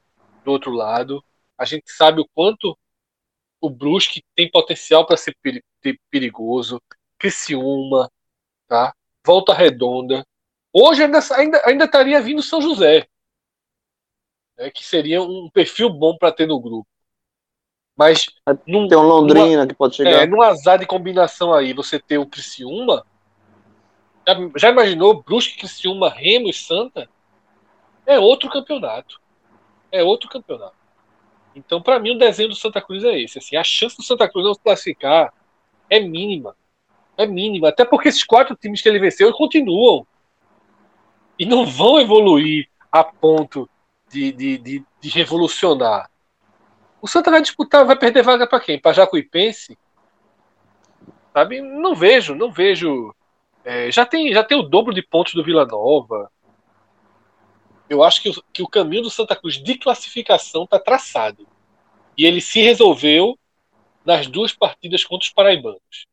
do outro lado. A gente sabe o quanto o Brusque tem potencial para ser perigoso. Criciúma, tá? Volta Redonda. Hoje ainda, ainda, ainda estaria vindo São José, né, que seria um perfil bom para ter no grupo. Mas num, tem um Londrina numa, que pode chegar. É, num azar de combinação aí, você ter o Criciúma. Já, já imaginou Brusque, Criciúma, Remo e Santa? É outro campeonato. É outro campeonato. Então, para mim, o desenho do Santa Cruz é esse. Assim, a chance do Santa Cruz não se classificar é mínima. É mínima. Até porque esses quatro times que ele venceu continuam. E não vão evoluir a ponto de, de, de, de revolucionar. O Santa vai disputar, vai perder vaga para quem? Para Jacuipense? Sabe? Não vejo, não vejo. É, já, tem, já tem o dobro de pontos do Vila Nova eu acho que o, que o caminho do Santa Cruz de classificação está traçado. E ele se resolveu nas duas partidas contra os paraibanos.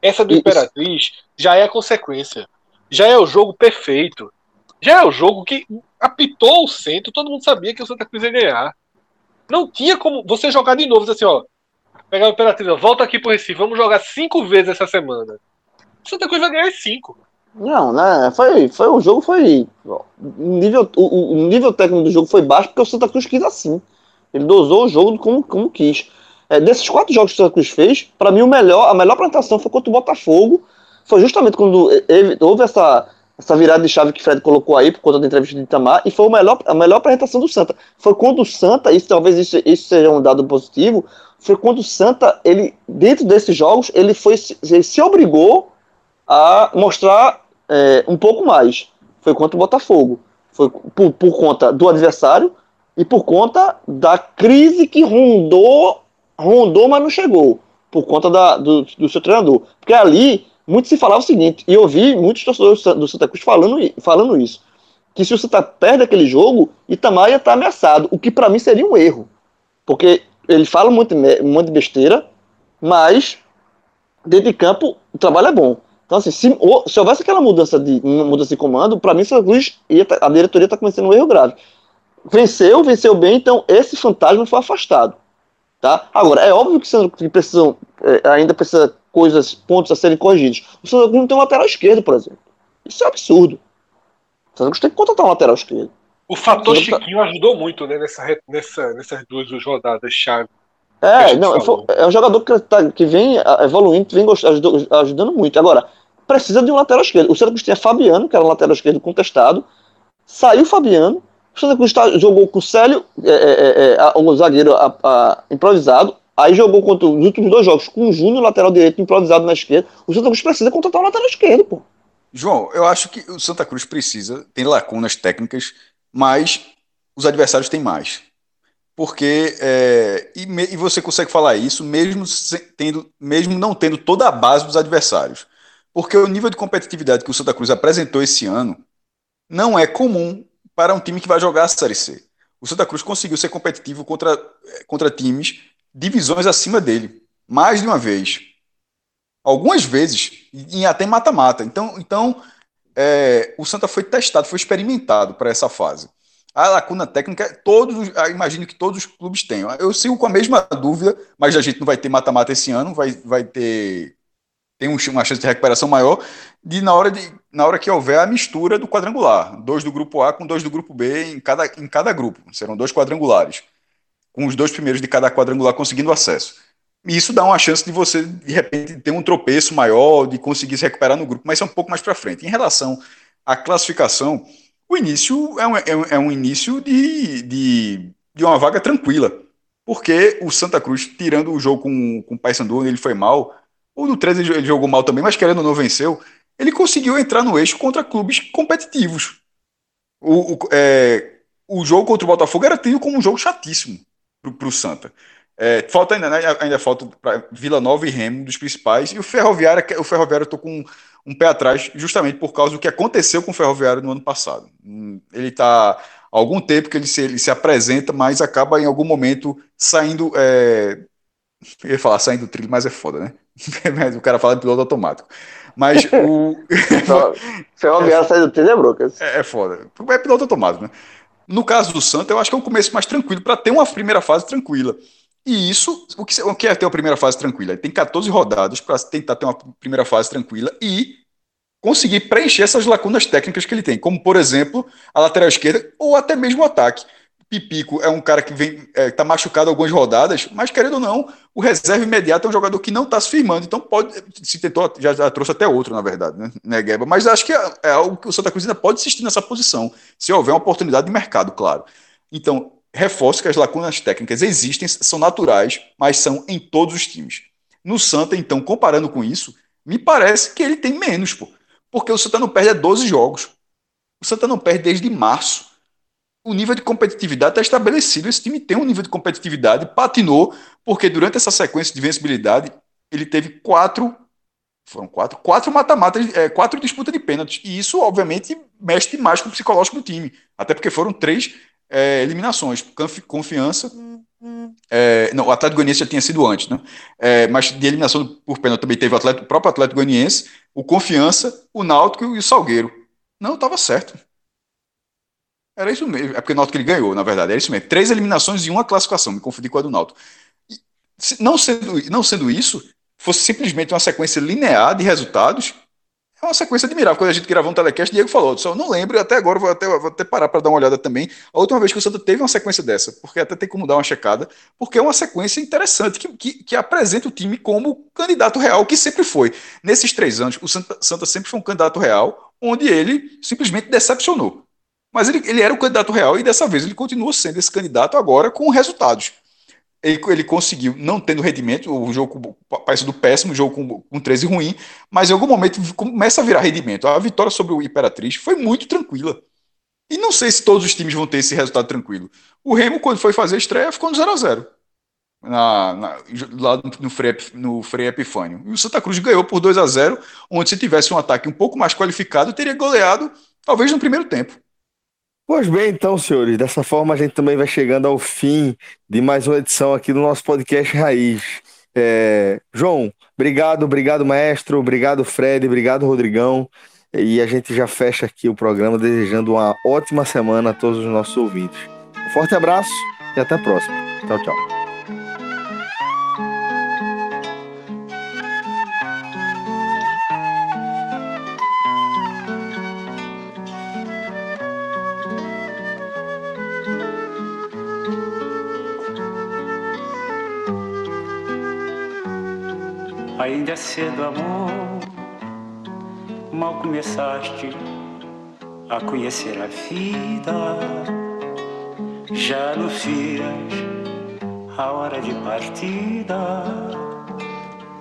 Essa do Imperatriz já é a consequência. Já é o jogo perfeito. Já é o jogo que apitou o centro, todo mundo sabia que o Santa Cruz ia ganhar. Não tinha como você jogar de novo, assim, ó. Pegar o Imperatriz, volta aqui pro Recife, vamos jogar cinco vezes essa semana. O Santa Cruz vai ganhar cinco. Não, né? Foi, foi o jogo foi nível o, o, nível técnico do jogo foi baixo porque o Santa Cruz quis assim. Ele dosou o jogo como, como quis. É, desses quatro jogos que o Santa Cruz fez, para mim o melhor, a melhor apresentação foi contra o Botafogo. Foi justamente quando ele, houve essa, essa virada de chave que Fred colocou aí por conta da entrevista de Itamar e foi o melhor, a melhor apresentação do Santa. Foi quando o Santa, isso talvez isso, isso seja um dado positivo, foi quando o Santa, ele dentro desses jogos, ele foi ele se obrigou a mostrar é, um pouco mais. Foi contra o Botafogo. Foi por, por conta do adversário e por conta da crise que rondou, rondou, mas não chegou. Por conta da, do, do seu treinador. Porque ali, muito se falava o seguinte, e eu vi muitos torcedores do Santa Cruz falando, falando isso. Que se o Santa perde aquele jogo, Itamar ia estar ameaçado. O que para mim seria um erro. Porque ele fala muito, muito besteira, mas dentro de campo, o trabalho é bom. Então, assim, se, se houvesse aquela mudança de, mudança de comando, para mim, Santa Cruz ia, tá, a diretoria está cometendo um erro grave. Venceu, venceu bem, então esse fantasma foi afastado. Tá? Agora, é óbvio que, Cruz precisam, é, ainda precisa coisas, pontos a serem corrigidos. O Santa Cruz não tem um lateral esquerdo, por exemplo. Isso é absurdo. O Santa Cruz tem que contratar um lateral esquerdo. O fator Chiquinho ajudou muito né, nessa, nessa, nessas duas rodadas chave. É, não, é um jogador que, tá, que vem evoluindo, vem ajudando, ajudando muito. Agora, precisa de um lateral esquerdo. O Santa Cruz tinha Fabiano, que era um lateral esquerdo contestado. Saiu Fabiano. O Santa Cruz tá, jogou com o Célio, é, é, é, um zagueiro a, a, improvisado. Aí jogou contra os últimos dois jogos com o Júnior, lateral direito, improvisado na esquerda. O Santa Cruz precisa contratar um lateral esquerdo, pô. João, eu acho que o Santa Cruz precisa, tem lacunas técnicas, mas os adversários têm mais. Porque é, e, me, e, você consegue falar isso mesmo tendo, mesmo não tendo toda a base dos adversários. Porque o nível de competitividade que o Santa Cruz apresentou esse ano não é comum para um time que vai jogar a Série C. O Santa Cruz conseguiu ser competitivo contra, contra times divisões acima dele, mais de uma vez. Algumas vezes, e até mata-mata. Então, então é, o Santa foi testado, foi experimentado para essa fase. A lacuna técnica, todos, ah, imagino que todos os clubes tenham. Eu sigo com a mesma dúvida, mas a gente não vai ter mata-mata esse ano, vai, vai ter tem uma chance de recuperação maior de na hora de na hora que houver a mistura do quadrangular, dois do grupo A com dois do grupo B em cada, em cada grupo. Serão dois quadrangulares, com os dois primeiros de cada quadrangular conseguindo acesso. E isso dá uma chance de você, de repente, ter um tropeço maior, de conseguir se recuperar no grupo, mas é um pouco mais para frente. Em relação à classificação, o início é um, é um, é um início de, de, de, uma vaga tranquila, porque o Santa Cruz, tirando o jogo com, com o Paysandu, ele foi mal, ou no 13 ele jogou mal também, mas querendo ou não venceu, ele conseguiu entrar no eixo contra clubes competitivos. O, o, é, o jogo contra o Botafogo era tido como um jogo chatíssimo para o Santa. É, falta ainda, né, ainda falta para Vila Nova e Remo, dos principais, e o Ferroviário, o Ferroviário eu tô com um pé atrás, justamente por causa do que aconteceu com o Ferroviário no ano passado. Hum, ele está há algum tempo que ele se, ele se apresenta, mas acaba em algum momento saindo. É... Eu ia falar saindo do trilho, mas é foda, né? (laughs) o cara fala de piloto automático. Mas o. (laughs) (laughs) Ferroviário sair do trilho é brocas. É, é foda. É piloto automático, né? No caso do Santa, eu acho que é um começo mais tranquilo para ter uma primeira fase tranquila. E isso, o que, o que é ter uma primeira fase tranquila? Tem 14 rodadas para tentar ter uma primeira fase tranquila e conseguir preencher essas lacunas técnicas que ele tem, como por exemplo a lateral esquerda ou até mesmo o ataque. Pipico é um cara que vem é, tá machucado algumas rodadas, mas querendo ou não, o reserva imediato é um jogador que não está se firmando, então pode se tentou já, já, trouxe até outro na verdade, né, né Gueba? Mas acho que é, é algo que o Santa Cruz ainda pode insistir nessa posição, se houver uma oportunidade de mercado, claro. Então reforço que as lacunas técnicas existem, são naturais, mas são em todos os times. No Santa, então, comparando com isso, me parece que ele tem menos, pô. Porque o Santa não perde há 12 jogos. O Santa não perde desde março. O nível de competitividade está estabelecido. Esse time tem um nível de competitividade, patinou, porque durante essa sequência de vencibilidade, ele teve quatro. Foram quatro, quatro mata-matas, é, quatro disputas de pênaltis. E isso, obviamente, mexe demais com o psicológico do time. Até porque foram três é, eliminações. Confiança. É, não, o Atlético Goianiense já tinha sido antes, né? É, mas de eliminação por pênalti também teve o, Atlético, o próprio Atlético Goianiense, o Confiança, o Náutico e o Salgueiro. Não, estava certo. Era isso mesmo. É porque o Náutico ele ganhou, na verdade. Era isso mesmo. Três eliminações e uma classificação. Me confundi com a do Náutico. não, sendo, não sendo isso, fosse simplesmente uma sequência linear de resultados, é uma sequência admirável. Quando a gente gravou um telecast, Diego falou, só não lembro, até agora vou até, vou até parar para dar uma olhada também. A última vez que o Santa teve uma sequência dessa, porque até tem como dar uma checada, porque é uma sequência interessante que, que, que apresenta o time como candidato real, que sempre foi. Nesses três anos, o Santa, Santa sempre foi um candidato real, onde ele simplesmente decepcionou. Mas ele, ele era o candidato real e dessa vez ele continua sendo esse candidato agora com resultados ele, ele conseguiu, não tendo rendimento, o jogo parece do péssimo, o jogo com, com 13 ruim, mas em algum momento começa a virar rendimento. A vitória sobre o Imperatriz foi muito tranquila. E não sei se todos os times vão ter esse resultado tranquilo. O Remo, quando foi fazer a estreia, ficou no 0x0. Na, na, lá no Frei, no Frei Epifânio. E o Santa Cruz ganhou por 2 a 0 onde se tivesse um ataque um pouco mais qualificado, teria goleado, talvez no primeiro tempo. Pois bem, então, senhores, dessa forma a gente também vai chegando ao fim de mais uma edição aqui do nosso podcast Raiz. É, João, obrigado, obrigado, maestro, obrigado, Fred, obrigado, Rodrigão. E a gente já fecha aqui o programa desejando uma ótima semana a todos os nossos ouvintes. Um forte abraço e até a próxima. Tchau, tchau. Cedo, amor. Mal começaste a conhecer a vida. Já anuncias a hora de partida.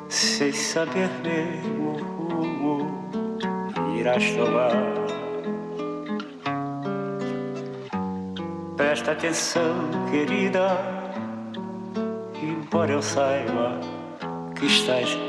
Sem saber mesmo o rumo irás tomar. Presta atenção, querida, embora eu saiba que estás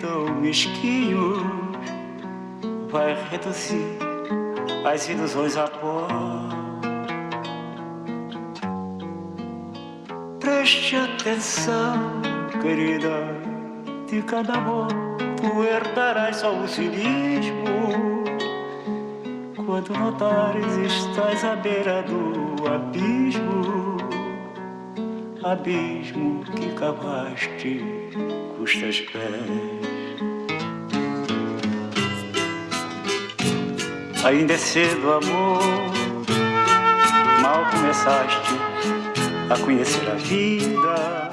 tão mesquinhos, vai reduzir as ilusões a pó. Preste atenção, querida, de cada amor tu herdarás só o cinismo. Quando notares estás à beira do abismo, abismo que cavaste custas pés. Ainda é cedo, amor, mal começaste a conhecer a vida.